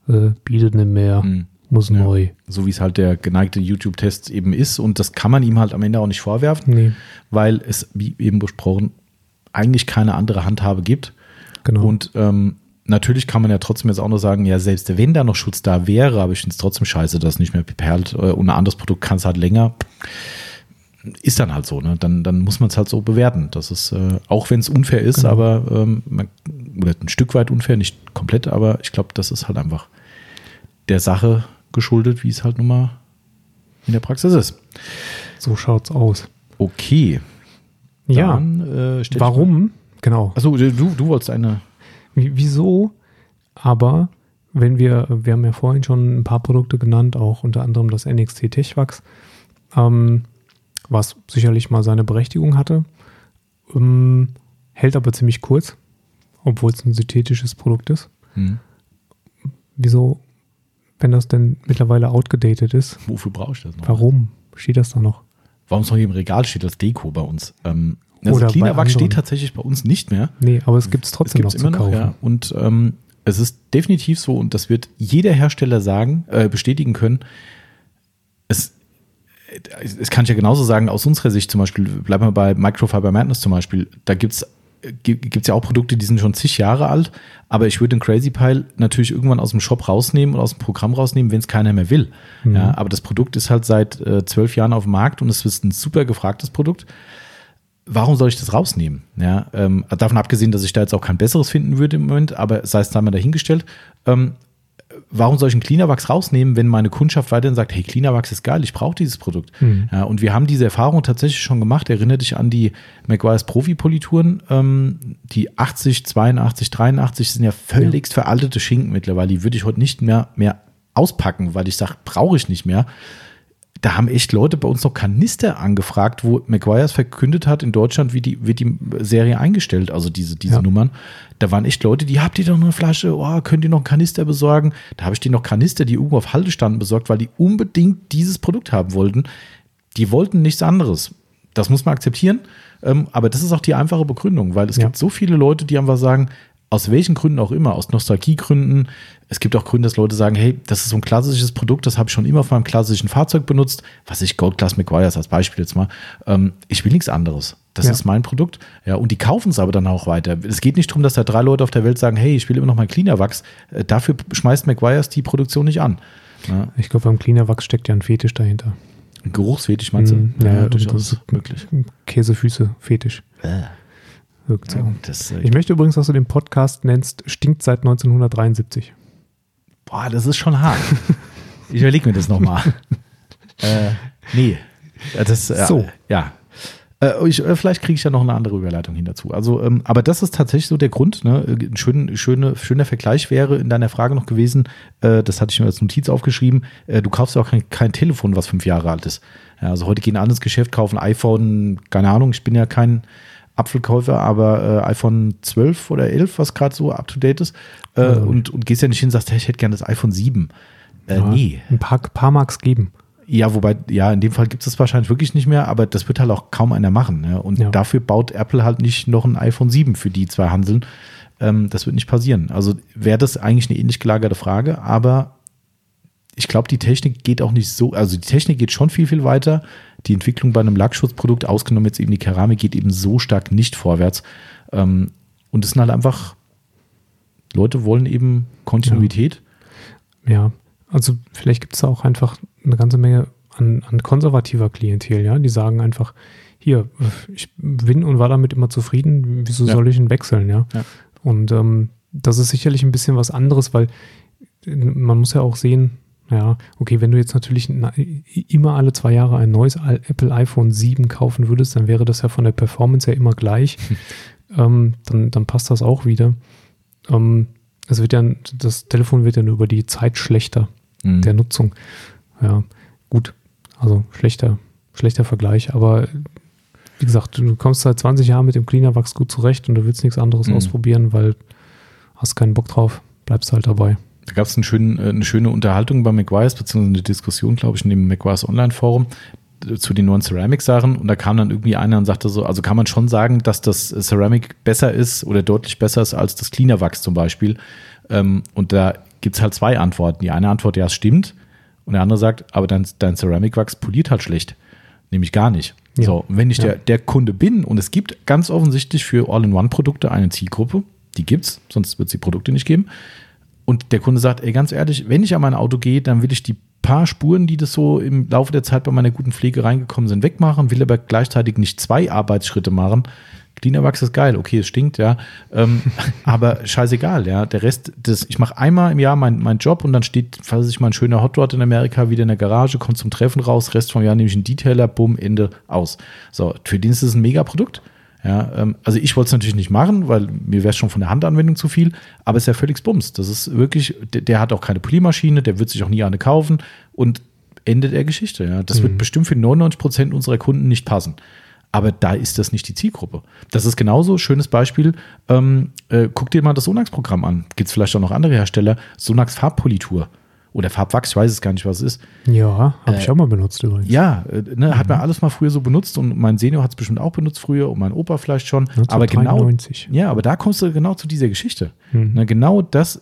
äh, bietet nicht mehr, Mhm. muss Ja. neu. So wie es halt der geneigte YouTube-Test eben ist. Und das kann man ihm halt am Ende auch nicht vorwerfen, Nee, weil es, wie eben besprochen, eigentlich keine andere Handhabe gibt. genau. Und ähm, natürlich kann man ja trotzdem jetzt auch noch sagen, ja, selbst wenn da noch Schutz da wäre, aber ich finde es trotzdem scheiße, dass nicht mehr perlt äh, und ein anderes Produkt kann es halt länger. Ist dann halt so, ne? Dann, dann muss man es halt so bewerten. Das ist, äh, auch wenn es unfair ist, Genau. aber ähm, man, oder ein Stück weit unfair, nicht komplett, aber ich glaube, das ist halt einfach der Sache geschuldet, wie es halt nun mal in der Praxis ist. so schaut's aus. Okay. Ja, Dann, äh, stell ich warum? Genau. Mal, achso, du, du wolltest eine. Wie- Wieso? Aber wenn wir, wir haben ja vorhin schon ein paar Produkte genannt, auch unter anderem das NXT Techwax, ähm, was sicherlich mal seine Berechtigung hatte, ähm, hält aber ziemlich kurz, obwohl es ein synthetisches Produkt ist. Hm, Wieso, wenn das denn mittlerweile outgedatet ist, wofür brauche ich das noch? warum steht das da noch? Warum es noch hier im Regal steht als Deko bei uns. Ähm, also Oder Cleaner Wachs steht tatsächlich bei uns nicht mehr. Nee, aber es gibt es trotzdem noch es immer zu noch, kaufen. ja. Und ähm, es ist definitiv so, und das wird jeder Hersteller sagen, äh, bestätigen können. Es, es kann ich ja genauso sagen, aus unserer Sicht zum Beispiel, bleiben wir bei Microfiber Madness zum Beispiel, da gibt es gibt es ja auch Produkte, die sind schon zig Jahre alt, aber ich würde den Crazy Pile natürlich irgendwann aus dem Shop rausnehmen und aus dem Programm rausnehmen, wenn es keiner mehr will. Mhm. Ja, aber das Produkt ist halt seit äh, zwölf Jahren auf dem Markt und es ist ein super gefragtes Produkt. Warum soll ich das rausnehmen? Ja, ähm, davon abgesehen, dass ich da jetzt auch kein besseres finden würde im Moment, aber sei es da mal dahingestellt. Ähm, warum soll ich einen Cleanerwachs rausnehmen, wenn meine Kundschaft weiterhin sagt, hey, Cleanerwachs ist geil, ich brauche dieses Produkt. Mhm. Ja, und wir haben diese Erfahrung tatsächlich schon gemacht. Erinnere dich an die McGuire's Profi-Polituren, ähm, die 80, 82, 83 sind ja völligst veraltete Schinken mittlerweile. Die würde ich heute nicht mehr, mehr auspacken, weil ich sage, brauche ich nicht mehr. Da haben echt Leute bei uns noch Kanister angefragt, wo McGuire's verkündet hat, in Deutschland wie die, wird die Serie eingestellt, also diese, diese Ja. Nummern. Da waren echt Leute, die habt ihr doch noch eine Flasche, oh, könnt ihr noch einen Kanister besorgen? Da habe ich denen noch Kanister, die irgendwo auf Haltestanden besorgt, weil die unbedingt dieses Produkt haben wollten. Die wollten nichts anderes. Das muss man akzeptieren. Ähm, aber das ist auch die einfache Begründung, weil es Ja. gibt so viele Leute, die einfach sagen, aus welchen Gründen auch immer, aus Nostalgiegründen. Es gibt auch Gründe, dass Leute sagen, hey, das ist so ein klassisches Produkt, das habe ich schon immer auf meinem klassischen Fahrzeug benutzt. Was ich Gold Class McGuire's als Beispiel jetzt mal. Ähm, ich will nichts anderes. Das Ja. ist mein Produkt. Ja, und die kaufen es aber dann auch weiter. Es geht nicht darum, dass da drei Leute auf der Welt sagen, hey, ich will immer noch mein Cleaner Wachs. Äh, dafür schmeißt McGuire's die Produktion nicht an. Ja, Ich glaube, beim Cleaner Wachs steckt ja ein Fetisch dahinter. ein Geruchsfetisch meinst du? Mm, ja, ja, durchaus das ist- möglich. Käsefüße-Fetisch. Äh, Wirkt so. ja, das, äh, Ich möchte übrigens, dass du den Podcast nennst, stinkt seit 1973. Boah, das ist schon hart. (laughs) ich überlege mir das nochmal. (laughs) äh, nee. Das, äh, So. Ja. Äh, ich, äh, vielleicht kriege ich ja noch eine andere Überleitung hin dazu. Also, ähm, aber das ist tatsächlich so der Grund. Ne? Ein schön, schöne, schöner Vergleich wäre in deiner Frage noch gewesen, äh, das hatte ich mir als Notiz aufgeschrieben, äh, du kaufst ja auch kein, kein Telefon, was fünf Jahre alt ist. Ja, also heute gehen alle ins Geschäft, kaufen iPhone, keine Ahnung, ich bin ja kein Apfelkäufer, aber äh, iPhone 12 oder 11, was gerade so up to date ist, äh, Ja. und, und gehst ja nicht hin und sagst, hey, ich hätte gerne das iPhone 7. Äh, Ja, nee. Ein paar, paar mag es geben. Ja, wobei, ja, in dem Fall gibt es das wahrscheinlich wirklich nicht mehr, aber das wird halt auch kaum einer machen. Ne? Und Ja. dafür baut Apple halt nicht noch ein iPhone 7 für die zwei Hanseln. Ähm, das wird nicht passieren. Also wäre das eigentlich eine ähnlich gelagerte Frage, aber ich glaube, die Technik geht auch nicht so, also die Technik geht schon viel, viel weiter. Die Entwicklung bei einem Lackschutzprodukt, ausgenommen jetzt eben die Keramik, geht eben so stark nicht vorwärts. Ähm, und es sind halt einfach, Leute wollen eben Kontinuität. Ja, also vielleicht gibt es da auch einfach eine ganze Menge an, an konservativer Klientel, ja, die sagen einfach, hier, ich bin und war damit immer zufrieden, wieso Ja. soll ich ihn wechseln, ja? Ja. Und ähm, das ist sicherlich ein bisschen was anderes, weil man muss ja auch sehen, ja, okay, wenn du jetzt natürlich na, immer alle zwei Jahre ein neues Apple iPhone 7 kaufen würdest, dann wäre das ja von der Performance her immer gleich. (laughs) ähm, dann, dann passt das auch wieder. Ähm, es wird ja, das Telefon wird ja nur über die Zeit schlechter Mhm. der Nutzung. Ja, gut. Also schlechter, schlechter Vergleich, aber wie gesagt, du kommst seit 20 Jahren mit dem Cleaner Wachs gut zurecht und du willst nichts anderes Mhm. ausprobieren, weil hast keinen Bock drauf, bleibst halt dabei. Da gab es äh, eine schöne Unterhaltung bei McGuire's, beziehungsweise eine Diskussion, glaube ich, in dem McGuire's Online-Forum äh, zu den neuen Ceramic-Sachen. Und da kam dann irgendwie einer und sagte so, also kann man schon sagen, dass das Ceramic besser ist oder deutlich besser ist als das Cleaner Wachs zum Beispiel. Ähm, und da gibt es halt zwei Antworten. Die eine Antwort, ja, es stimmt. Und der andere sagt, aber dein, dein Ceramic-Wachs poliert halt schlecht. Nämlich gar nicht. Ja. So, wenn ich Ja. der, der Kunde bin und es gibt ganz offensichtlich für All-in-One-Produkte eine Zielgruppe, die gibt's, sonst wird es die Produkte nicht geben. Und der Kunde sagt, ey, ganz ehrlich, wenn ich an mein Auto gehe, dann will ich die paar Spuren, die das so im Laufe der Zeit bei meiner guten Pflege reingekommen sind, wegmachen, will aber gleichzeitig nicht zwei Arbeitsschritte machen. Cleaner Wachs ist geil, okay, es stinkt, ja. Ähm, (laughs) aber scheißegal, ja. Der Rest, das, ich mache einmal im Jahr meinen mein Job und dann steht, falls ich mal ein schöner Hotdog in Amerika wieder in der Garage, kommt zum Treffen raus, Rest vom Jahr nehme ich einen Detailer, bumm, Ende, aus. So, für den ist es ein Mega-Produkt. Ja, ähm, also ich wollte es natürlich nicht machen, weil mir wäre es schon von der Handanwendung zu viel, aber es ist ja völlig Bums. Das ist wirklich, der, der hat auch keine Poliermaschine, der wird sich auch nie eine kaufen und Ende der Geschichte. Ja. Das wird bestimmt für 99 Prozent unserer Kunden nicht passen. Aber da ist das nicht die Zielgruppe. Das ist genauso, schönes Beispiel. Ähm, äh, guck dir mal das Sonax-Programm an. Gibt es vielleicht auch noch andere Hersteller? Sonax Farbpolitur oder Farbwachs, ich weiß es gar nicht, was es ist. Ja, habe Äh, ich auch mal benutzt übrigens. Ja, äh, ne, hat man alles mal früher so benutzt und mein Senior hat es bestimmt auch benutzt früher und mein Opa vielleicht schon. Aber genau, 1993. ja, aber da kommst du genau zu dieser Geschichte. Mhm. Ne, genau das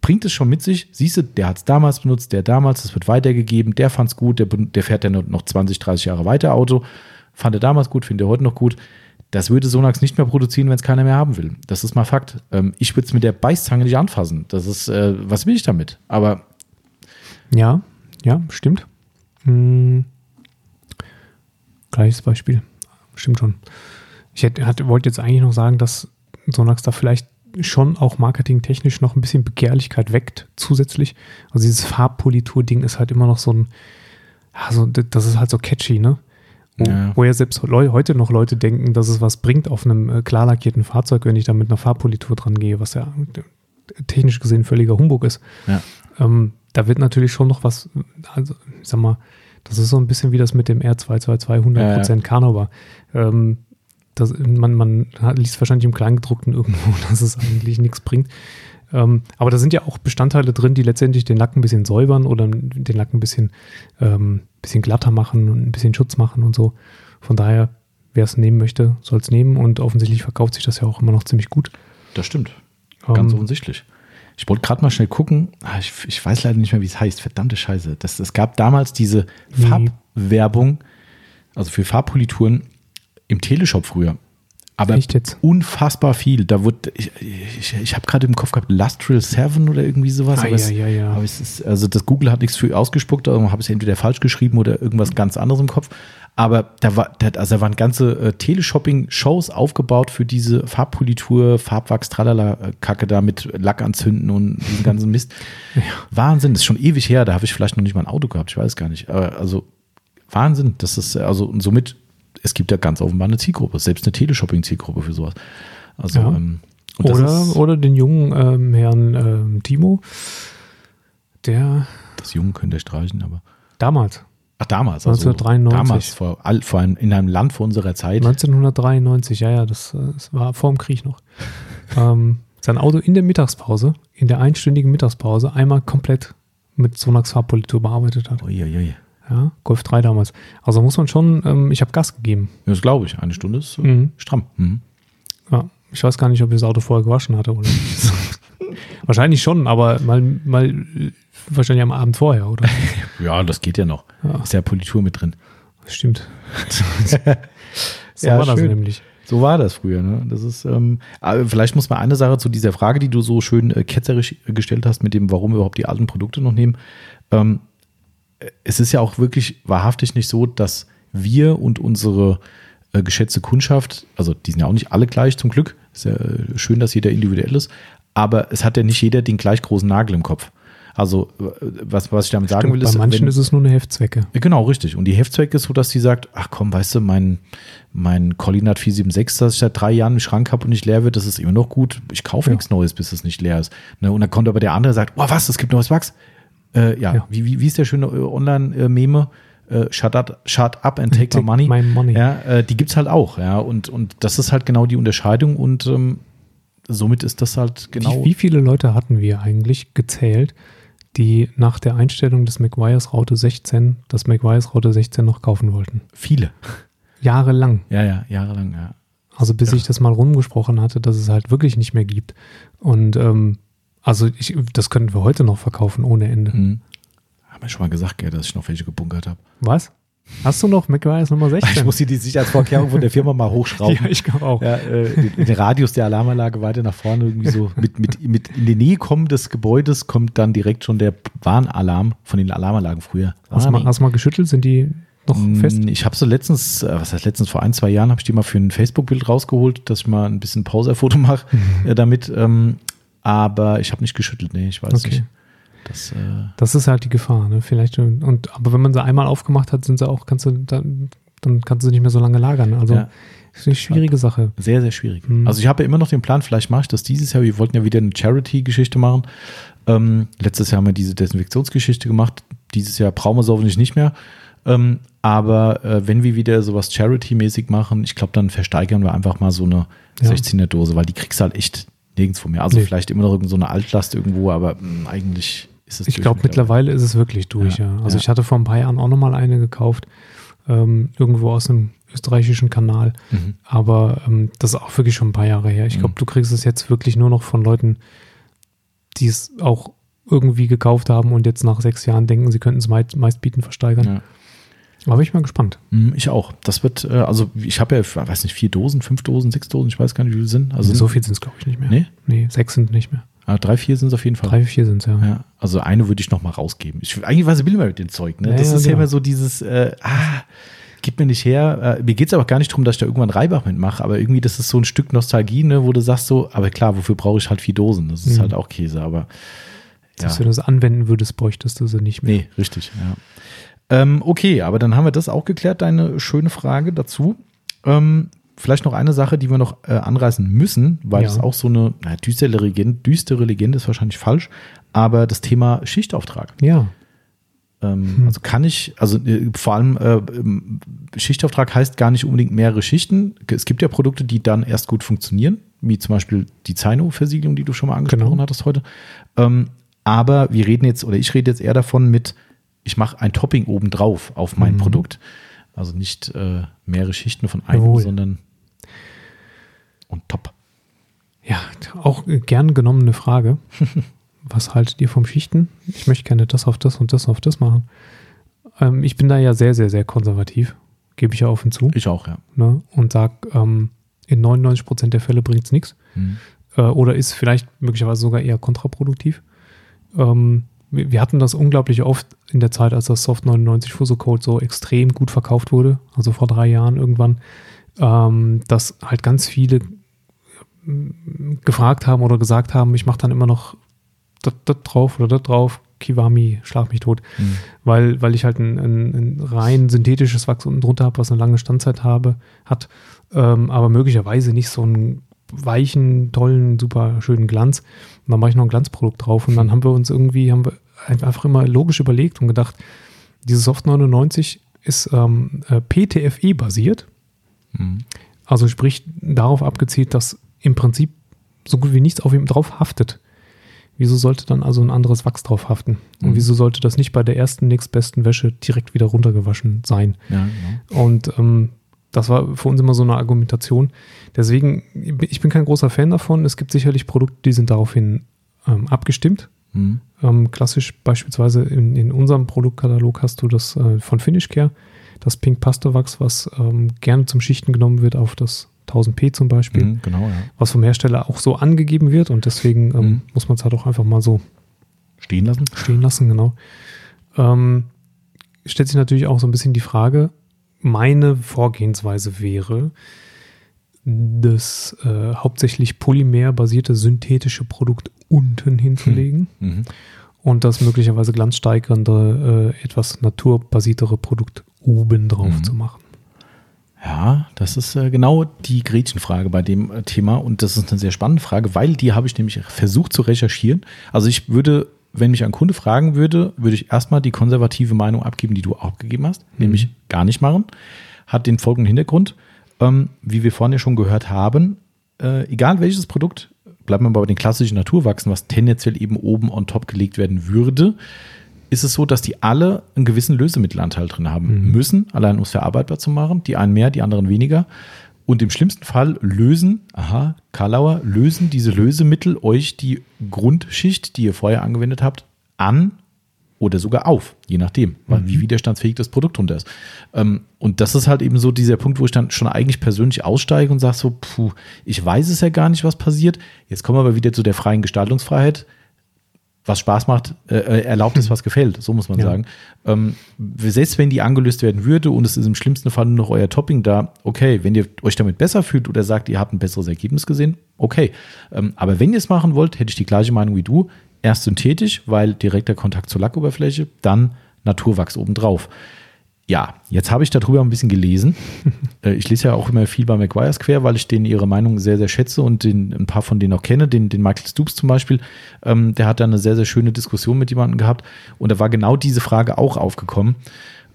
bringt es schon mit sich. Siehst du, der hat es damals benutzt, der damals, das wird weitergegeben, der fand es gut, der, der fährt ja noch- noch 20, 30 Jahre weiter Auto. Fand er damals gut, findet er heute noch gut. Das würde Sonax nicht mehr produzieren, wenn es keiner mehr haben will. Das ist mal Fakt. Ähm, ich würde es mit der Beißzange nicht anfassen. Das ist, äh, was will ich damit? Aber Ja, ja, stimmt. Hm. Gleiches Beispiel. Stimmt schon. Ich hätte, hatte, wollte jetzt eigentlich noch sagen, dass Sonax da vielleicht schon auch marketingtechnisch noch ein bisschen Begehrlichkeit weckt, zusätzlich. Also dieses Farbpolitur-Ding ist halt immer noch so ein, ja, so, das ist halt so catchy, ne? Wo, Ja. wo ja selbst heute noch Leute denken, dass es was bringt auf einem äh, klar lackierten Fahrzeug, wenn ich da mit einer Farbpolitur dran gehe, was ja technisch gesehen völliger Humbug ist ja. Ähm, da wird natürlich schon noch was, also ich sag mal, Das ist so ein bisschen wie das mit dem R222 100% Ja, Carnauba. Ähm, das, man, man hat, liest wahrscheinlich im Kleingedruckten irgendwo, (laughs) dass es eigentlich nichts bringt. Ähm, aber da sind ja auch Bestandteile drin, die letztendlich den Lack ein bisschen säubern oder den Lack ein bisschen, ähm, bisschen glatter machen und ein bisschen Schutz machen und so. Von daher, wer es nehmen möchte, soll es nehmen und offensichtlich verkauft sich das ja auch immer noch ziemlich gut. Das stimmt. Ganz Ähm, offensichtlich. Ich wollte gerade mal schnell gucken. Ah, Ich, ich weiß leider nicht mehr, wie es heißt. Verdammte Scheiße. Das, es gab damals diese. Farbwerbung, also für Farbpolituren im Teleshop früher. Aber Echt jetzt? unfassbar viel. Da wurde, ich, ich, ich habe gerade im Kopf gehabt, Lustral 7 oder irgendwie sowas. Ah, aber es, ja, ja, ja. aber es ist, also das Google hat nichts für ausgespuckt, darum habe ich es entweder falsch geschrieben oder irgendwas ganz anderes im Kopf. Aber da war, da, also da waren ganze äh, Teleshopping-Shows aufgebaut für diese Farbpolitur, Farbwachs, tralala, äh, Kacke da mit Lack anzünden und diesen ganzen Mist. (laughs) Wahnsinn, das ist schon ewig her, da habe ich vielleicht noch nicht mal ein Auto gehabt, ich weiß gar nicht. Aber also Wahnsinn, das ist, also und somit, es gibt ja ganz offenbar eine Zielgruppe, selbst eine Teleshopping-Zielgruppe für sowas. Also, Ja. ähm, Oder, oder den jungen ähm, Herrn ähm, Timo, der das Jungen könnt ihr streichen, aber. damals, Ach, damals. Also 1993. Damals, vor, all- vor einem, in einem Land vor unserer Zeit. 1993, ja, ja, das, äh, das war vor dem Krieg noch, (laughs) ähm, sein Auto in der Mittagspause, in der einstündigen Mittagspause, einmal komplett mit Sonax Farbpolitur bearbeitet hat. Uiuiui. Ja, Golf 3 damals. Also muss man schon, ähm, ich habe Gas gegeben. Das glaube ich. Eine Stunde ist äh, Mhm. stramm. Mhm. Ja, ich weiß gar nicht, ob ich das Auto vorher gewaschen hatte oder. (laughs) Wahrscheinlich schon, aber mal, mal äh, wahrscheinlich am Abend vorher, oder? (laughs) Ja, das geht ja noch. Ja. Ist ja Politur mit drin. Stimmt. (laughs) so Ja, war das schön. nämlich. So war das früher. Ne? Das ist, ähm, aber vielleicht muss man eine Sache zu dieser Frage, die du so schön äh, ketzerisch gestellt hast, mit dem, warum wir überhaupt die alten Produkte noch nehmen. Ähm, es ist ja auch wirklich wahrhaftig nicht so, dass wir und unsere äh, geschätzte Kundschaft, also die sind ja auch nicht alle gleich zum Glück, ist ja äh, schön, dass jeder individuell ist, aber es hat ja nicht jeder den gleich großen Nagel im Kopf. Also, äh, was, was ich damit sagen will, Bei ist, manchen wenn- ist es nur eine Heftzwecke. Genau, richtig. Und die Heftzweck ist so, dass die sagt, ach komm, weißt du, mein, mein Collinat 476, das ich seit drei Jahren im Schrank habe und nicht leer wird, das ist immer noch gut. Ich kaufe Ja. nichts Neues, bis es nicht leer ist. Ne? Und dann kommt aber der andere und sagt, oh was, es gibt neues Wachs. Äh, ja, Ja. Wie, wie, wie ist der schöne äh, Online-Meme? Äh, shut, up, shut up and take, Take my money. my money. Ja, äh, die gibt's halt auch. Ja, und, und das ist halt genau die Unterscheidung und ähm, somit ist das halt genau. Wie, wie viele Leute hatten wir eigentlich gezählt, die nach der Einstellung des McGuire's Raute 16 das McGuire's Raute 16 noch kaufen wollten? viele. Jahrelang. Ja, ja, jahrelang, ja. Also bis ich das mal rumgesprochen hatte, dass es halt wirklich nicht mehr gibt. Und ähm, also ich, das könnten wir heute noch verkaufen ohne Ende. Mhm. Haben wir schon mal gesagt, gell, dass ich noch welche gebunkert habe. Was? Hast du noch McGuire's Nummer 16? Ich muss hier die Sicherheitsvorkehrung von der Firma mal hochschrauben. (laughs) ja, ich glaube auch. Ja, äh, den, den Radius der Alarmanlage weiter nach vorne irgendwie so mit, mit, mit in die Nähe kommen des Gebäudes kommt dann direkt schon der Warnalarm von den Alarmanlagen früher. Hast du mal, hast mal geschüttelt? Sind die noch fest? Mm, Ich habe so letztens, äh, was heißt letztens, vor ein, zwei Jahren habe ich die mal für ein Facebook-Bild rausgeholt, dass ich mal ein bisschen Poser-Foto mache Mhm. äh, damit. Ähm, aber ich habe nicht geschüttelt, nee, ich weiß Okay. nicht. Das, äh, Das ist halt die Gefahr, ne? Vielleicht und, aber wenn man sie einmal aufgemacht hat, sind sie auch, kannst du dann, dann kannst du sie nicht mehr so lange lagern. Also Ja. ist eine schwierige Sache. Sehr, sehr schwierig. Mhm. Also ich habe ja immer noch den Plan, vielleicht mache ich das dieses Jahr. Wir wollten ja wieder eine Charity-Geschichte machen. Ähm, letztes Jahr haben wir diese Desinfektionsgeschichte gemacht. Dieses Jahr brauchen wir es hoffentlich nicht mehr. Ähm, aber äh, wenn wir wieder sowas Charity-mäßig machen, ich glaube, dann versteigern wir einfach mal so eine Ja. 16er-Dose, weil die kriegst du halt echt nirgendwo mehr. Also Nee. vielleicht immer noch irgend so eine Altlast irgendwo, aber mh, eigentlich ist es Ich glaube, mittlerweile ist es wirklich durch, Ja, ja. Also ja. ich hatte vor ein paar Jahren auch nochmal eine gekauft, ähm, irgendwo aus einem österreichischen Kanal. Mhm. Aber ähm, das ist auch wirklich schon ein paar Jahre her. Ich glaube, Mhm. du kriegst es jetzt wirklich nur noch von Leuten, die es auch irgendwie gekauft haben und jetzt nach sechs Jahren denken, sie könnten es meist, meistbieten versteigern. Ja. Aber bin ich mal gespannt. Mm, Ich auch. Das wird, äh, also ich habe ja, ich weiß nicht, vier Dosen, fünf Dosen, sechs Dosen, ich weiß gar nicht, wie viele sind. Also so viel sind es, glaube ich, nicht mehr. Nee? Nee, sechs sind nicht mehr. Ah, drei, vier sind es auf jeden Fall. Drei, vier sind es, ja. Ja, also eine würde ich noch mal rausgeben. Ich, eigentlich was will man mit dem Zeug, ne? Ja, das ja, ist ja genau. immer so dieses, äh, ah, gib mir nicht her. Äh, mir geht es aber gar nicht darum, dass ich da irgendwann Reibach mitmache, aber irgendwie, das ist so ein Stück Nostalgie, ne, wo du sagst so, aber klar, wofür brauche ich halt vier Dosen? Das ist Mhm. halt auch Käse, aber ja. Dass du das anwenden würdest, bräuchtest du sie nicht mehr. Nee, richtig, ja. Ähm, okay, aber dann haben wir das auch geklärt, deine schöne Frage dazu. Ähm, vielleicht noch eine Sache, die wir noch äh, anreißen müssen, weil Ja. es auch so eine na, düstere, Legende, düstere Legende ist wahrscheinlich falsch, aber das Thema Schichtauftrag. Ja. Ähm, hm. Also kann ich, also äh, vor allem äh, Schichtauftrag heißt gar nicht unbedingt mehrere Schichten. Es gibt ja Produkte, die dann erst gut funktionieren, wie zum Beispiel die Zaino-Versiegelung, die du schon mal angesprochen genau. hattest heute. Ähm, aber wir reden jetzt, oder ich rede jetzt eher davon mit, ich mache ein Topping obendrauf auf mein mhm. Produkt. Also nicht äh, mehrere Schichten von einem, Jawohl. sondern und top. Ja, auch gern genommene Frage. (laughs) was haltet ihr vom Schichten? Ich möchte gerne das auf das und das auf das machen. Ähm, ich bin da ja sehr, sehr, sehr konservativ. Gebe ich ja offen zu. Ich auch, ja. Ne? Und sage, ähm, in 99 Prozent der Fälle bringt es nichts. Mhm. Äh, oder ist vielleicht möglicherweise sogar eher kontraproduktiv. Ähm, wir, hatten das unglaublich oft in der Zeit, als das Soft 99 Fuso Code so extrem gut verkauft wurde, also vor drei Jahren irgendwann, ähm, dass halt ganz viele gefragt haben oder gesagt haben, ich mache dann immer noch das, das drauf oder das drauf, Kiwami, schlag mich tot. Mhm. Weil, weil ich halt ein, ein, ein, rein synthetisches Wachs unten drunter habe, was eine lange Standzeit habe, hat, ähm, aber möglicherweise nicht so einen weichen, tollen, super schönen Glanz. Und dann mache ich noch ein Glanzprodukt drauf und dann haben wir uns irgendwie, haben wir einfach immer logisch überlegt und gedacht, dieses Soft 99 ist ähm, äh, PTFE basiert. Mhm. Also sprich darauf abgezielt, dass im Prinzip so gut wie nichts auf ihm drauf haftet. Wieso sollte dann also ein anderes Wachs drauf haften? Und mhm. wieso sollte das nicht bei der ersten nächstbesten Wäsche direkt wieder runtergewaschen sein? Ja, genau. Und ähm, das war für uns immer so eine Argumentation. Deswegen, ich bin kein großer Fan davon. Es gibt sicherlich Produkte, die sind daraufhin ähm, abgestimmt. Mhm. Ähm, klassisch beispielsweise in, in, unserem Produktkatalog hast du das äh, von Finish Care, das Pink Pastewachs, was ähm, gerne zum Schichten genommen wird auf das 1000p zum Beispiel, mhm, genau, ja. was vom Hersteller auch so angegeben wird und deswegen ähm, mhm. muss man es halt auch einfach mal so stehen lassen. Stehen lassen, genau. Ähm, stellt sich natürlich auch so ein bisschen die Frage, meine Vorgehensweise wäre, das äh, hauptsächlich polymerbasierte synthetische Produkt unten hinzulegen mhm. mhm. und das möglicherweise glanzsteigernde, äh, etwas naturbasiertere Produkt oben drauf mhm. zu machen. Ja, das ist äh, genau die Gretchenfrage bei dem äh, Thema und das ist eine sehr spannende Frage, weil die habe ich nämlich versucht zu recherchieren. Also ich würde, wenn mich ein Kunde fragen würde, würde ich erstmal die konservative Meinung abgeben, die du auch gegeben hast, mhm. nämlich gar nicht machen. Hat den folgenden Hintergrund, ähm, wie wir vorhin ja schon gehört haben, äh, egal welches Produkt, bleibt man bei den klassischen Naturwachsen, was tendenziell eben oben on top gelegt werden würde, ist es so, dass die alle einen gewissen Lösemittelanteil drin haben mhm. müssen, allein um es verarbeitbar zu machen. Die einen mehr, die anderen weniger. Und im schlimmsten Fall lösen, aha, Karlauer, lösen diese Lösemittel euch die Grundschicht, die ihr vorher angewendet habt, an oder sogar auf, je nachdem, mhm. wie widerstandsfähig das Produkt runter ist. Ähm, und das ist halt eben so dieser Punkt, wo ich dann schon eigentlich persönlich aussteige und sage so, puh, ich weiß es ja gar nicht, was passiert. Jetzt kommen wir aber wieder zu der freien Gestaltungsfreiheit was Spaß macht, äh, äh, erlaubt ist, (laughs) was gefällt, so muss man ja. sagen. Ähm, selbst wenn die angelöst werden würde und es ist im schlimmsten Fall nur noch euer Topping da, okay, wenn ihr euch damit besser fühlt oder sagt, ihr habt ein besseres Ergebnis gesehen, okay. Ähm, aber wenn ihr es machen wollt, hätte ich die gleiche Meinung wie du. Erst synthetisch, weil direkter Kontakt zur Lackoberfläche, dann Naturwachs obendrauf. Ja, jetzt habe ich darüber ein bisschen gelesen. (laughs) Äh, ich lese ja auch immer viel bei McGuire Square, weil ich denen ihre Meinung sehr, sehr schätze und den, ein paar von denen auch kenne. Den, den Michael Stoops zum Beispiel, ähm, der hat da eine sehr, sehr schöne Diskussion mit jemandem gehabt und da war genau diese Frage auch aufgekommen.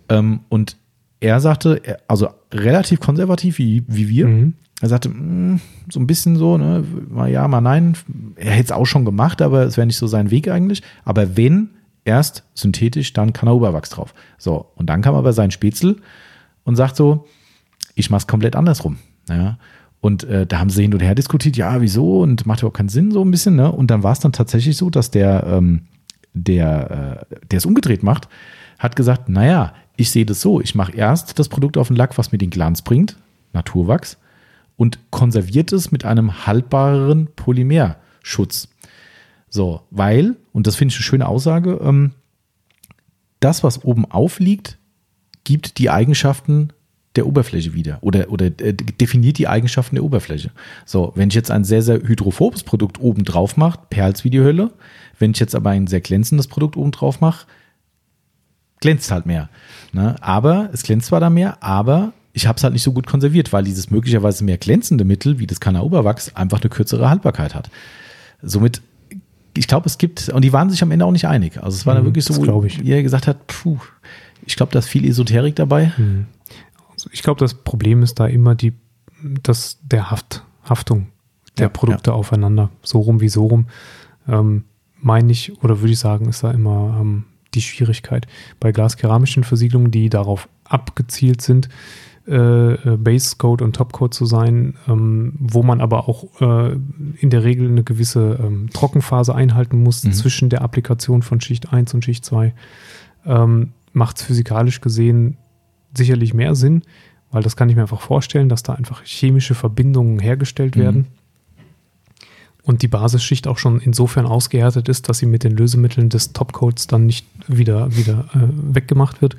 Ähm, und er sagte, also relativ konservativ wie, wie wir. Mhm. Er sagte, mh, hm, so ein bisschen so, ne, mal ja, mal nein. Er hätte es auch schon gemacht, aber es wäre nicht so sein Weg eigentlich. Aber wenn, erst synthetisch, dann Canauberwachs drauf. So, und dann kam aber sein Spätzle und sagt so, ich mach's komplett andersrum. Ja. Und äh, da haben sie hin und her diskutiert, ja, wieso? Und macht überhaupt keinen Sinn, so ein bisschen. Ne? Und dann war es dann tatsächlich so, dass der, ähm, der, äh, der es umgedreht macht, hat gesagt, naja, ich sehe das so, ich mache erst das Produkt auf den Lack, was mir den Glanz bringt, Naturwachs, und konserviert es mit einem haltbareren Polymerschutz. So, weil, und das finde ich eine schöne Aussage, ähm, das, was oben aufliegt, gibt die Eigenschaften der Oberfläche wieder oder, oder äh, definiert die Eigenschaften der Oberfläche. So, wenn ich jetzt ein sehr, sehr hydrophobes Produkt oben drauf mache, perlt wie die Hölle. Wenn ich jetzt aber ein sehr glänzendes Produkt oben drauf mache, glänzt halt mehr. Ne? Aber es glänzt zwar da mehr, aber ich habe es halt nicht so gut konserviert, weil dieses möglicherweise mehr glänzende Mittel wie das Kanna Oberwachs einfach eine kürzere Haltbarkeit hat. Somit ich glaube, es gibt, und die waren sich am Ende auch nicht einig. Also es war dann Mhm, wirklich so, wo ich. ihr gesagt hat, puh, ich glaube, da ist viel Esoterik dabei. Hm. Also ich glaube, das Problem ist da immer die, das, der Haft, Haftung der Ja, Produkte aufeinander. So rum wie so rum. Ähm, meine ich, oder würde ich sagen, ist da immer ähm, die Schwierigkeit. Bei glaskeramischen Versiegelungen, die darauf abgezielt sind, äh, äh, Base Code und Top Code zu sein, ähm, wo man aber auch äh, in der Regel eine gewisse ähm, Trockenphase einhalten muss Mhm. zwischen der Applikation von Schicht 1 und Schicht 2, ähm, macht es physikalisch gesehen sicherlich mehr Sinn, weil das kann ich mir einfach vorstellen, dass da einfach chemische Verbindungen hergestellt Mhm. werden und die Basisschicht auch schon insofern ausgehärtet ist, dass sie mit den Lösemitteln des Topcoats dann nicht wieder, wieder äh, weggemacht wird.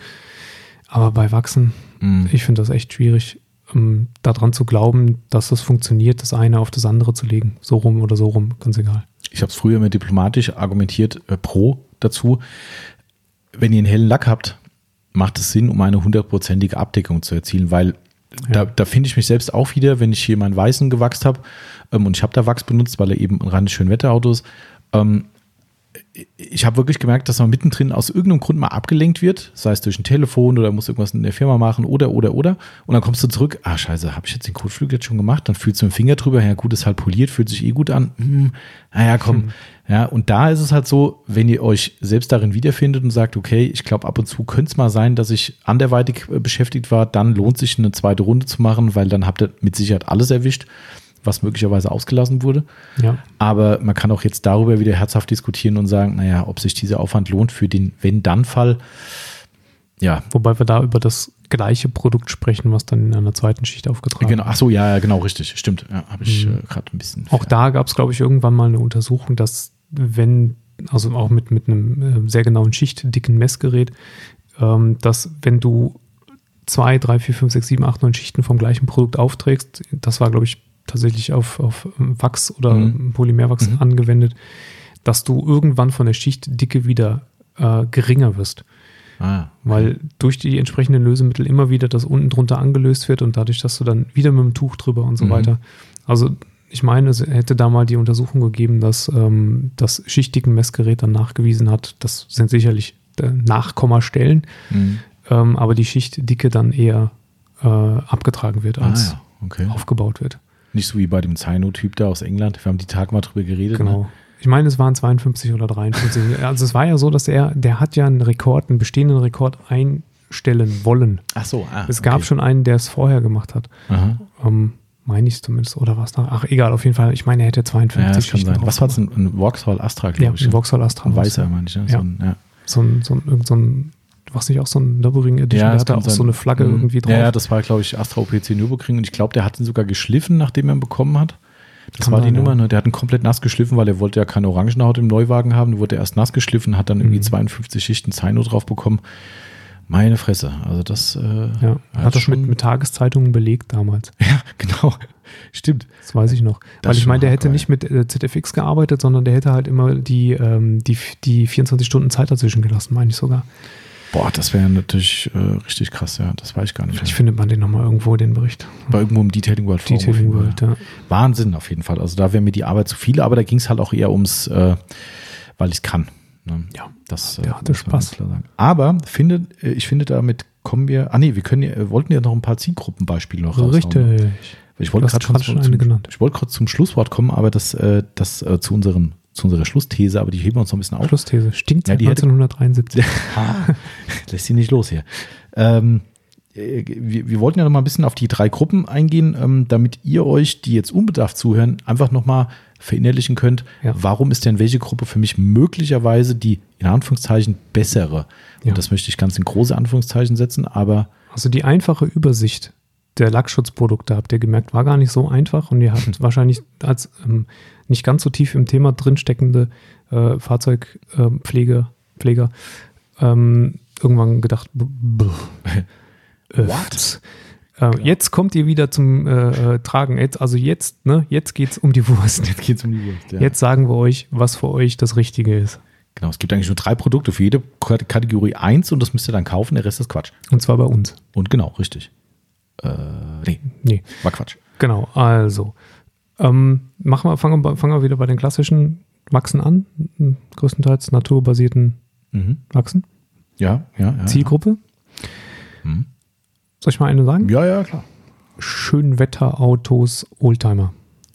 Aber bei Wachsen, Mhm. ich finde das echt schwierig, ähm, daran zu glauben, dass das funktioniert, das eine auf das andere zu legen. So rum oder so rum, ganz egal. ich habe es früher immer diplomatisch argumentiert, äh, pro dazu. Wenn ihr einen hellen Lack habt, macht es Sinn, um eine hundertprozentige Abdeckung zu erzielen, weil da, Ja. da finde ich mich selbst auch wieder, wenn ich hier meinen Weißen gewachst habe ähm, und ich habe da Wachs benutzt, weil er eben ein reines Schönwetterauto ist. Ähm, ich habe wirklich gemerkt, dass man mittendrin aus irgendeinem Grund mal abgelenkt wird, sei es durch ein Telefon oder muss irgendwas in der Firma machen oder, oder, oder. Und dann kommst du zurück, ah scheiße, habe ich jetzt den Kotflügel jetzt schon gemacht? Dann fühlst du dem Finger drüber, ja gut, ist halt poliert, fühlt sich eh gut an. Hm, naja, komm. Ja, und da ist es halt so, wenn ihr euch selbst darin wiederfindet und sagt, okay, ich glaube, ab und zu könnte es mal sein, dass ich anderweitig äh, beschäftigt war, dann lohnt sich eine zweite Runde zu machen, weil dann habt ihr mit Sicherheit alles erwischt, was möglicherweise ausgelassen wurde. Ja. Aber man kann auch jetzt darüber wieder herzhaft diskutieren und sagen, naja, ob sich dieser Aufwand lohnt für den Wenn-Dann-Fall. Ja, Wobei wir da über das gleiche Produkt sprechen, was dann in einer zweiten Schicht aufgetragen genau. Ach so, ja, ja, genau, richtig. Stimmt. Ja, habe ich Mhm. äh, gerade ein bisschen. Auch da gab es, glaube ich, irgendwann mal eine Untersuchung, dass wenn, also auch mit, mit einem äh, sehr genauen schichtdicken Messgerät, ähm, dass wenn du zwei, drei, vier, fünf, sechs, sieben, acht, neun Schichten vom gleichen Produkt aufträgst, das war, glaube ich, tatsächlich auf, auf ähm, Wachs oder Mhm. Polymerwachs Mhm. angewendet, dass du irgendwann von der Schichtdicke wieder äh, geringer wirst. Ah, Weil durch die entsprechenden Lösemittel immer wieder das unten drunter angelöst wird und dadurch, dass du dann wieder mit dem Tuch drüber und so Mhm. weiter. Also ich meine, es hätte da mal die Untersuchung gegeben, dass ähm, das Schichtdicken-Messgerät dann nachgewiesen hat, das sind sicherlich äh, Nachkommastellen, Mhm. ähm, aber die Schichtdicke dann eher äh, abgetragen wird, Ah, als ja, okay. aufgebaut wird. Nicht so wie bei dem Zaino-Typ da aus England. Wir haben die Tag mal drüber geredet. Genau. Ne? Ich meine, es waren 52 oder 53. (laughs) Also es war ja so, dass er, der hat ja einen Rekord, einen bestehenden Rekord einstellen wollen. Ach so, ah, Es gab okay. schon einen, der es vorher gemacht hat. Aha. Ähm, meine ich zumindest. Oder war es nach? Ach, egal, auf jeden Fall. Ich meine, er hätte 52 Ja, das kann sein. Was war das? Ein, ein Vauxhall Astra, Ja, glaube ich. ein Vauxhall Astra. Ein weißer, ja. meine ich. Ne? Ja. So ein, ja. So ein, so ein, so ein, warst nicht auch so ein Nürburgring Edition, Ja, der hatte auch sein. so eine Flagge Mhm. irgendwie drauf. Ja, das war, glaube ich, Astra OPC Nürburgring und ich glaube, der hat ihn sogar geschliffen, nachdem er ihn bekommen hat. Das Kann war die sein, Nummer, ne? Der hat ihn komplett nass geschliffen, weil er wollte ja keine Orangenhaut im Neuwagen haben. Der wurde erst nass geschliffen, hat dann irgendwie Mhm. 52 Schichten Zaino drauf bekommen. Meine Fresse. Also das. Äh, ja, hat hat das mit, schon- mit Tageszeitungen belegt damals. (laughs) Ja, genau. Stimmt. Das weiß ich noch. Das Weil ich schon meine, der hätte hardcore, nicht mit äh, ZFX gearbeitet, sondern der hätte halt immer die, ähm, die, die 24 Stunden Zeit dazwischen gelassen, meine ich sogar. Boah, das wäre natürlich äh, richtig krass, ja. Das weiß ich gar nicht. Vielleicht findet man den nochmal irgendwo, den Bericht. War irgendwo im Detailing World Forum. Detailing World, ja. Wahnsinn auf jeden Fall. Also da wäre mir die Arbeit zu viel, aber da ging es halt auch eher ums, äh, weil ich es kann. Ne? Ja, das der äh, hatte Spaß. klar sagen. Aber finde, äh, ich finde, damit kommen wir. Ah nee, wir können äh, wollten ja noch ein paar Zielgruppenbeispiele noch raushauen. Richtig. Ich wollte gerade schon, zum, eine genannt. ich wollte gerade zum Schlusswort kommen, aber das, äh, das äh, zu unseren zu unserer Schlussthese, aber die heben wir uns noch ein bisschen auf. Schlussthese. Stinkt Ja, seit die hätte- 1973. (laughs) Ha, lässt sie nicht los hier. Ähm, äh, wir, wir wollten ja noch mal ein bisschen auf die drei Gruppen eingehen, ähm, damit ihr euch, die jetzt unbedarft zuhören, einfach noch mal verinnerlichen könnt, Ja. warum ist denn welche Gruppe für mich möglicherweise die in Anführungszeichen bessere? Und Ja. das möchte ich ganz in große Anführungszeichen setzen, aber Also die einfache Übersicht der Lackschutzprodukte, habt ihr gemerkt, war gar nicht so einfach und ihr habt wahrscheinlich als ähm, nicht ganz so tief im Thema drinsteckende äh, Fahrzeugpfleger Pfleger, ähm, irgendwann gedacht, äh, What? Äh, Jetzt kommt ihr wieder zum äh, äh, Tragen. Jetzt, also jetzt, ne, jetzt geht es um die Wurst. jetzt geht es um die Wurst. Ja. Jetzt sagen wir euch, was für euch das Richtige ist. Genau, es gibt eigentlich nur drei Produkte für jede Kategorie eins und das müsst ihr dann kaufen, der Rest ist Quatsch. Und zwar bei uns. Und genau, richtig. Äh, nee, Nee. war Quatsch. Genau, also. Ähm, machen wir, fangen, wir, fangen wir wieder bei den klassischen Wachsen an, größtenteils naturbasierten Mhm. Wachsen. Ja, ja, ja. Zielgruppe. Mhm. Soll ich mal eine sagen? Ja, ja, klar. Schönwetterautos, Oldtimer.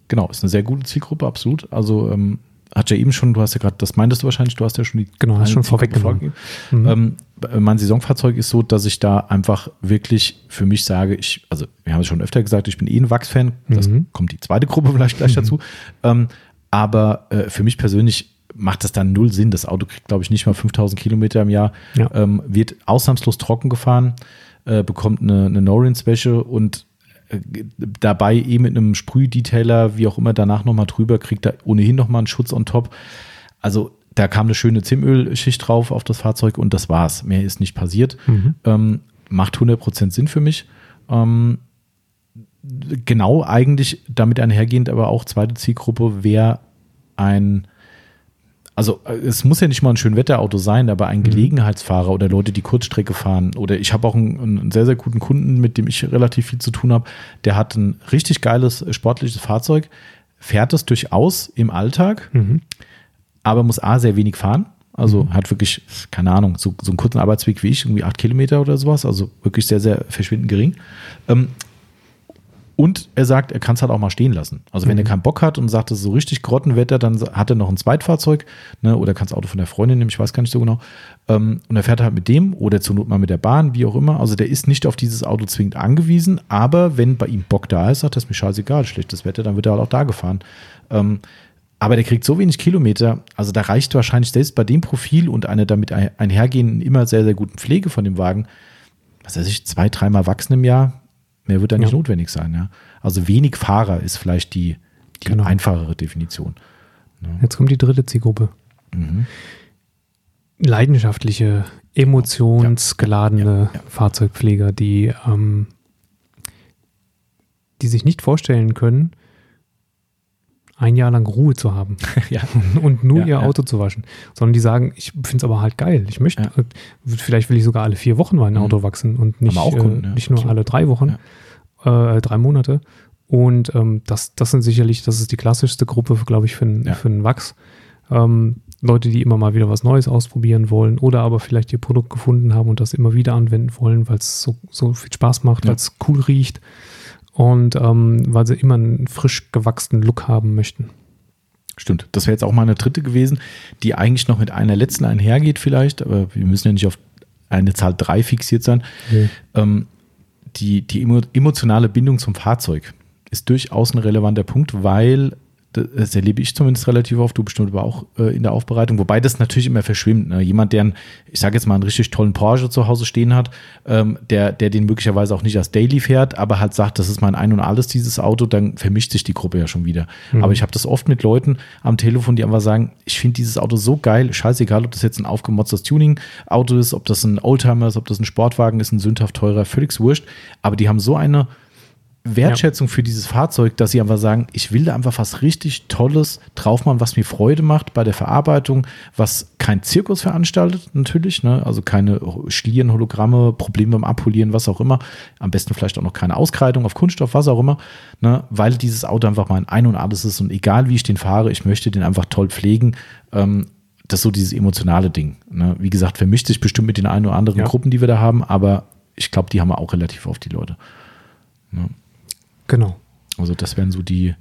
Genau, ist eine sehr gute Zielgruppe, absolut. Also ähm, hat ja eben schon, du hast ja gerade, das meintest du wahrscheinlich, du hast ja schon die Genau, hast schon vorweggenommen. vorgegeben. Ähm, mein Saisonfahrzeug ist so, dass ich da einfach wirklich für mich sage, ich, also wir haben es schon öfter gesagt, ich bin eh ein Wachs-Fan. Das Mhm. kommt die zweite Gruppe (laughs) vielleicht gleich dazu. Ähm, aber äh, für mich persönlich macht das dann null Sinn. Das Auto kriegt, glaube ich, nicht mal 5000 Kilometer im Jahr, Ja. ähm, wird ausnahmslos trocken gefahren, äh, bekommt eine, eine No-Rinse-Wäsche und dabei eh mit einem Sprühdetailer, wie auch immer, danach nochmal drüber, kriegt er ohnehin nochmal einen Schutz on top. Also da kam eine schöne Zimölschicht drauf auf das Fahrzeug und das war's. Mehr ist nicht passiert. Mhm. Ähm, macht 100% Sinn für mich. Ähm, genau eigentlich damit einhergehend, aber auch zweite Zielgruppe wäre ein, also äh, es muss ja nicht mal ein Schönwetterauto sein, aber ein Gelegenheitsfahrer oder Leute, die Kurzstrecke fahren. Oder ich habe auch einen, einen sehr, sehr guten Kunden, mit dem ich relativ viel zu tun habe. Der hat ein richtig geiles äh, sportliches Fahrzeug, fährt es durchaus im Alltag, Mhm. aber muss A, sehr wenig fahren. Also hat wirklich, keine Ahnung, so, so einen kurzen Arbeitsweg wie ich, irgendwie acht Kilometer oder sowas. Also wirklich sehr, sehr verschwindend gering. Ähm, und er sagt, er kann es halt auch mal stehen lassen. Also wenn er keinen Bock hat und sagt, es ist so richtig Grottenwetter, dann hat er noch ein Zweitfahrzeug ne, oder kann das Auto von der Freundin nehmen, ich weiß gar nicht so genau. Ähm, und er fährt halt mit dem oder zur Not mal mit der Bahn, wie auch immer. Also der ist nicht auf dieses Auto zwingend angewiesen, aber wenn bei ihm Bock da ist, sagt er, ist mir scheißegal, schlechtes Wetter, dann wird er halt auch da gefahren. Ähm, aber der kriegt so wenig Kilometer, also da reicht wahrscheinlich selbst bei dem Profil und einer damit ein- einhergehenden immer sehr, sehr guten Pflege von dem Wagen, was weiß ich, zwei, dreimal wachsen im Jahr, mehr wird da nicht Ja. notwendig sein. Ja? Also wenig Fahrer ist vielleicht die, die Genau. einfachere Definition. Jetzt kommt die dritte Zielgruppe. Mhm. Leidenschaftliche, emotionsgeladene Ja, ja, ja. Fahrzeugpfleger, die, ähm, die sich nicht vorstellen können, ein Jahr lang Ruhe zu haben (laughs) ja. und nur Ja, ihr ja. Auto zu waschen, sondern die sagen, ich finde es aber halt geil. Ich möchte, Ja. äh, vielleicht will ich sogar alle vier Wochen mein Mhm. Auto wachsen und nicht, auch Kunden, äh, ja, nicht nur alle drei Wochen, äh, drei Monate. Und ähm, das, das sind sicherlich, das ist die klassischste Gruppe, glaube ich, für, einen- Ja. für einen Wachs. Ähm, Leute, die immer mal wieder was Neues ausprobieren wollen oder aber vielleicht ihr Produkt gefunden haben und das immer wieder anwenden wollen, weil es so, so viel Spaß macht, Ja. weil es cool riecht und ähm, weil sie immer einen frisch gewachsenen Look haben möchten. Stimmt. Das wäre jetzt auch mal eine dritte gewesen, die eigentlich noch mit einer letzten einhergeht vielleicht, aber wir müssen ja nicht auf eine Zahl drei fixiert sein. Ähm, die, die emo emotionale Bindung zum Fahrzeug ist durchaus ein relevanter Punkt, weil das erlebe ich zumindest relativ oft, du bestimmt aber auch äh, in der Aufbereitung, wobei das natürlich immer verschwimmt. Ne? Jemand, der, einen, ich sage jetzt mal, einen richtig tollen Porsche zu Hause stehen hat, ähm, der, der den möglicherweise auch nicht als Daily fährt, aber halt sagt, das ist mein Ein und Alles, dieses Auto, dann vermischt sich die Gruppe ja schon wieder. Aber ich habe das oft mit Leuten am Telefon, die einfach sagen, ich finde dieses Auto so geil, scheißegal, ob das jetzt ein aufgemotztes Tuning-Auto ist, ob das ein Oldtimer ist, ob das ein Sportwagen ist, ein sündhaft teurer, völlig wurscht, aber die haben so eine Wertschätzung für dieses Fahrzeug, dass sie einfach sagen, ich will da einfach was richtig Tolles drauf machen, was mir Freude macht bei der Verarbeitung, was kein Zirkus veranstaltet, natürlich, ne? also keine Schlieren, Hologramme, Probleme beim Abpolieren, was auch immer. Am besten vielleicht auch noch keine Auskreidung auf Kunststoff, was auch immer, ne? weil dieses Auto einfach mein Ein und Alles ist und egal wie ich den fahre, ich möchte den einfach toll pflegen. Ähm, das ist so dieses emotionale Ding. Ne? Wie gesagt, vermischt sich bestimmt mit den ein oder anderen Ja. Gruppen, die wir da haben, aber ich glaube, die haben wir auch relativ oft, die Leute. Genau. Also das wären so die,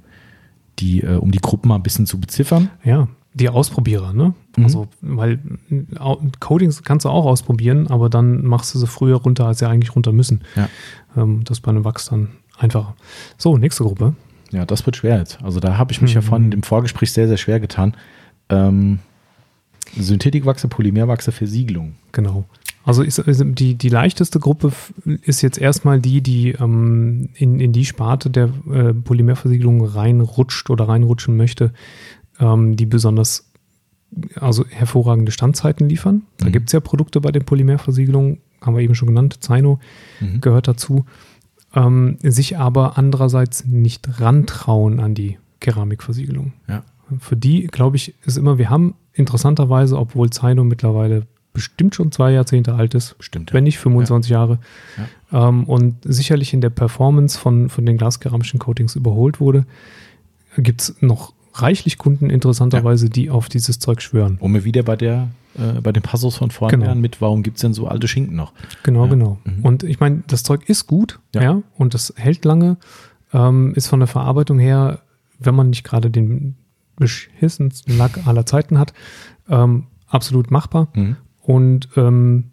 die, äh, um die Gruppen mal ein bisschen zu beziffern. Ja, die Ausprobierer, ne? Mhm. Also, weil Codings kannst du auch ausprobieren, aber dann machst du sie früher runter, als sie eigentlich runter müssen. Ja. Ähm, das ist bei einem Wachs dann einfacher. So, nächste Gruppe. Ja, das wird schwer jetzt. Also da habe ich mich ja Mhm. vorhin im Vorgespräch sehr, sehr schwer getan. Ähm, Synthetikwachse, Polymerwachse, Versiegelung. Genau. Also ist, ist die, die leichteste Gruppe ist jetzt erstmal die, die ähm, in, in die Sparte der äh, Polymerversiegelung reinrutscht oder reinrutschen möchte, ähm, die besonders also hervorragende Standzeiten liefern. Da Mhm. gibt es ja Produkte bei den Polymerversiegelungen, haben wir eben schon genannt, Zaino Mhm. gehört dazu, ähm, sich aber andererseits nicht rantrauen an die Keramikversiegelung. Ja. Für die, glaube ich, ist immer, wir haben interessanterweise, obwohl Zaino mittlerweile bestimmt schon zwei Jahrzehnte alt ist, Stimmt. wenn nicht 25 Jahre, ähm, und sicherlich in der Performance von, von den glaskeramischen Coatings überholt wurde, gibt es noch reichlich Kunden interessanterweise, die auf dieses Zeug schwören. Und wir wieder bei der, äh, bei dem Passus von vorne Genau. mit, warum gibt es denn so alte Schinken noch? Genau, Ja. genau. Mhm. Und ich meine, das Zeug ist gut, Ja. ja, und das hält lange, ähm, ist von der Verarbeitung her, wenn man nicht gerade den beschissensten Lack aller Zeiten hat, ähm, absolut machbar. Mhm. Und ähm,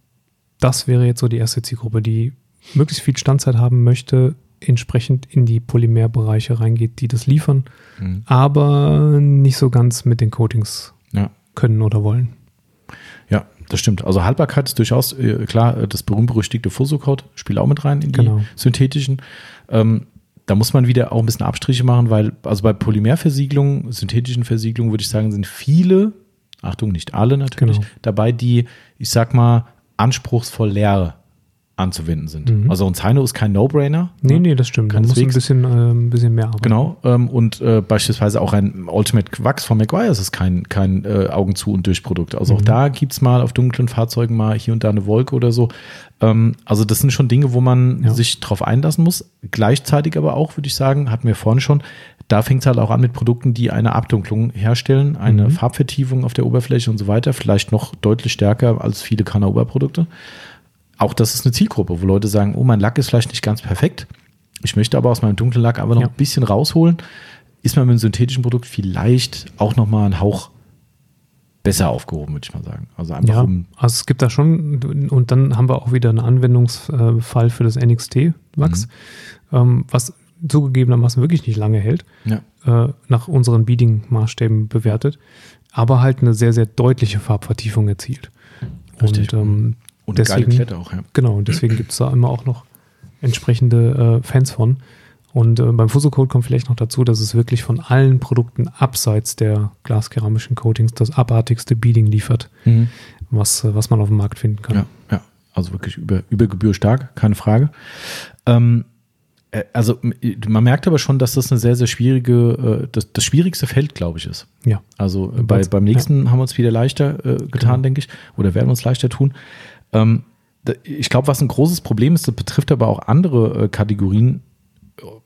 das wäre jetzt so die erste Zielgruppe, die möglichst viel Standzeit haben möchte, entsprechend in die Polymerbereiche reingeht, die das liefern, Mhm. aber nicht so ganz mit den Coatings Ja. können oder wollen. Ja, das stimmt. Also Haltbarkeit ist durchaus, äh, klar, äh, das berühmt-berüchtigte Fuso-Code spielt auch mit rein in die Genau. synthetischen. Ähm, da muss man wieder auch ein bisschen Abstriche machen, weil, also bei Polymerversiegelungen, synthetischen Versiegelungen, würde ich sagen, sind viele, Achtung, nicht alle natürlich, Genau. dabei, die, ich sag mal, anspruchsvoll leer anzuwenden sind. Mhm. Also ein Zaino ist kein No-Brainer. Nee, ne? nee, das stimmt. Da muss ein bisschen, äh, ein bisschen mehr arbeiten. Genau, ähm, und äh, beispielsweise auch ein Ultimate Wachs von McGuire ist kein, kein äh, Augen zu und durch Produkt. Also auch Mhm. da gibt's mal auf dunklen Fahrzeugen mal hier und da eine Wolke oder so. Ähm, also das sind schon Dinge, wo man Ja. sich drauf einlassen muss. Gleichzeitig aber auch, würde ich sagen, hatten wir vorhin schon, da fängt es halt auch an mit Produkten, die eine Abdunklung herstellen, eine Mhm. Farbvertiefung auf der Oberfläche und so weiter, vielleicht noch deutlich stärker als viele Kana-Oberprodukte. Auch das ist eine Zielgruppe, wo Leute sagen, oh, mein Lack ist vielleicht nicht ganz perfekt. Ich möchte aber aus meinem dunklen Lack aber noch Ja. ein bisschen rausholen. Ist man mit einem synthetischen Produkt vielleicht auch noch mal einen Hauch besser aufgehoben, würde ich mal sagen. Also einfach Ja, um, also es gibt da schon, und dann haben wir auch wieder einen Anwendungsfall für das NXT-Wachs, ähm, was zugegebenermaßen wirklich nicht lange hält, ja, äh, nach unseren Beading-Maßstäben bewertet, aber halt eine sehr, sehr deutliche Farbvertiefung erzielt. Richtig. Und, ähm, und eine geile deswegen, Klette auch, ja. genau, und deswegen (clears throat) gibt es da immer auch noch entsprechende äh, Fans von. Und äh, beim Fuso-Code kommt vielleicht noch dazu, dass es wirklich von allen Produkten abseits der glaskeramischen Coatings das abartigste Beading liefert, was, äh, was man auf dem Markt finden kann. Ja, ja. Also wirklich über, über Gebühr stark, keine Frage. Ähm, äh, also m- man merkt aber schon, dass das eine sehr, sehr schwierige, äh, das, das schwierigste Feld, glaube ich, ist. Ja. Also äh, bei, beim nächsten haben wir uns wieder leichter äh, getan, Genau. denke ich, oder werden wir uns leichter tun. Ähm, ich glaube, was ein großes Problem ist, das betrifft aber auch andere äh, Kategorien,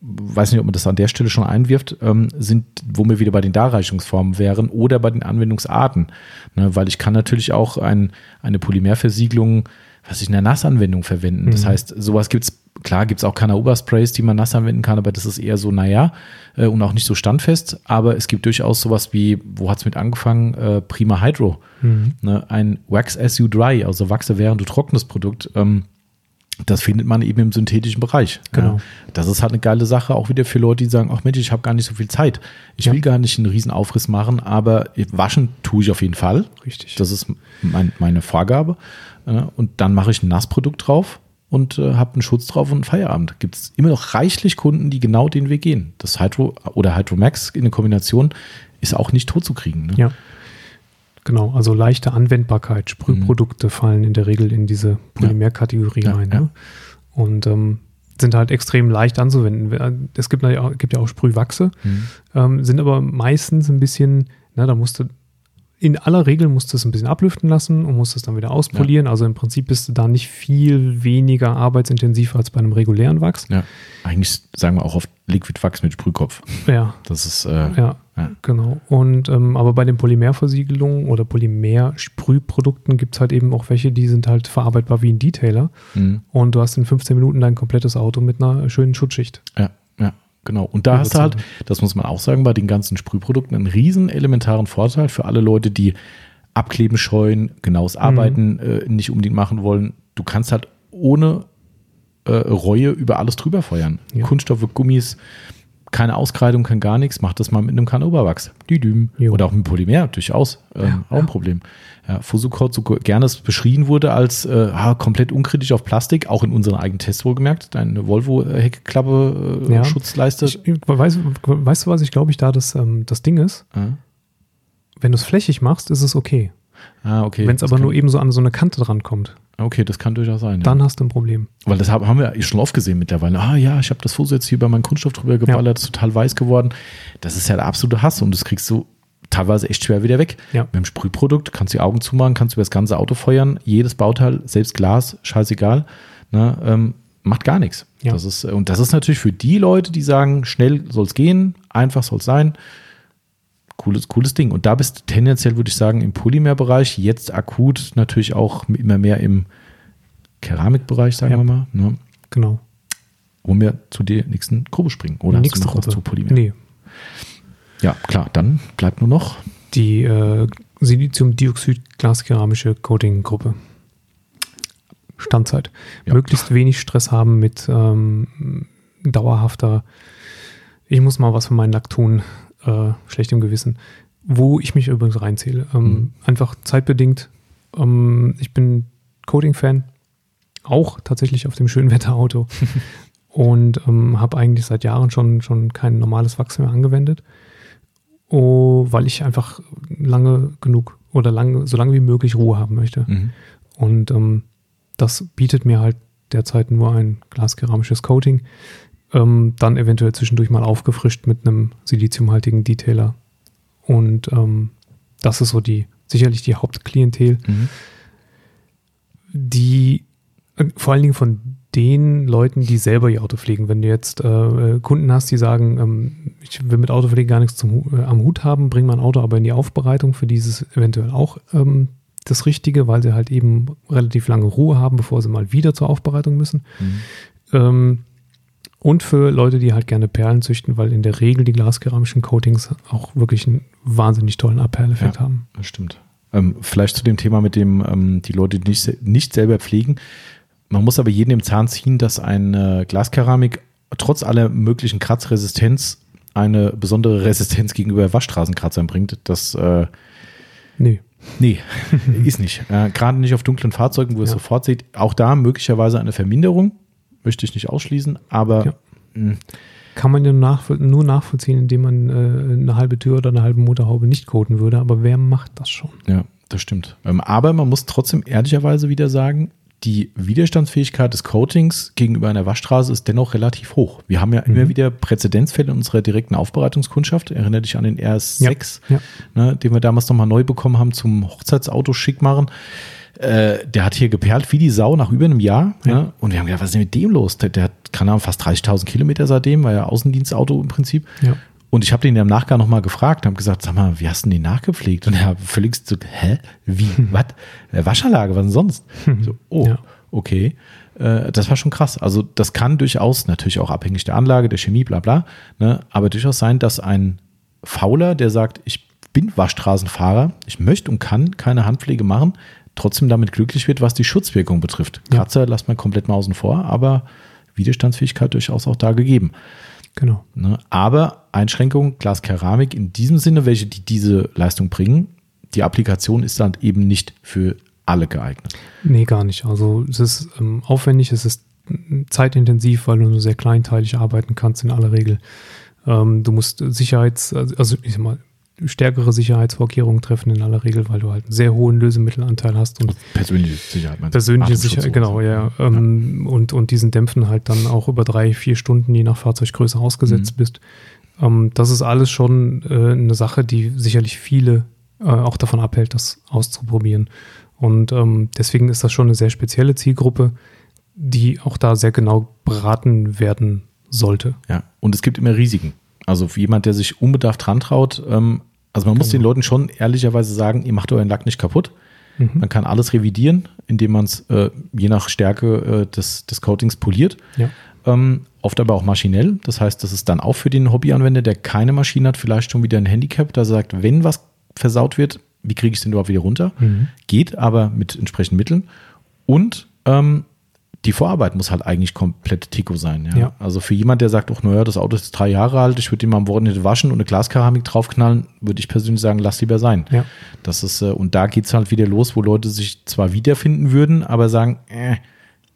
weiß nicht, ob man das an der Stelle schon einwirft, ähm, sind, wo wir wieder bei den Darreichungsformen wären oder bei den Anwendungsarten. Ne, weil ich kann natürlich auch ein, eine Polymerversiegelung, was ich in der Nassanwendung verwenden. Das Mhm. heißt, sowas gibt's klar gibt's auch Canauba-Sprays, die man nass anwenden kann, aber das ist eher so, naja, äh, und auch nicht so standfest. Aber es gibt durchaus sowas wie, wo hat's mit angefangen? Äh, Prima Hydro. Mhm. Ne, ein Wax as you dry, also Wachse während du trocknes Produkt. Ähm, das findet man eben im synthetischen Bereich. Genau. Ja. Das ist halt eine geile Sache, auch wieder für Leute, die sagen, ach Mensch, ich habe gar nicht so viel Zeit. Ich Ja. will gar nicht einen riesen Aufriss machen, aber waschen tue ich auf jeden Fall. Richtig. Das ist mein, meine Vorgabe. Äh, Und dann mache ich ein Nassprodukt drauf und äh, habe einen Schutz drauf und einen Feierabend. Gibt es immer noch reichlich Kunden, die genau den Weg gehen. Das Hydro oder Hydro Max in der Kombination ist auch nicht tot zu kriegen. Ne? Ja. Genau, also leichte Anwendbarkeit. Sprühprodukte fallen in der Regel in diese Polymerkategorie Mhm. Ja, rein. ja. Ne? Und ähm, sind halt extrem leicht anzuwenden. Es gibt ja auch, gibt ja auch Sprühwachse, Mhm. ähm, sind aber meistens ein bisschen, na, da musst du, in aller Regel musst du es ein bisschen ablüften lassen und musst es dann wieder auspolieren. Also im Prinzip bist du da nicht viel weniger arbeitsintensiv als bei einem regulären Wachs. Ja. Eigentlich sagen wir auch oft Liquid Wachs mit Sprühkopf. Ja, Das ist äh, ja. Ja. Genau. Und ähm, aber bei den Polymerversiegelungen oder Polymersprühprodukten gibt es halt eben auch welche, die sind halt verarbeitbar wie ein Detailer. mh. Und du hast in 15 Minuten dein komplettes Auto mit einer schönen Schutzschicht. Ja, ja, genau. Und da hast du halt, das muss man auch sagen, bei den ganzen Sprühprodukten einen riesen elementaren Vorteil für alle Leute, die Abkleben scheuen, genaues Mhm. Arbeiten äh, nicht unbedingt machen wollen. Du kannst halt ohne äh, Reue über alles drüber feuern. Ja. Kunststoffe, Gummis, keine Auskreidung, kein gar nichts. Mach das mal mit einem Kanoberwachs. Düdüm. Oder auch mit Polymer, durchaus. Ähm, Ja, auch ein Problem. Ja, Fusukot, so gerne es beschrien wurde als äh, komplett unkritisch auf Plastik, auch in unseren eigenen Tests wohlgemerkt. Deine Volvo-Heckklappe, äh, Ja. Schutzleiste. Ich, weißt, weißt du, was ich glaube ich da das, ähm, das Ding ist? Ah, Wenn du es flächig machst, ist es okay. Ah, okay. Wenn es aber nur eben so an so eine Kante drankommt, Okay, das kann durchaus sein. dann ja. hast du ein Problem. Weil das hab- haben wir schon oft gesehen mittlerweile. Ah ja, ich habe das Fuß jetzt hier über meinen Kunststoff drüber geballert, ist total weiß geworden. Das ist ja der absolute Hass und das kriegst du teilweise echt schwer wieder weg. Ja. Mit dem Sprühprodukt kannst du die Augen zumachen, kannst über das ganze Auto feuern, jedes Bauteil, selbst Glas, scheißegal, ne, ähm, macht gar nichts. Ja. Das ist, und das ist natürlich für die Leute, die sagen, schnell soll es gehen, einfach soll es sein, cooles, cooles Ding. Und da bist du tendenziell, würde ich sagen, im Polymer-Bereich, jetzt akut natürlich auch immer mehr im Keramikbereich, sagen Ja. wir mal. Ne? Genau. Wollen wir zu der nächsten Gruppe springen? Oder hast Nächste du noch was Gruppe. zu Polymer? Nee, Ja, klar, dann bleibt nur noch. die äh, Siliziumdioxid-glaskeramische Coating-Gruppe. Standzeit. Ja. Möglichst wenig Stress haben mit ähm, dauerhafter, ich muss mal was für meinen Lack tun, äh, schlechtem Gewissen. Wo ich mich übrigens reinzähle. Ähm, Mhm. Einfach zeitbedingt. Ähm, ich bin Coating-Fan, auch tatsächlich auf dem Schönwetterauto. (laughs) und ähm, habe eigentlich seit Jahren schon, schon kein normales Wachs mehr angewendet. Oh, weil ich einfach lange genug oder lange, so lange wie möglich Ruhe haben möchte. Mhm. Und ähm, das bietet mir halt derzeit nur ein glaskeramisches Coating. Ähm, dann eventuell zwischendurch mal aufgefrischt mit einem siliziumhaltigen Detailer. Und ähm, das ist so die, sicherlich die Hauptklientel, Mhm. die äh, vor allen Dingen von den Leuten, die selber ihr Auto pflegen. Wenn du jetzt äh, Kunden hast, die sagen, ähm, ich will mit Autopflege gar nichts zum, äh, am Hut haben, bring mein Auto aber in die Aufbereitung, für dieses eventuell auch ähm, das Richtige, weil sie halt eben relativ lange Ruhe haben, bevor sie mal wieder zur Aufbereitung müssen. Mhm. Ähm, und für Leute, die halt gerne Perlen züchten, weil in der Regel die glaskeramischen Coatings auch wirklich einen wahnsinnig tollen Abperleffekt Ja. haben. Das stimmt. Ähm, vielleicht zu dem Thema mit dem, ähm, die Leute, die nicht, nicht selber pflegen. Man muss aber jedem im Zahn ziehen, dass eine Glaskeramik trotz aller möglichen Kratzresistenz eine besondere Resistenz gegenüber Waschstraßenkratzern bringt. Das, äh, Nee. nee, (laughs) ist nicht. Äh, Gerade nicht auf dunklen Fahrzeugen, wo es Ja. sofort sieht. Auch da möglicherweise eine Verminderung. Möchte ich nicht ausschließen, aber Ja. mh, Kann man ja nachvoll nur nachvollziehen, indem man äh, eine halbe Tür oder eine halbe Motorhaube nicht coaten würde, aber wer macht das schon? Ja, das stimmt. Ähm, aber man muss trotzdem ehrlicherweise wieder sagen, die Widerstandsfähigkeit des Coatings gegenüber einer Waschstraße ist dennoch relativ hoch. Wir haben ja immer Mhm. wieder Präzedenzfälle in unserer direkten Aufbereitungskundschaft. Erinnere dich an den RS6, Ja. Ne, den wir damals nochmal neu bekommen haben zum Hochzeitsauto schick machen. Äh, der hat hier geperlt wie die Sau nach über einem Jahr. Ja. Ne? Und wir haben gedacht, was ist denn mit dem los? Der, der hat, keine Ahnung, fast 30.000 Kilometer seitdem, war ja Außendienstauto im Prinzip. Ja. Und ich habe den ja im Nachgang nochmal gefragt, habe gesagt, sag mal, wie hast du den nachgepflegt? Und er hat völlig so, hä? Wie? Was? Äh, Waschanlage, was denn sonst? So, oh, Ja. okay. Äh, das war schon krass. Also das kann durchaus, natürlich auch abhängig der Anlage, der Chemie, bla bla, ne, aber durchaus sein, dass ein Fauler, der sagt, ich bin Waschstraßenfahrer, ich möchte und kann keine Handpflege machen, trotzdem damit glücklich wird, was die Schutzwirkung betrifft. Ja. Kratzer lasst man komplett mal außen vor, aber Widerstandsfähigkeit durchaus auch da gegeben. Genau. Ne? Aber Einschränkung, Glaskeramik in diesem Sinne, welche die diese Leistung bringen, die Applikation ist dann eben nicht für alle geeignet. Nee, gar nicht. Also es ist ähm, aufwendig, es ist zeitintensiv, weil du nur sehr kleinteilig arbeiten kannst in aller Regel. Ähm, du musst Sicherheits, also ich sag mal, stärkere Sicherheitsvorkehrungen treffen in aller Regel, weil du halt einen sehr hohen Lösemittelanteil hast und Persönliche Sicherheit. meinst du? persönliche Sicherheit, genau, ja. Ähm, Und, und diesen Dämpfen halt dann auch über drei, vier Stunden, je nach Fahrzeuggröße, ausgesetzt Mhm. bist. Ähm, das ist alles schon äh, eine Sache, die sicherlich viele äh, auch davon abhält, das auszuprobieren. Und ähm, deswegen ist das schon eine sehr spezielle Zielgruppe, die auch da sehr genau beraten werden sollte. Ja, und es gibt immer Risiken. Also für jemand, der sich unbedarft rantraut, ähm, also man muss Genau. den Leuten schon ehrlicherweise sagen, ihr macht euren Lack nicht kaputt. Mhm. Man kann alles revidieren, indem man es äh, je nach Stärke äh, des, des Coatings poliert. Ja. Ähm, oft aber auch maschinell. Das heißt, das ist dann auch für den Hobbyanwender, der keine Maschine hat, vielleicht schon wieder ein Handicap, da sagt, wenn was versaut wird, wie kriege ich es denn überhaupt wieder runter? Mhm. Geht aber mit entsprechenden Mitteln. Und ähm, die Vorarbeit muss halt eigentlich komplett Tico sein. Ja? Ja. Also für jemand, der sagt, ach naja, das Auto ist drei Jahre alt, ich würde ihn mal am Wochenende waschen und eine Glaskeramik draufknallen, würde ich persönlich sagen, lass lieber sein. Ja. Das ist, äh, und da geht's halt wieder los, wo Leute sich zwar wiederfinden würden, aber sagen, äh,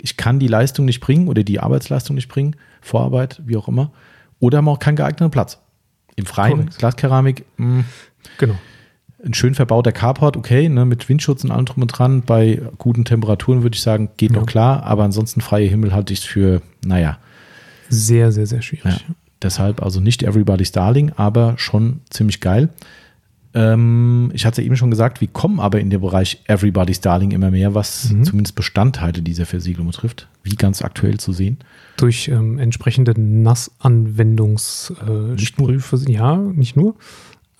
ich kann die Leistung nicht bringen oder die Arbeitsleistung nicht bringen, Vorarbeit, wie auch immer, oder haben auch keinen geeigneten Platz. Im Freien, Korrekt. Glaskeramik, mh, Genau. Ein schön verbauter Carport, okay, ne, mit Windschutz und allem drum und dran, bei guten Temperaturen würde ich sagen, geht Ja. noch klar, aber ansonsten freie Himmel halte ich es für, naja, Sehr, sehr, sehr schwierig. ja. Deshalb also nicht Everybody's Darling, aber schon ziemlich geil. Ähm, ich hatte ja eben schon gesagt, wir kommen aber in den Bereich Everybody's Darling immer mehr, was Mhm. zumindest Bestandteile dieser Versiegelung betrifft. Wie ganz aktuell zu sehen. durch ähm, entsprechende Nassanwendungs äh, Nicht ja, nicht nur.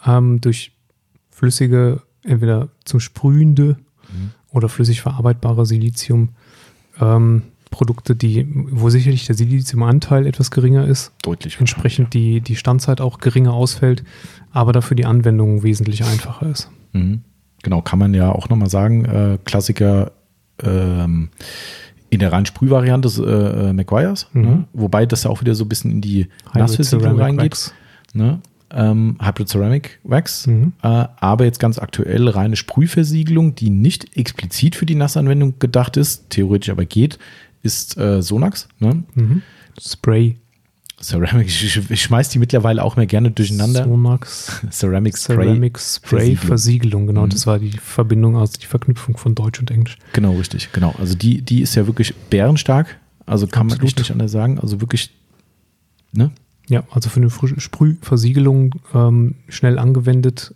ähm, durch flüssige, entweder zum Sprühende Mhm. oder flüssig verarbeitbare Silizium. Ähm, Produkte, die, wo sicherlich der Siliziumanteil etwas geringer ist, Deutlich. entsprechend die, die Standzeit auch geringer ausfällt, aber dafür die Anwendung wesentlich einfacher ist. Mhm. Genau, kann man ja auch nochmal sagen, äh, Klassiker ähm, in der reinen Sprühvariante ist, äh, äh, McGuire's, Mhm. ne? wobei das ja auch wieder so ein bisschen in die Nassversiegelung reingeht. Ne? Ähm, Hybrid Ceramic Wax, Mhm. äh, aber jetzt ganz aktuell reine Sprühversiegelung, die nicht explizit für die Nassanwendung gedacht ist, theoretisch aber geht, ist äh, Sonax. Ne? Mhm. Spray. Ceramic, ich, ich, schmeiß die mittlerweile auch mehr gerne durcheinander. Sonax. (laughs) Ceramic Spray. Ceramic Spray Versiegelung. Versiegelung, genau. Mhm. Das war die Verbindung, also die Verknüpfung von Deutsch und Englisch. Genau, richtig, genau. Also die, die ist ja wirklich bärenstark. Also kann man Absolut. echt nicht anders sagen. Also wirklich, ne? Ja, also für eine Sprühversiegelung ähm, schnell angewendet,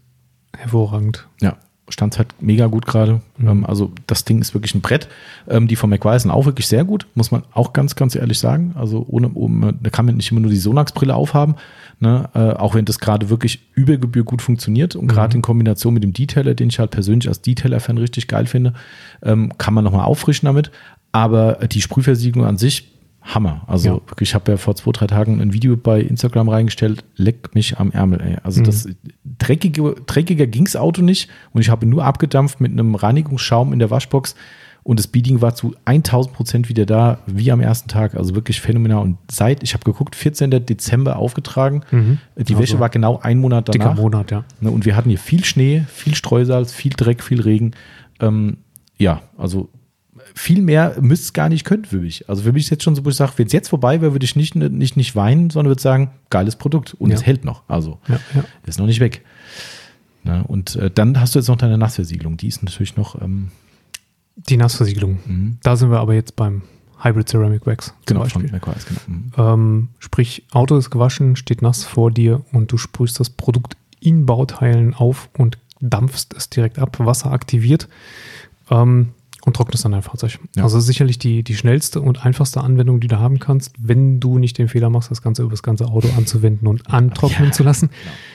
hervorragend. Ja, Standzeit mega gut gerade. Mhm. Ähm, also das Ding ist wirklich ein Brett. Ähm, die von McGuire sind auch wirklich sehr gut, muss man auch ganz, ganz ehrlich sagen. Also ohne, ohne da kann man nicht immer nur die Sonax-Brille aufhaben. Ne? Äh, auch wenn das gerade wirklich über Gebühr gut funktioniert und gerade in Kombination mit dem Detailer, den ich halt persönlich als Detailer-Fan richtig geil finde, ähm, kann man nochmal auffrischen damit. Aber die Sprühversiegelung an sich, Hammer. Also Ja. wirklich, ich habe ja vor zwei, drei Tagen ein Video bei Instagram reingestellt, leck mich am Ärmel, ey. Also das dreckige, dreckiger ging's Auto nicht und ich habe nur abgedampft mit einem Reinigungsschaum in der Waschbox und das Beading war zu 1000 Prozent wieder da, wie am ersten Tag. Also wirklich phänomenal. Und seit, ich habe geguckt, 14. Dezember aufgetragen. Die Also Wäsche war genau ein Monat Dicker danach. Monat, ja. Ne, und wir hatten hier viel Schnee, viel Streusalz, viel Dreck, viel Regen. Ähm, ja, also viel mehr müsste es gar nicht können für mich. Also für mich ist jetzt schon so, wo ich sage, wenn es jetzt vorbei wäre, würde ich nicht, nicht, nicht weinen, sondern würde sagen, geiles Produkt. Und Ja. es hält noch. Also Ja, ja. ist noch nicht weg. Na, und äh, dann hast du jetzt noch deine Nassversiegelung. Die ist natürlich noch, ähm, Die Nassversiegelung. Mhm. Da sind wir aber jetzt beim Hybrid Ceramic Wax genau, von Beispiel. McQuarrie, genau. Mhm. Ähm, sprich, Auto ist gewaschen, steht nass vor dir und du sprühst das Produkt in Bauteilen auf und dampfst es direkt ab, Wasser aktiviert ähm, und trocknest dann dein Fahrzeug. Ja. Also sicherlich die, die schnellste und einfachste Anwendung, die du haben kannst, wenn du nicht den Fehler machst, das Ganze über das ganze Auto anzuwenden und antrocknen Ja. zu lassen.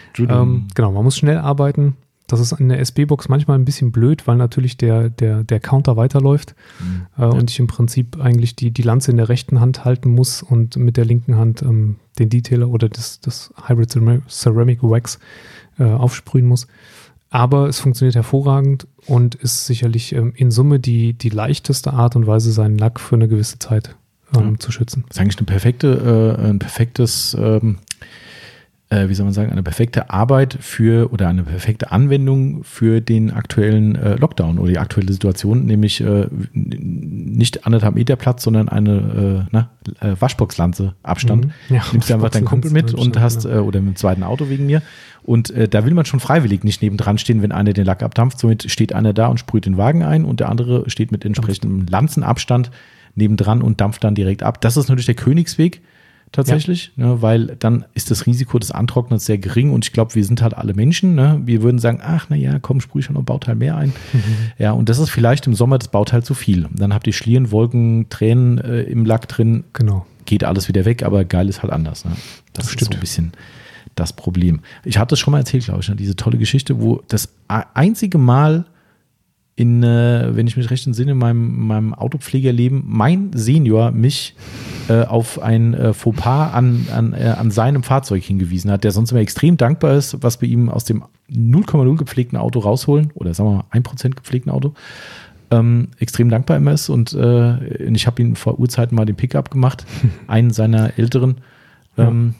Entschuldigung. Ähm, genau, man muss schnell arbeiten. Das ist in der SB-Box manchmal ein bisschen blöd, weil natürlich der, der, der Counter weiterläuft Mhm. äh, und ich im Prinzip eigentlich die, die Lanze in der rechten Hand halten muss und mit der linken Hand ähm, den Detailer oder das, das Hybrid Ceramic- Ceramic Wax äh, aufsprühen muss. Aber es funktioniert hervorragend und ist sicherlich ähm, in Summe die, die leichteste Art und Weise, seinen Lack für eine gewisse Zeit ähm, Ja. zu schützen. ist eigentlich eine perfekte, äh, ein perfektes, ähm, äh, wie soll man sagen, eine perfekte Arbeit für oder eine perfekte Anwendung für den aktuellen äh, Lockdown oder die aktuelle Situation, nämlich äh, nicht anderthalb Meter Platz, sondern eine äh, na, äh, Waschboxlanze Abstand. Mhm. Ja, Nimmst du einfach deinen Kumpel mit und hast, ja. äh, oder mit dem zweiten Auto wegen mir. Und da will man schon freiwillig nicht nebendran stehen, wenn einer den Lack abdampft. Somit steht einer da und sprüht den Wagen ein und der andere steht mit entsprechendem Lanzenabstand nebendran und dampft dann direkt ab. Das ist natürlich der Königsweg tatsächlich, ne, weil dann ist das Risiko des Antrocknens sehr gering und ich glaube, wir sind halt alle Menschen. Ne? Wir würden sagen, ach na ja, komm, sprüh schon noch ein Bauteil mehr ein. (laughs) Ja, und das ist vielleicht im Sommer das Bauteil zu viel. Dann habt ihr Schlieren, Wolken, Tränen äh, im Lack drin, Genau. geht alles wieder weg, aber geil ist halt anders. Ne? Das, Das ist so stimmt. ein bisschen das Problem. Ich hatte es schon mal erzählt, glaube ich, ne? diese tolle Geschichte, wo das einzige Mal in, äh, wenn ich mich recht entsinne, in meinem, meinem Autopflegerleben mein Senior mich äh, auf ein äh, Fauxpas an, an, äh, an seinem Fahrzeug hingewiesen hat, der sonst immer extrem dankbar ist, was wir ihm aus dem 0,0 gepflegten Auto rausholen oder sagen wir mal 1% gepflegten Auto ähm, extrem dankbar immer ist. Und äh, ich habe ihn vor Urzeiten mal den Pickup gemacht, (laughs) einen seiner älteren. Ähm,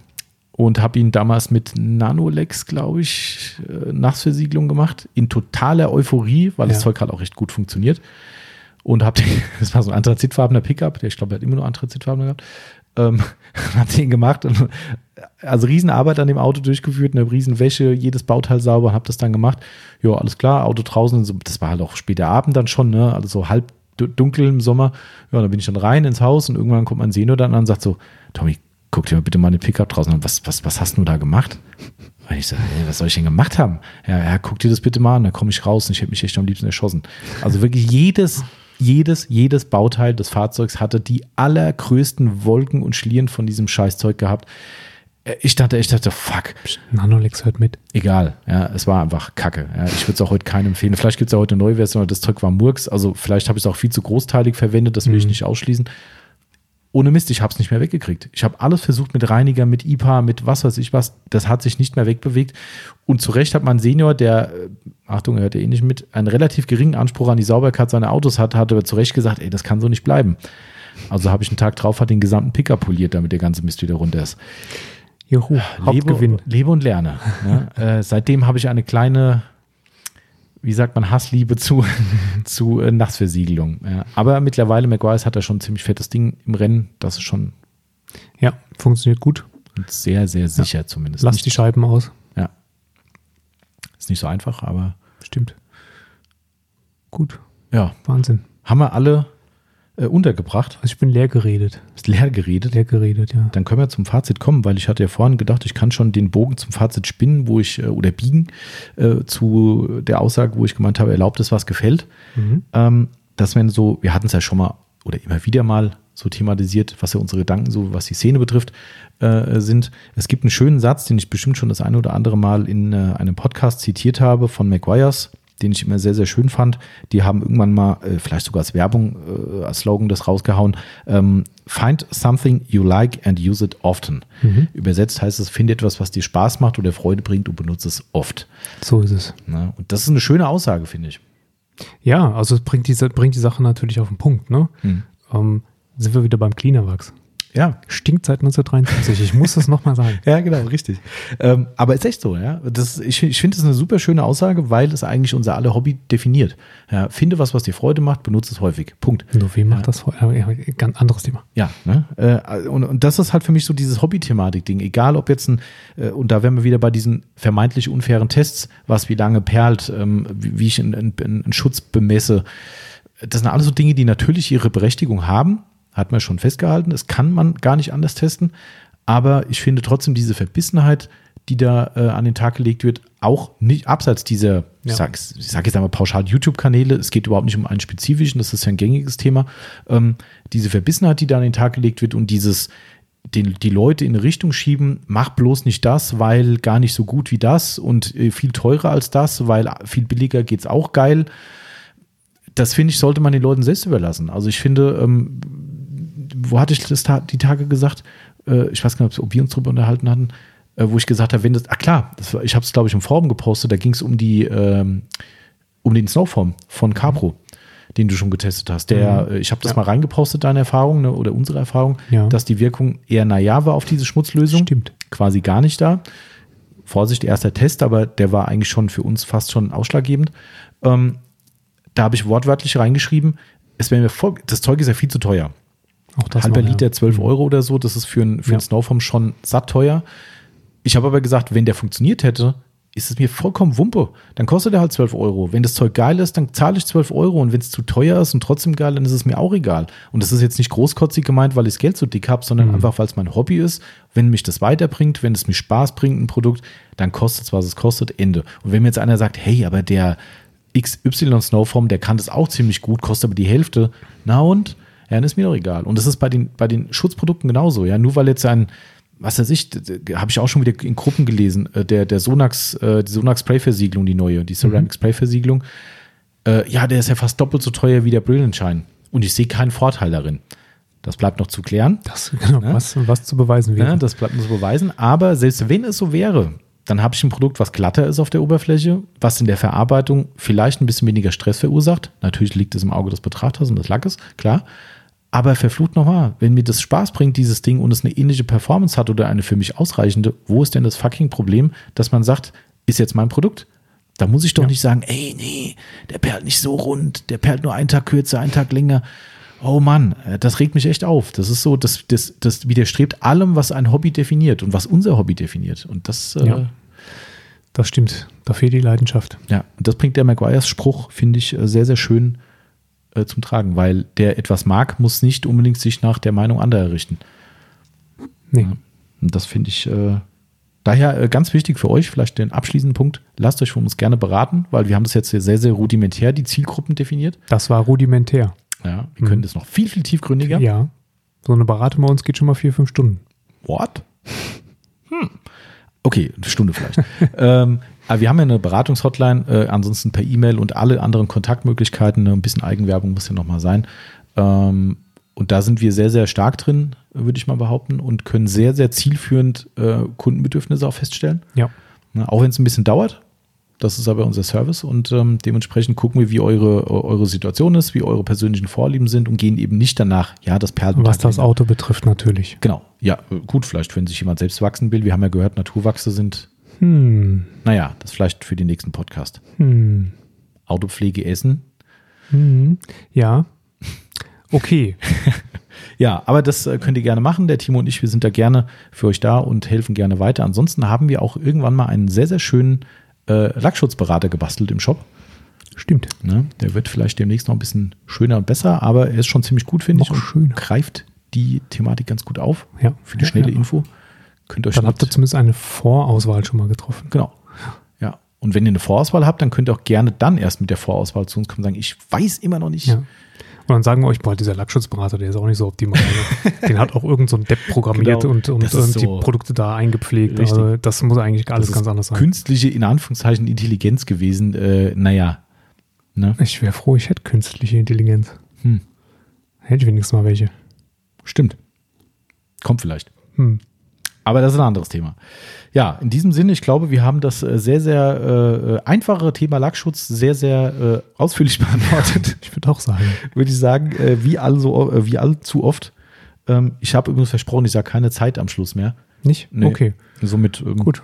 und habe ihn damals mit Nanolex, glaube ich, äh, Nassversiegelung gemacht, in totaler Euphorie, weil das Ja. Zeug halt auch recht gut funktioniert. Und habe den, (laughs) das war so ein anthrazitfarbener Pickup, der ich glaube, der hat immer nur anthrazitfarben gehabt, ähm, (laughs) habe den gemacht und also Riesenarbeit an dem Auto durchgeführt, eine Riesenwäsche, jedes Bauteil sauber und habe das dann gemacht. Ja, alles klar, Auto draußen, so, das war halt auch später Abend dann schon, ne, also so halb du- dunkel im Sommer. Ja, dann bin ich dann rein ins Haus und irgendwann kommt mein Senior dann an und sagt so, Tommy, guck dir mal bitte mal den Pickup draußen an. Was, was, was hast du da gemacht? Und ich so, ey, was soll ich denn gemacht haben? Ja, ja, guck dir das bitte mal an, da komme ich raus und ich hätte mich echt am liebsten erschossen. Also wirklich jedes, jedes, jedes Bauteil des Fahrzeugs hatte die allergrößten Wolken und Schlieren von diesem Scheißzeug gehabt. Äh, Ich dachte, ich dachte, fuck, Nanolex hört mit. egal. Ja, es war einfach Kacke. Ja, ich würde es auch heute keinem empfehlen. Vielleicht gibt es ja heute eine neue Version, aber das Zeug war Murks. Also vielleicht habe ich es auch viel zu großteilig verwendet, das will ich Mhm. nicht ausschließen. Ohne Mist, ich habe es nicht mehr weggekriegt. Ich habe alles versucht mit Reiniger, mit IPA, mit was weiß ich was. Das hat sich nicht mehr wegbewegt. Und zu Recht hat mein Senior, der, äh, Achtung, er hört eh nicht mit, einen relativ geringen Anspruch an die Sauberkeit seiner Autos hat, hat aber zu Recht gesagt, ey, das kann so nicht bleiben. Also habe ich einen Tag drauf, hat den gesamten Pickup poliert, damit der ganze Mist wieder runter ist. Juhu, Hauptgewinn. Lebe, lebe und lerne. ne? (laughs) äh, seitdem habe ich eine kleine, wie sagt man, Hassliebe zu, (laughs) zu äh, Nachtversiegelung. Ja. Aber mittlerweile, McGuire's hat da schon ein ziemlich fettes Ding im Rennen. Das ist schon Ja, funktioniert gut. sehr, sehr sicher zumindest. Lass die Scheiben aus. ja. Ist nicht so einfach, aber Stimmt. Gut, ja. Wahnsinn. Haben wir alle äh, untergebracht. Also ich bin leer geredet. Ist leer geredet. Leer geredet, ja. Dann können wir zum Fazit kommen, weil ich hatte ja vorhin gedacht, ich kann schon den Bogen zum Fazit spinnen, wo ich, äh, oder biegen, äh, zu der Aussage, wo ich gemeint habe, erlaubt es, was gefällt. Mhm. Ähm, das wären so, wir hatten es ja schon mal oder immer wieder mal so thematisiert, was ja unsere Gedanken so, was die Szene betrifft, äh, sind. Es gibt einen schönen Satz, den ich bestimmt schon das eine oder andere Mal in äh, einem Podcast zitiert habe von McGuire's, den ich immer sehr, sehr schön fand. Die haben irgendwann mal, äh, vielleicht sogar als Werbung, äh, als Slogan das rausgehauen, ähm, Find something you like and use it often. Übersetzt heißt es, finde etwas, was dir Spaß macht oder Freude bringt und benutze es oft. So ist es. Ne? Und das ist eine schöne Aussage, finde ich. Ja, also es bringt die, bringt die Sache natürlich auf den Punkt, ne? Ähm, sind wir wieder beim Cleanerwachs. Ja, Stinkt seit 1973. Ich muss das nochmal sagen. (laughs) Ja, genau, richtig. Ähm, aber ist echt so, ja. Das, ich ich finde es eine super schöne Aussage, weil es eigentlich unser alle Hobby definiert. Ja, finde was, was dir Freude macht, benutze es häufig. Punkt. Nur wem macht das vor? Ja, ja, ganz anderes Thema. Ja, ne? Äh, und, und das ist halt für mich so dieses Hobby-Thematik-Ding. Egal, ob jetzt ein, äh, und da wären wir wieder bei diesen vermeintlich unfairen Tests, was wie lange perlt, ähm, wie, wie ich einen, einen, einen Schutz bemesse. Das sind alles so Dinge, die natürlich ihre Berechtigung haben. Hat man schon festgehalten. Das kann man gar nicht anders testen. Aber ich finde trotzdem diese Verbissenheit, die da äh, an den Tag gelegt wird, auch nicht abseits dieser, ich Ja. ich sag jetzt einmal pauschal YouTube-Kanäle, es geht überhaupt nicht um einen spezifischen, das ist ja ein gängiges Thema, ähm, diese Verbissenheit, die da an den Tag gelegt wird und dieses, den, die Leute in eine Richtung schieben, mach bloß nicht das, weil gar nicht so gut wie das und äh, viel teurer als das, weil viel billiger geht's auch geil. Das finde ich, sollte man den Leuten selbst überlassen. Also ich finde, ähm, wo hatte ich das die Tage gesagt? Äh, ich weiß gar nicht, ob wir uns darüber unterhalten hatten, äh, wo ich gesagt habe, wenn das, ah klar, das war, ich habe es glaube ich im Forum gepostet, da ging es um die, ähm, um den Snowform von Capro, den du schon getestet hast. Der, äh, ich habe das Ja. mal reingepostet, deine Erfahrung ne, oder unsere Erfahrung, Ja. dass die Wirkung eher naja war auf diese Schmutzlösung. Stimmt. Quasi gar nicht da. Vorsicht, erster Test, aber der war eigentlich schon für uns fast schon ausschlaggebend. Ähm, da habe ich wortwörtlich reingeschrieben, es wäre mir voll, das Zeug ist ja viel zu teuer. Auch das Halber noch, ja. Liter 12 Euro oder so, das ist für ein, für Ja. ein Snowform schon satt teuer. Ich habe aber gesagt, wenn der funktioniert hätte, ist es mir vollkommen Wumpe. Dann kostet er halt 12 Euro. Wenn das Zeug geil ist, dann zahle ich 12 Euro. Und wenn es zu teuer ist und trotzdem geil, dann ist es mir auch egal. Und das ist jetzt nicht großkotzig gemeint, weil ich das Geld so dick habe, sondern einfach, weil es mein Hobby ist. Wenn mich das weiterbringt, wenn es mir Spaß bringt, ein Produkt, dann kostet es, was es kostet, Ende. Und wenn mir jetzt einer sagt, hey, aber der XY Snowform, der kann das auch ziemlich gut, kostet aber die Hälfte. Na und? Ja, dann ist mir doch egal. Und das ist bei den, bei den Schutzprodukten genauso. Ja, nur weil jetzt ein, was weiß ich, habe ich auch schon wieder in Gruppen gelesen, äh, der, der Sonax, äh, die Sonax Spray-Versiegelung, die neue, die Ceramic Spray-Versiegelung, äh, ja, der ist ja fast doppelt so teuer wie der Brillenschein. Und ich sehe keinen Vorteil darin. Das bleibt noch zu klären. Das, genau, Ja. was, was zu beweisen wäre. Ja, das bleibt nur zu beweisen. Aber selbst wenn es so wäre, dann habe ich ein Produkt, was glatter ist auf der Oberfläche, was in der Verarbeitung vielleicht ein bisschen weniger Stress verursacht. Natürlich liegt es im Auge des Betrachters und des Lackes, klar. Aber verflucht nochmal, wenn mir das Spaß bringt, dieses Ding, und es eine ähnliche Performance hat oder eine für mich ausreichende, wo ist denn das fucking Problem, dass man sagt, ist jetzt mein Produkt? Da muss ich doch Ja. nicht sagen, ey, nee, der perlt nicht so rund, der perlt nur einen Tag kürzer, einen Tag länger. Oh Mann, äh, das regt mich echt auf. Das ist so, das, das, das widerstrebt allem, was ein Hobby definiert und was unser Hobby definiert. Und das, äh, Ja. ja. Das stimmt. Da fehlt die Leidenschaft. und das bringt der Maguires Spruch, finde ich, äh, sehr, sehr schön äh, zum Tragen, weil der etwas mag, muss nicht unbedingt sich nach der Meinung anderer richten. Nee. Und das finde ich äh, daher äh, ganz wichtig für euch, vielleicht den abschließenden Punkt. Lasst euch von uns gerne beraten, weil wir haben das jetzt hier sehr, sehr rudimentär, die Zielgruppen definiert. Das war rudimentär. Ja, wir können das noch viel, viel tiefgründiger. Ja. So eine Beratung bei uns geht schon mal vier, fünf Stunden. What? Okay, eine Stunde vielleicht. (laughs) ähm, aber wir haben ja eine Beratungshotline, äh, ansonsten per E-Mail und alle anderen Kontaktmöglichkeiten. Ne, ein bisschen Eigenwerbung muss ja nochmal sein. Ähm, und da sind wir sehr, sehr stark drin, würde ich mal behaupten, und können sehr, sehr zielführend äh, Kundenbedürfnisse auch feststellen. Ja. Ne, auch wenn es ein bisschen dauert. Das ist aber unser Service und ähm, dementsprechend gucken wir, wie eure, eure Situation ist, wie eure persönlichen Vorlieben sind und gehen eben nicht danach, ja, das Perlen. Was das Auto betrifft, natürlich. Genau. Ja, gut, vielleicht, wenn sich jemand selbst wachsen will. Wir haben ja gehört, Naturwachse sind, Hm. naja, das vielleicht für den nächsten Podcast. Hm. Autopflege Essen. Hm. Ja. Okay. (laughs) Ja, aber das äh, könnt ihr gerne machen. Der Timo und ich, wir sind da gerne für euch da und helfen gerne weiter. Ansonsten haben wir auch irgendwann mal einen sehr, sehr schönen äh, Lackschutzberater gebastelt im Shop. Stimmt. Ne? Der wird vielleicht demnächst noch ein bisschen schöner und besser, aber er ist schon ziemlich gut, finde ich. Schöner. greift die Thematik ganz gut auf Ja. für die Ja, schnelle ja. Info. Könnt ihr euch Dann habt ihr zumindest eine Vorauswahl schon mal getroffen. Genau. Ja. Und wenn ihr eine Vorauswahl habt, dann könnt ihr auch gerne dann erst mit der Vorauswahl zu uns kommen und sagen, ich weiß immer noch nicht. Ja. Und dann sagen wir euch, boah, dieser Lackschutzberater, der ist auch nicht so optimal. (laughs) Den hat auch irgend so ein Depp programmiert Genau. und, und, und die so- Produkte da eingepflegt. Richtig. Also das muss eigentlich alles ganz anders sein. Künstliche, in Anführungszeichen, Intelligenz gewesen. Äh, naja. Ne? Ich wäre froh, ich hätte künstliche Intelligenz. Hm. Hätte ich wenigstens mal welche. Stimmt. Kommt vielleicht. Hm. Aber das ist ein anderes Thema. Ja, in diesem Sinne, ich glaube, wir haben das äh, sehr, sehr äh, einfache Thema Lackschutz sehr, sehr äh, ausführlich (laughs) beantwortet, Ich würde auch sagen. würde ich sagen, äh, wie, allso, äh, wie allzu oft. Ähm, ich habe übrigens versprochen, ich sage keine Zeit am Schluss mehr. Nicht? Nee. Okay, Somit, ähm, gut.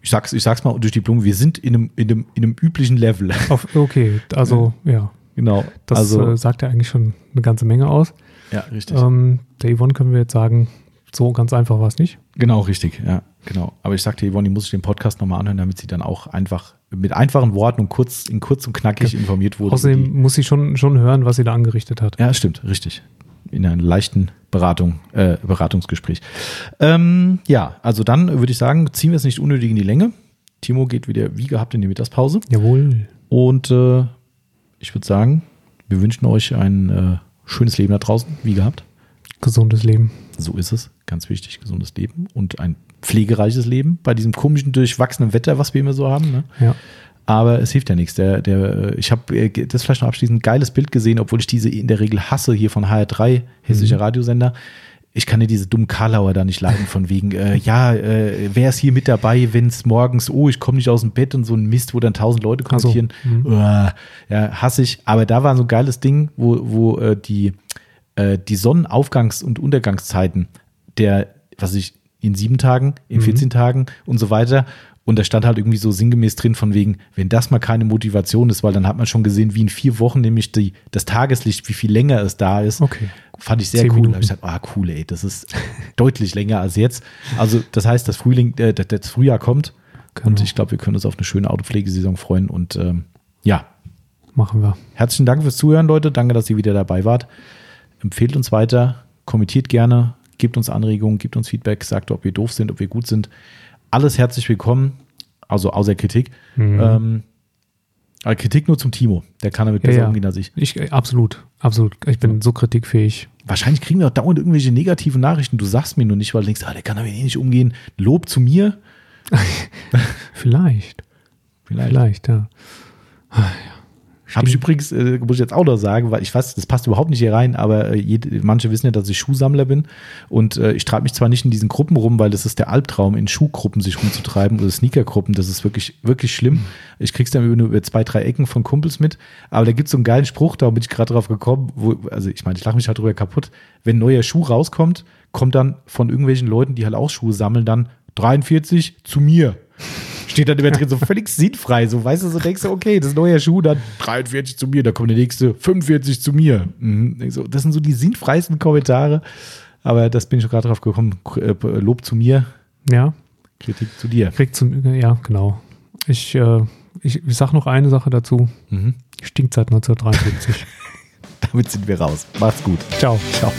Ich sag's, ich sag's mal durch die Blume, wir sind in einem, in einem, in einem üblichen Level. (laughs) Auf, okay, also ja. genau. Das also, äh, sagt ja eigentlich schon eine ganze Menge aus. ja, richtig. Ähm, der Yvonne können wir jetzt sagen, so ganz einfach war es nicht. Genau, richtig, ja, genau. Aber ich sagte Yvonne, die muss ich den Podcast nochmal anhören, damit sie dann auch einfach mit einfachen Worten und kurz, in kurz und knackig informiert wurde. Außerdem muss sie schon, schon hören, was sie da angerichtet hat. ja, stimmt, richtig. In einer leichten Beratung, äh, Beratungsgespräch. Ähm, ja, also dann würde ich sagen, ziehen wir es nicht unnötig in die Länge. Timo geht wieder wie gehabt in die Mittagspause. Jawohl. Und äh, ich würde sagen, wir wünschen euch ein äh, schönes Leben da draußen, wie gehabt. Gesundes Leben. So ist es. Ganz wichtig, gesundes Leben und ein pflegereiches Leben bei diesem komischen, durchwachsenen Wetter, was wir immer so haben. Ne? Ja. Aber es hilft ja nichts. Der, der, ich habe äh, das vielleicht noch abschließend ein geiles Bild gesehen, obwohl ich diese in der Regel hasse hier von HR3, hessischer Radiosender. Ich kann ja diese dummen Karlauer da nicht leiden, von wegen, äh, ja, äh, wer ist hier mit dabei, wenn es morgens, oh, ich komme nicht aus dem Bett und so ein Mist, wo dann tausend Leute Ach so, kommentieren. mhm. Uah, ja, hasse ich. Aber da war so ein geiles Ding, wo, wo äh, die, äh, die Sonnenaufgangs- und Untergangszeiten der, was ich, in sieben Tagen, in 14 Tagen und so weiter. Und da stand halt irgendwie so sinngemäß drin von wegen, wenn das mal keine Motivation ist, weil dann hat man schon gesehen, wie in vier Wochen nämlich die, das Tageslicht, wie viel länger es da ist. Okay. Fand ich sehr Zehn cool. Da habe ich gesagt, ah, cool, ey, das ist deutlich länger als jetzt. Also, das heißt, das Frühling, äh, das, Frühjahr kommt. Und Genau. ich glaube, wir können uns auf eine schöne Autopflegesaison freuen. Und ähm, ja, Machen wir. Herzlichen Dank fürs Zuhören, Leute. Danke, dass ihr wieder dabei wart. Empfehlt uns weiter, kommentiert gerne, gebt uns Anregungen, gebt uns Feedback, sagt, ob wir doof sind, ob wir gut sind. Alles herzlich willkommen, also außer Kritik. Mhm. Ähm, aber Kritik nur zum Timo. Der kann damit Ja, besser ja. umgehen als ich. Ich, äh, absolut, absolut. Ich bin so kritikfähig. Wahrscheinlich kriegen wir auch dauernd irgendwelche negativen Nachrichten. Du sagst mir nur nicht, weil du denkst, ah, der kann damit eh nicht umgehen. Lob zu mir. (laughs) Vielleicht. Vielleicht, ja. Habe ich übrigens, äh, muss ich jetzt auch noch sagen, weil ich weiß, das passt überhaupt nicht hier rein, aber äh, jede, manche wissen ja, dass ich Schuhsammler bin und äh, ich treibe mich zwar nicht in diesen Gruppen rum, weil das ist der Albtraum, in Schuhgruppen sich rumzutreiben oder Sneakergruppen, das ist wirklich, wirklich schlimm. Ich krieg's dann über, über zwei, drei Ecken von Kumpels mit, aber da gibt's so einen geilen Spruch, da bin ich gerade drauf gekommen, wo, also ich meine, ich lache mich halt drüber kaputt, wenn ein neuer Schuh rauskommt, kommt dann von irgendwelchen Leuten, die halt auch Schuhe sammeln, dann 43 zu mir. Steht dann immer drin, so völlig sinnfrei. So, weißt du, so denkst du, okay, das ist ein neuer Schuh, dann 43 zu mir, da kommt der nächste 45 zu mir. Mhm. So, das sind so die sinnfreisten Kommentare. Aber das bin ich schon gerade drauf gekommen. Äh, Lob zu mir, Ja, Kritik zu dir. kriegt zum, ja, genau. Ich, äh, ich, ich sag noch eine Sache dazu. Mhm. Stinkt seit 1973. (laughs) Damit sind wir raus. Macht's gut. Ciao. Ciao.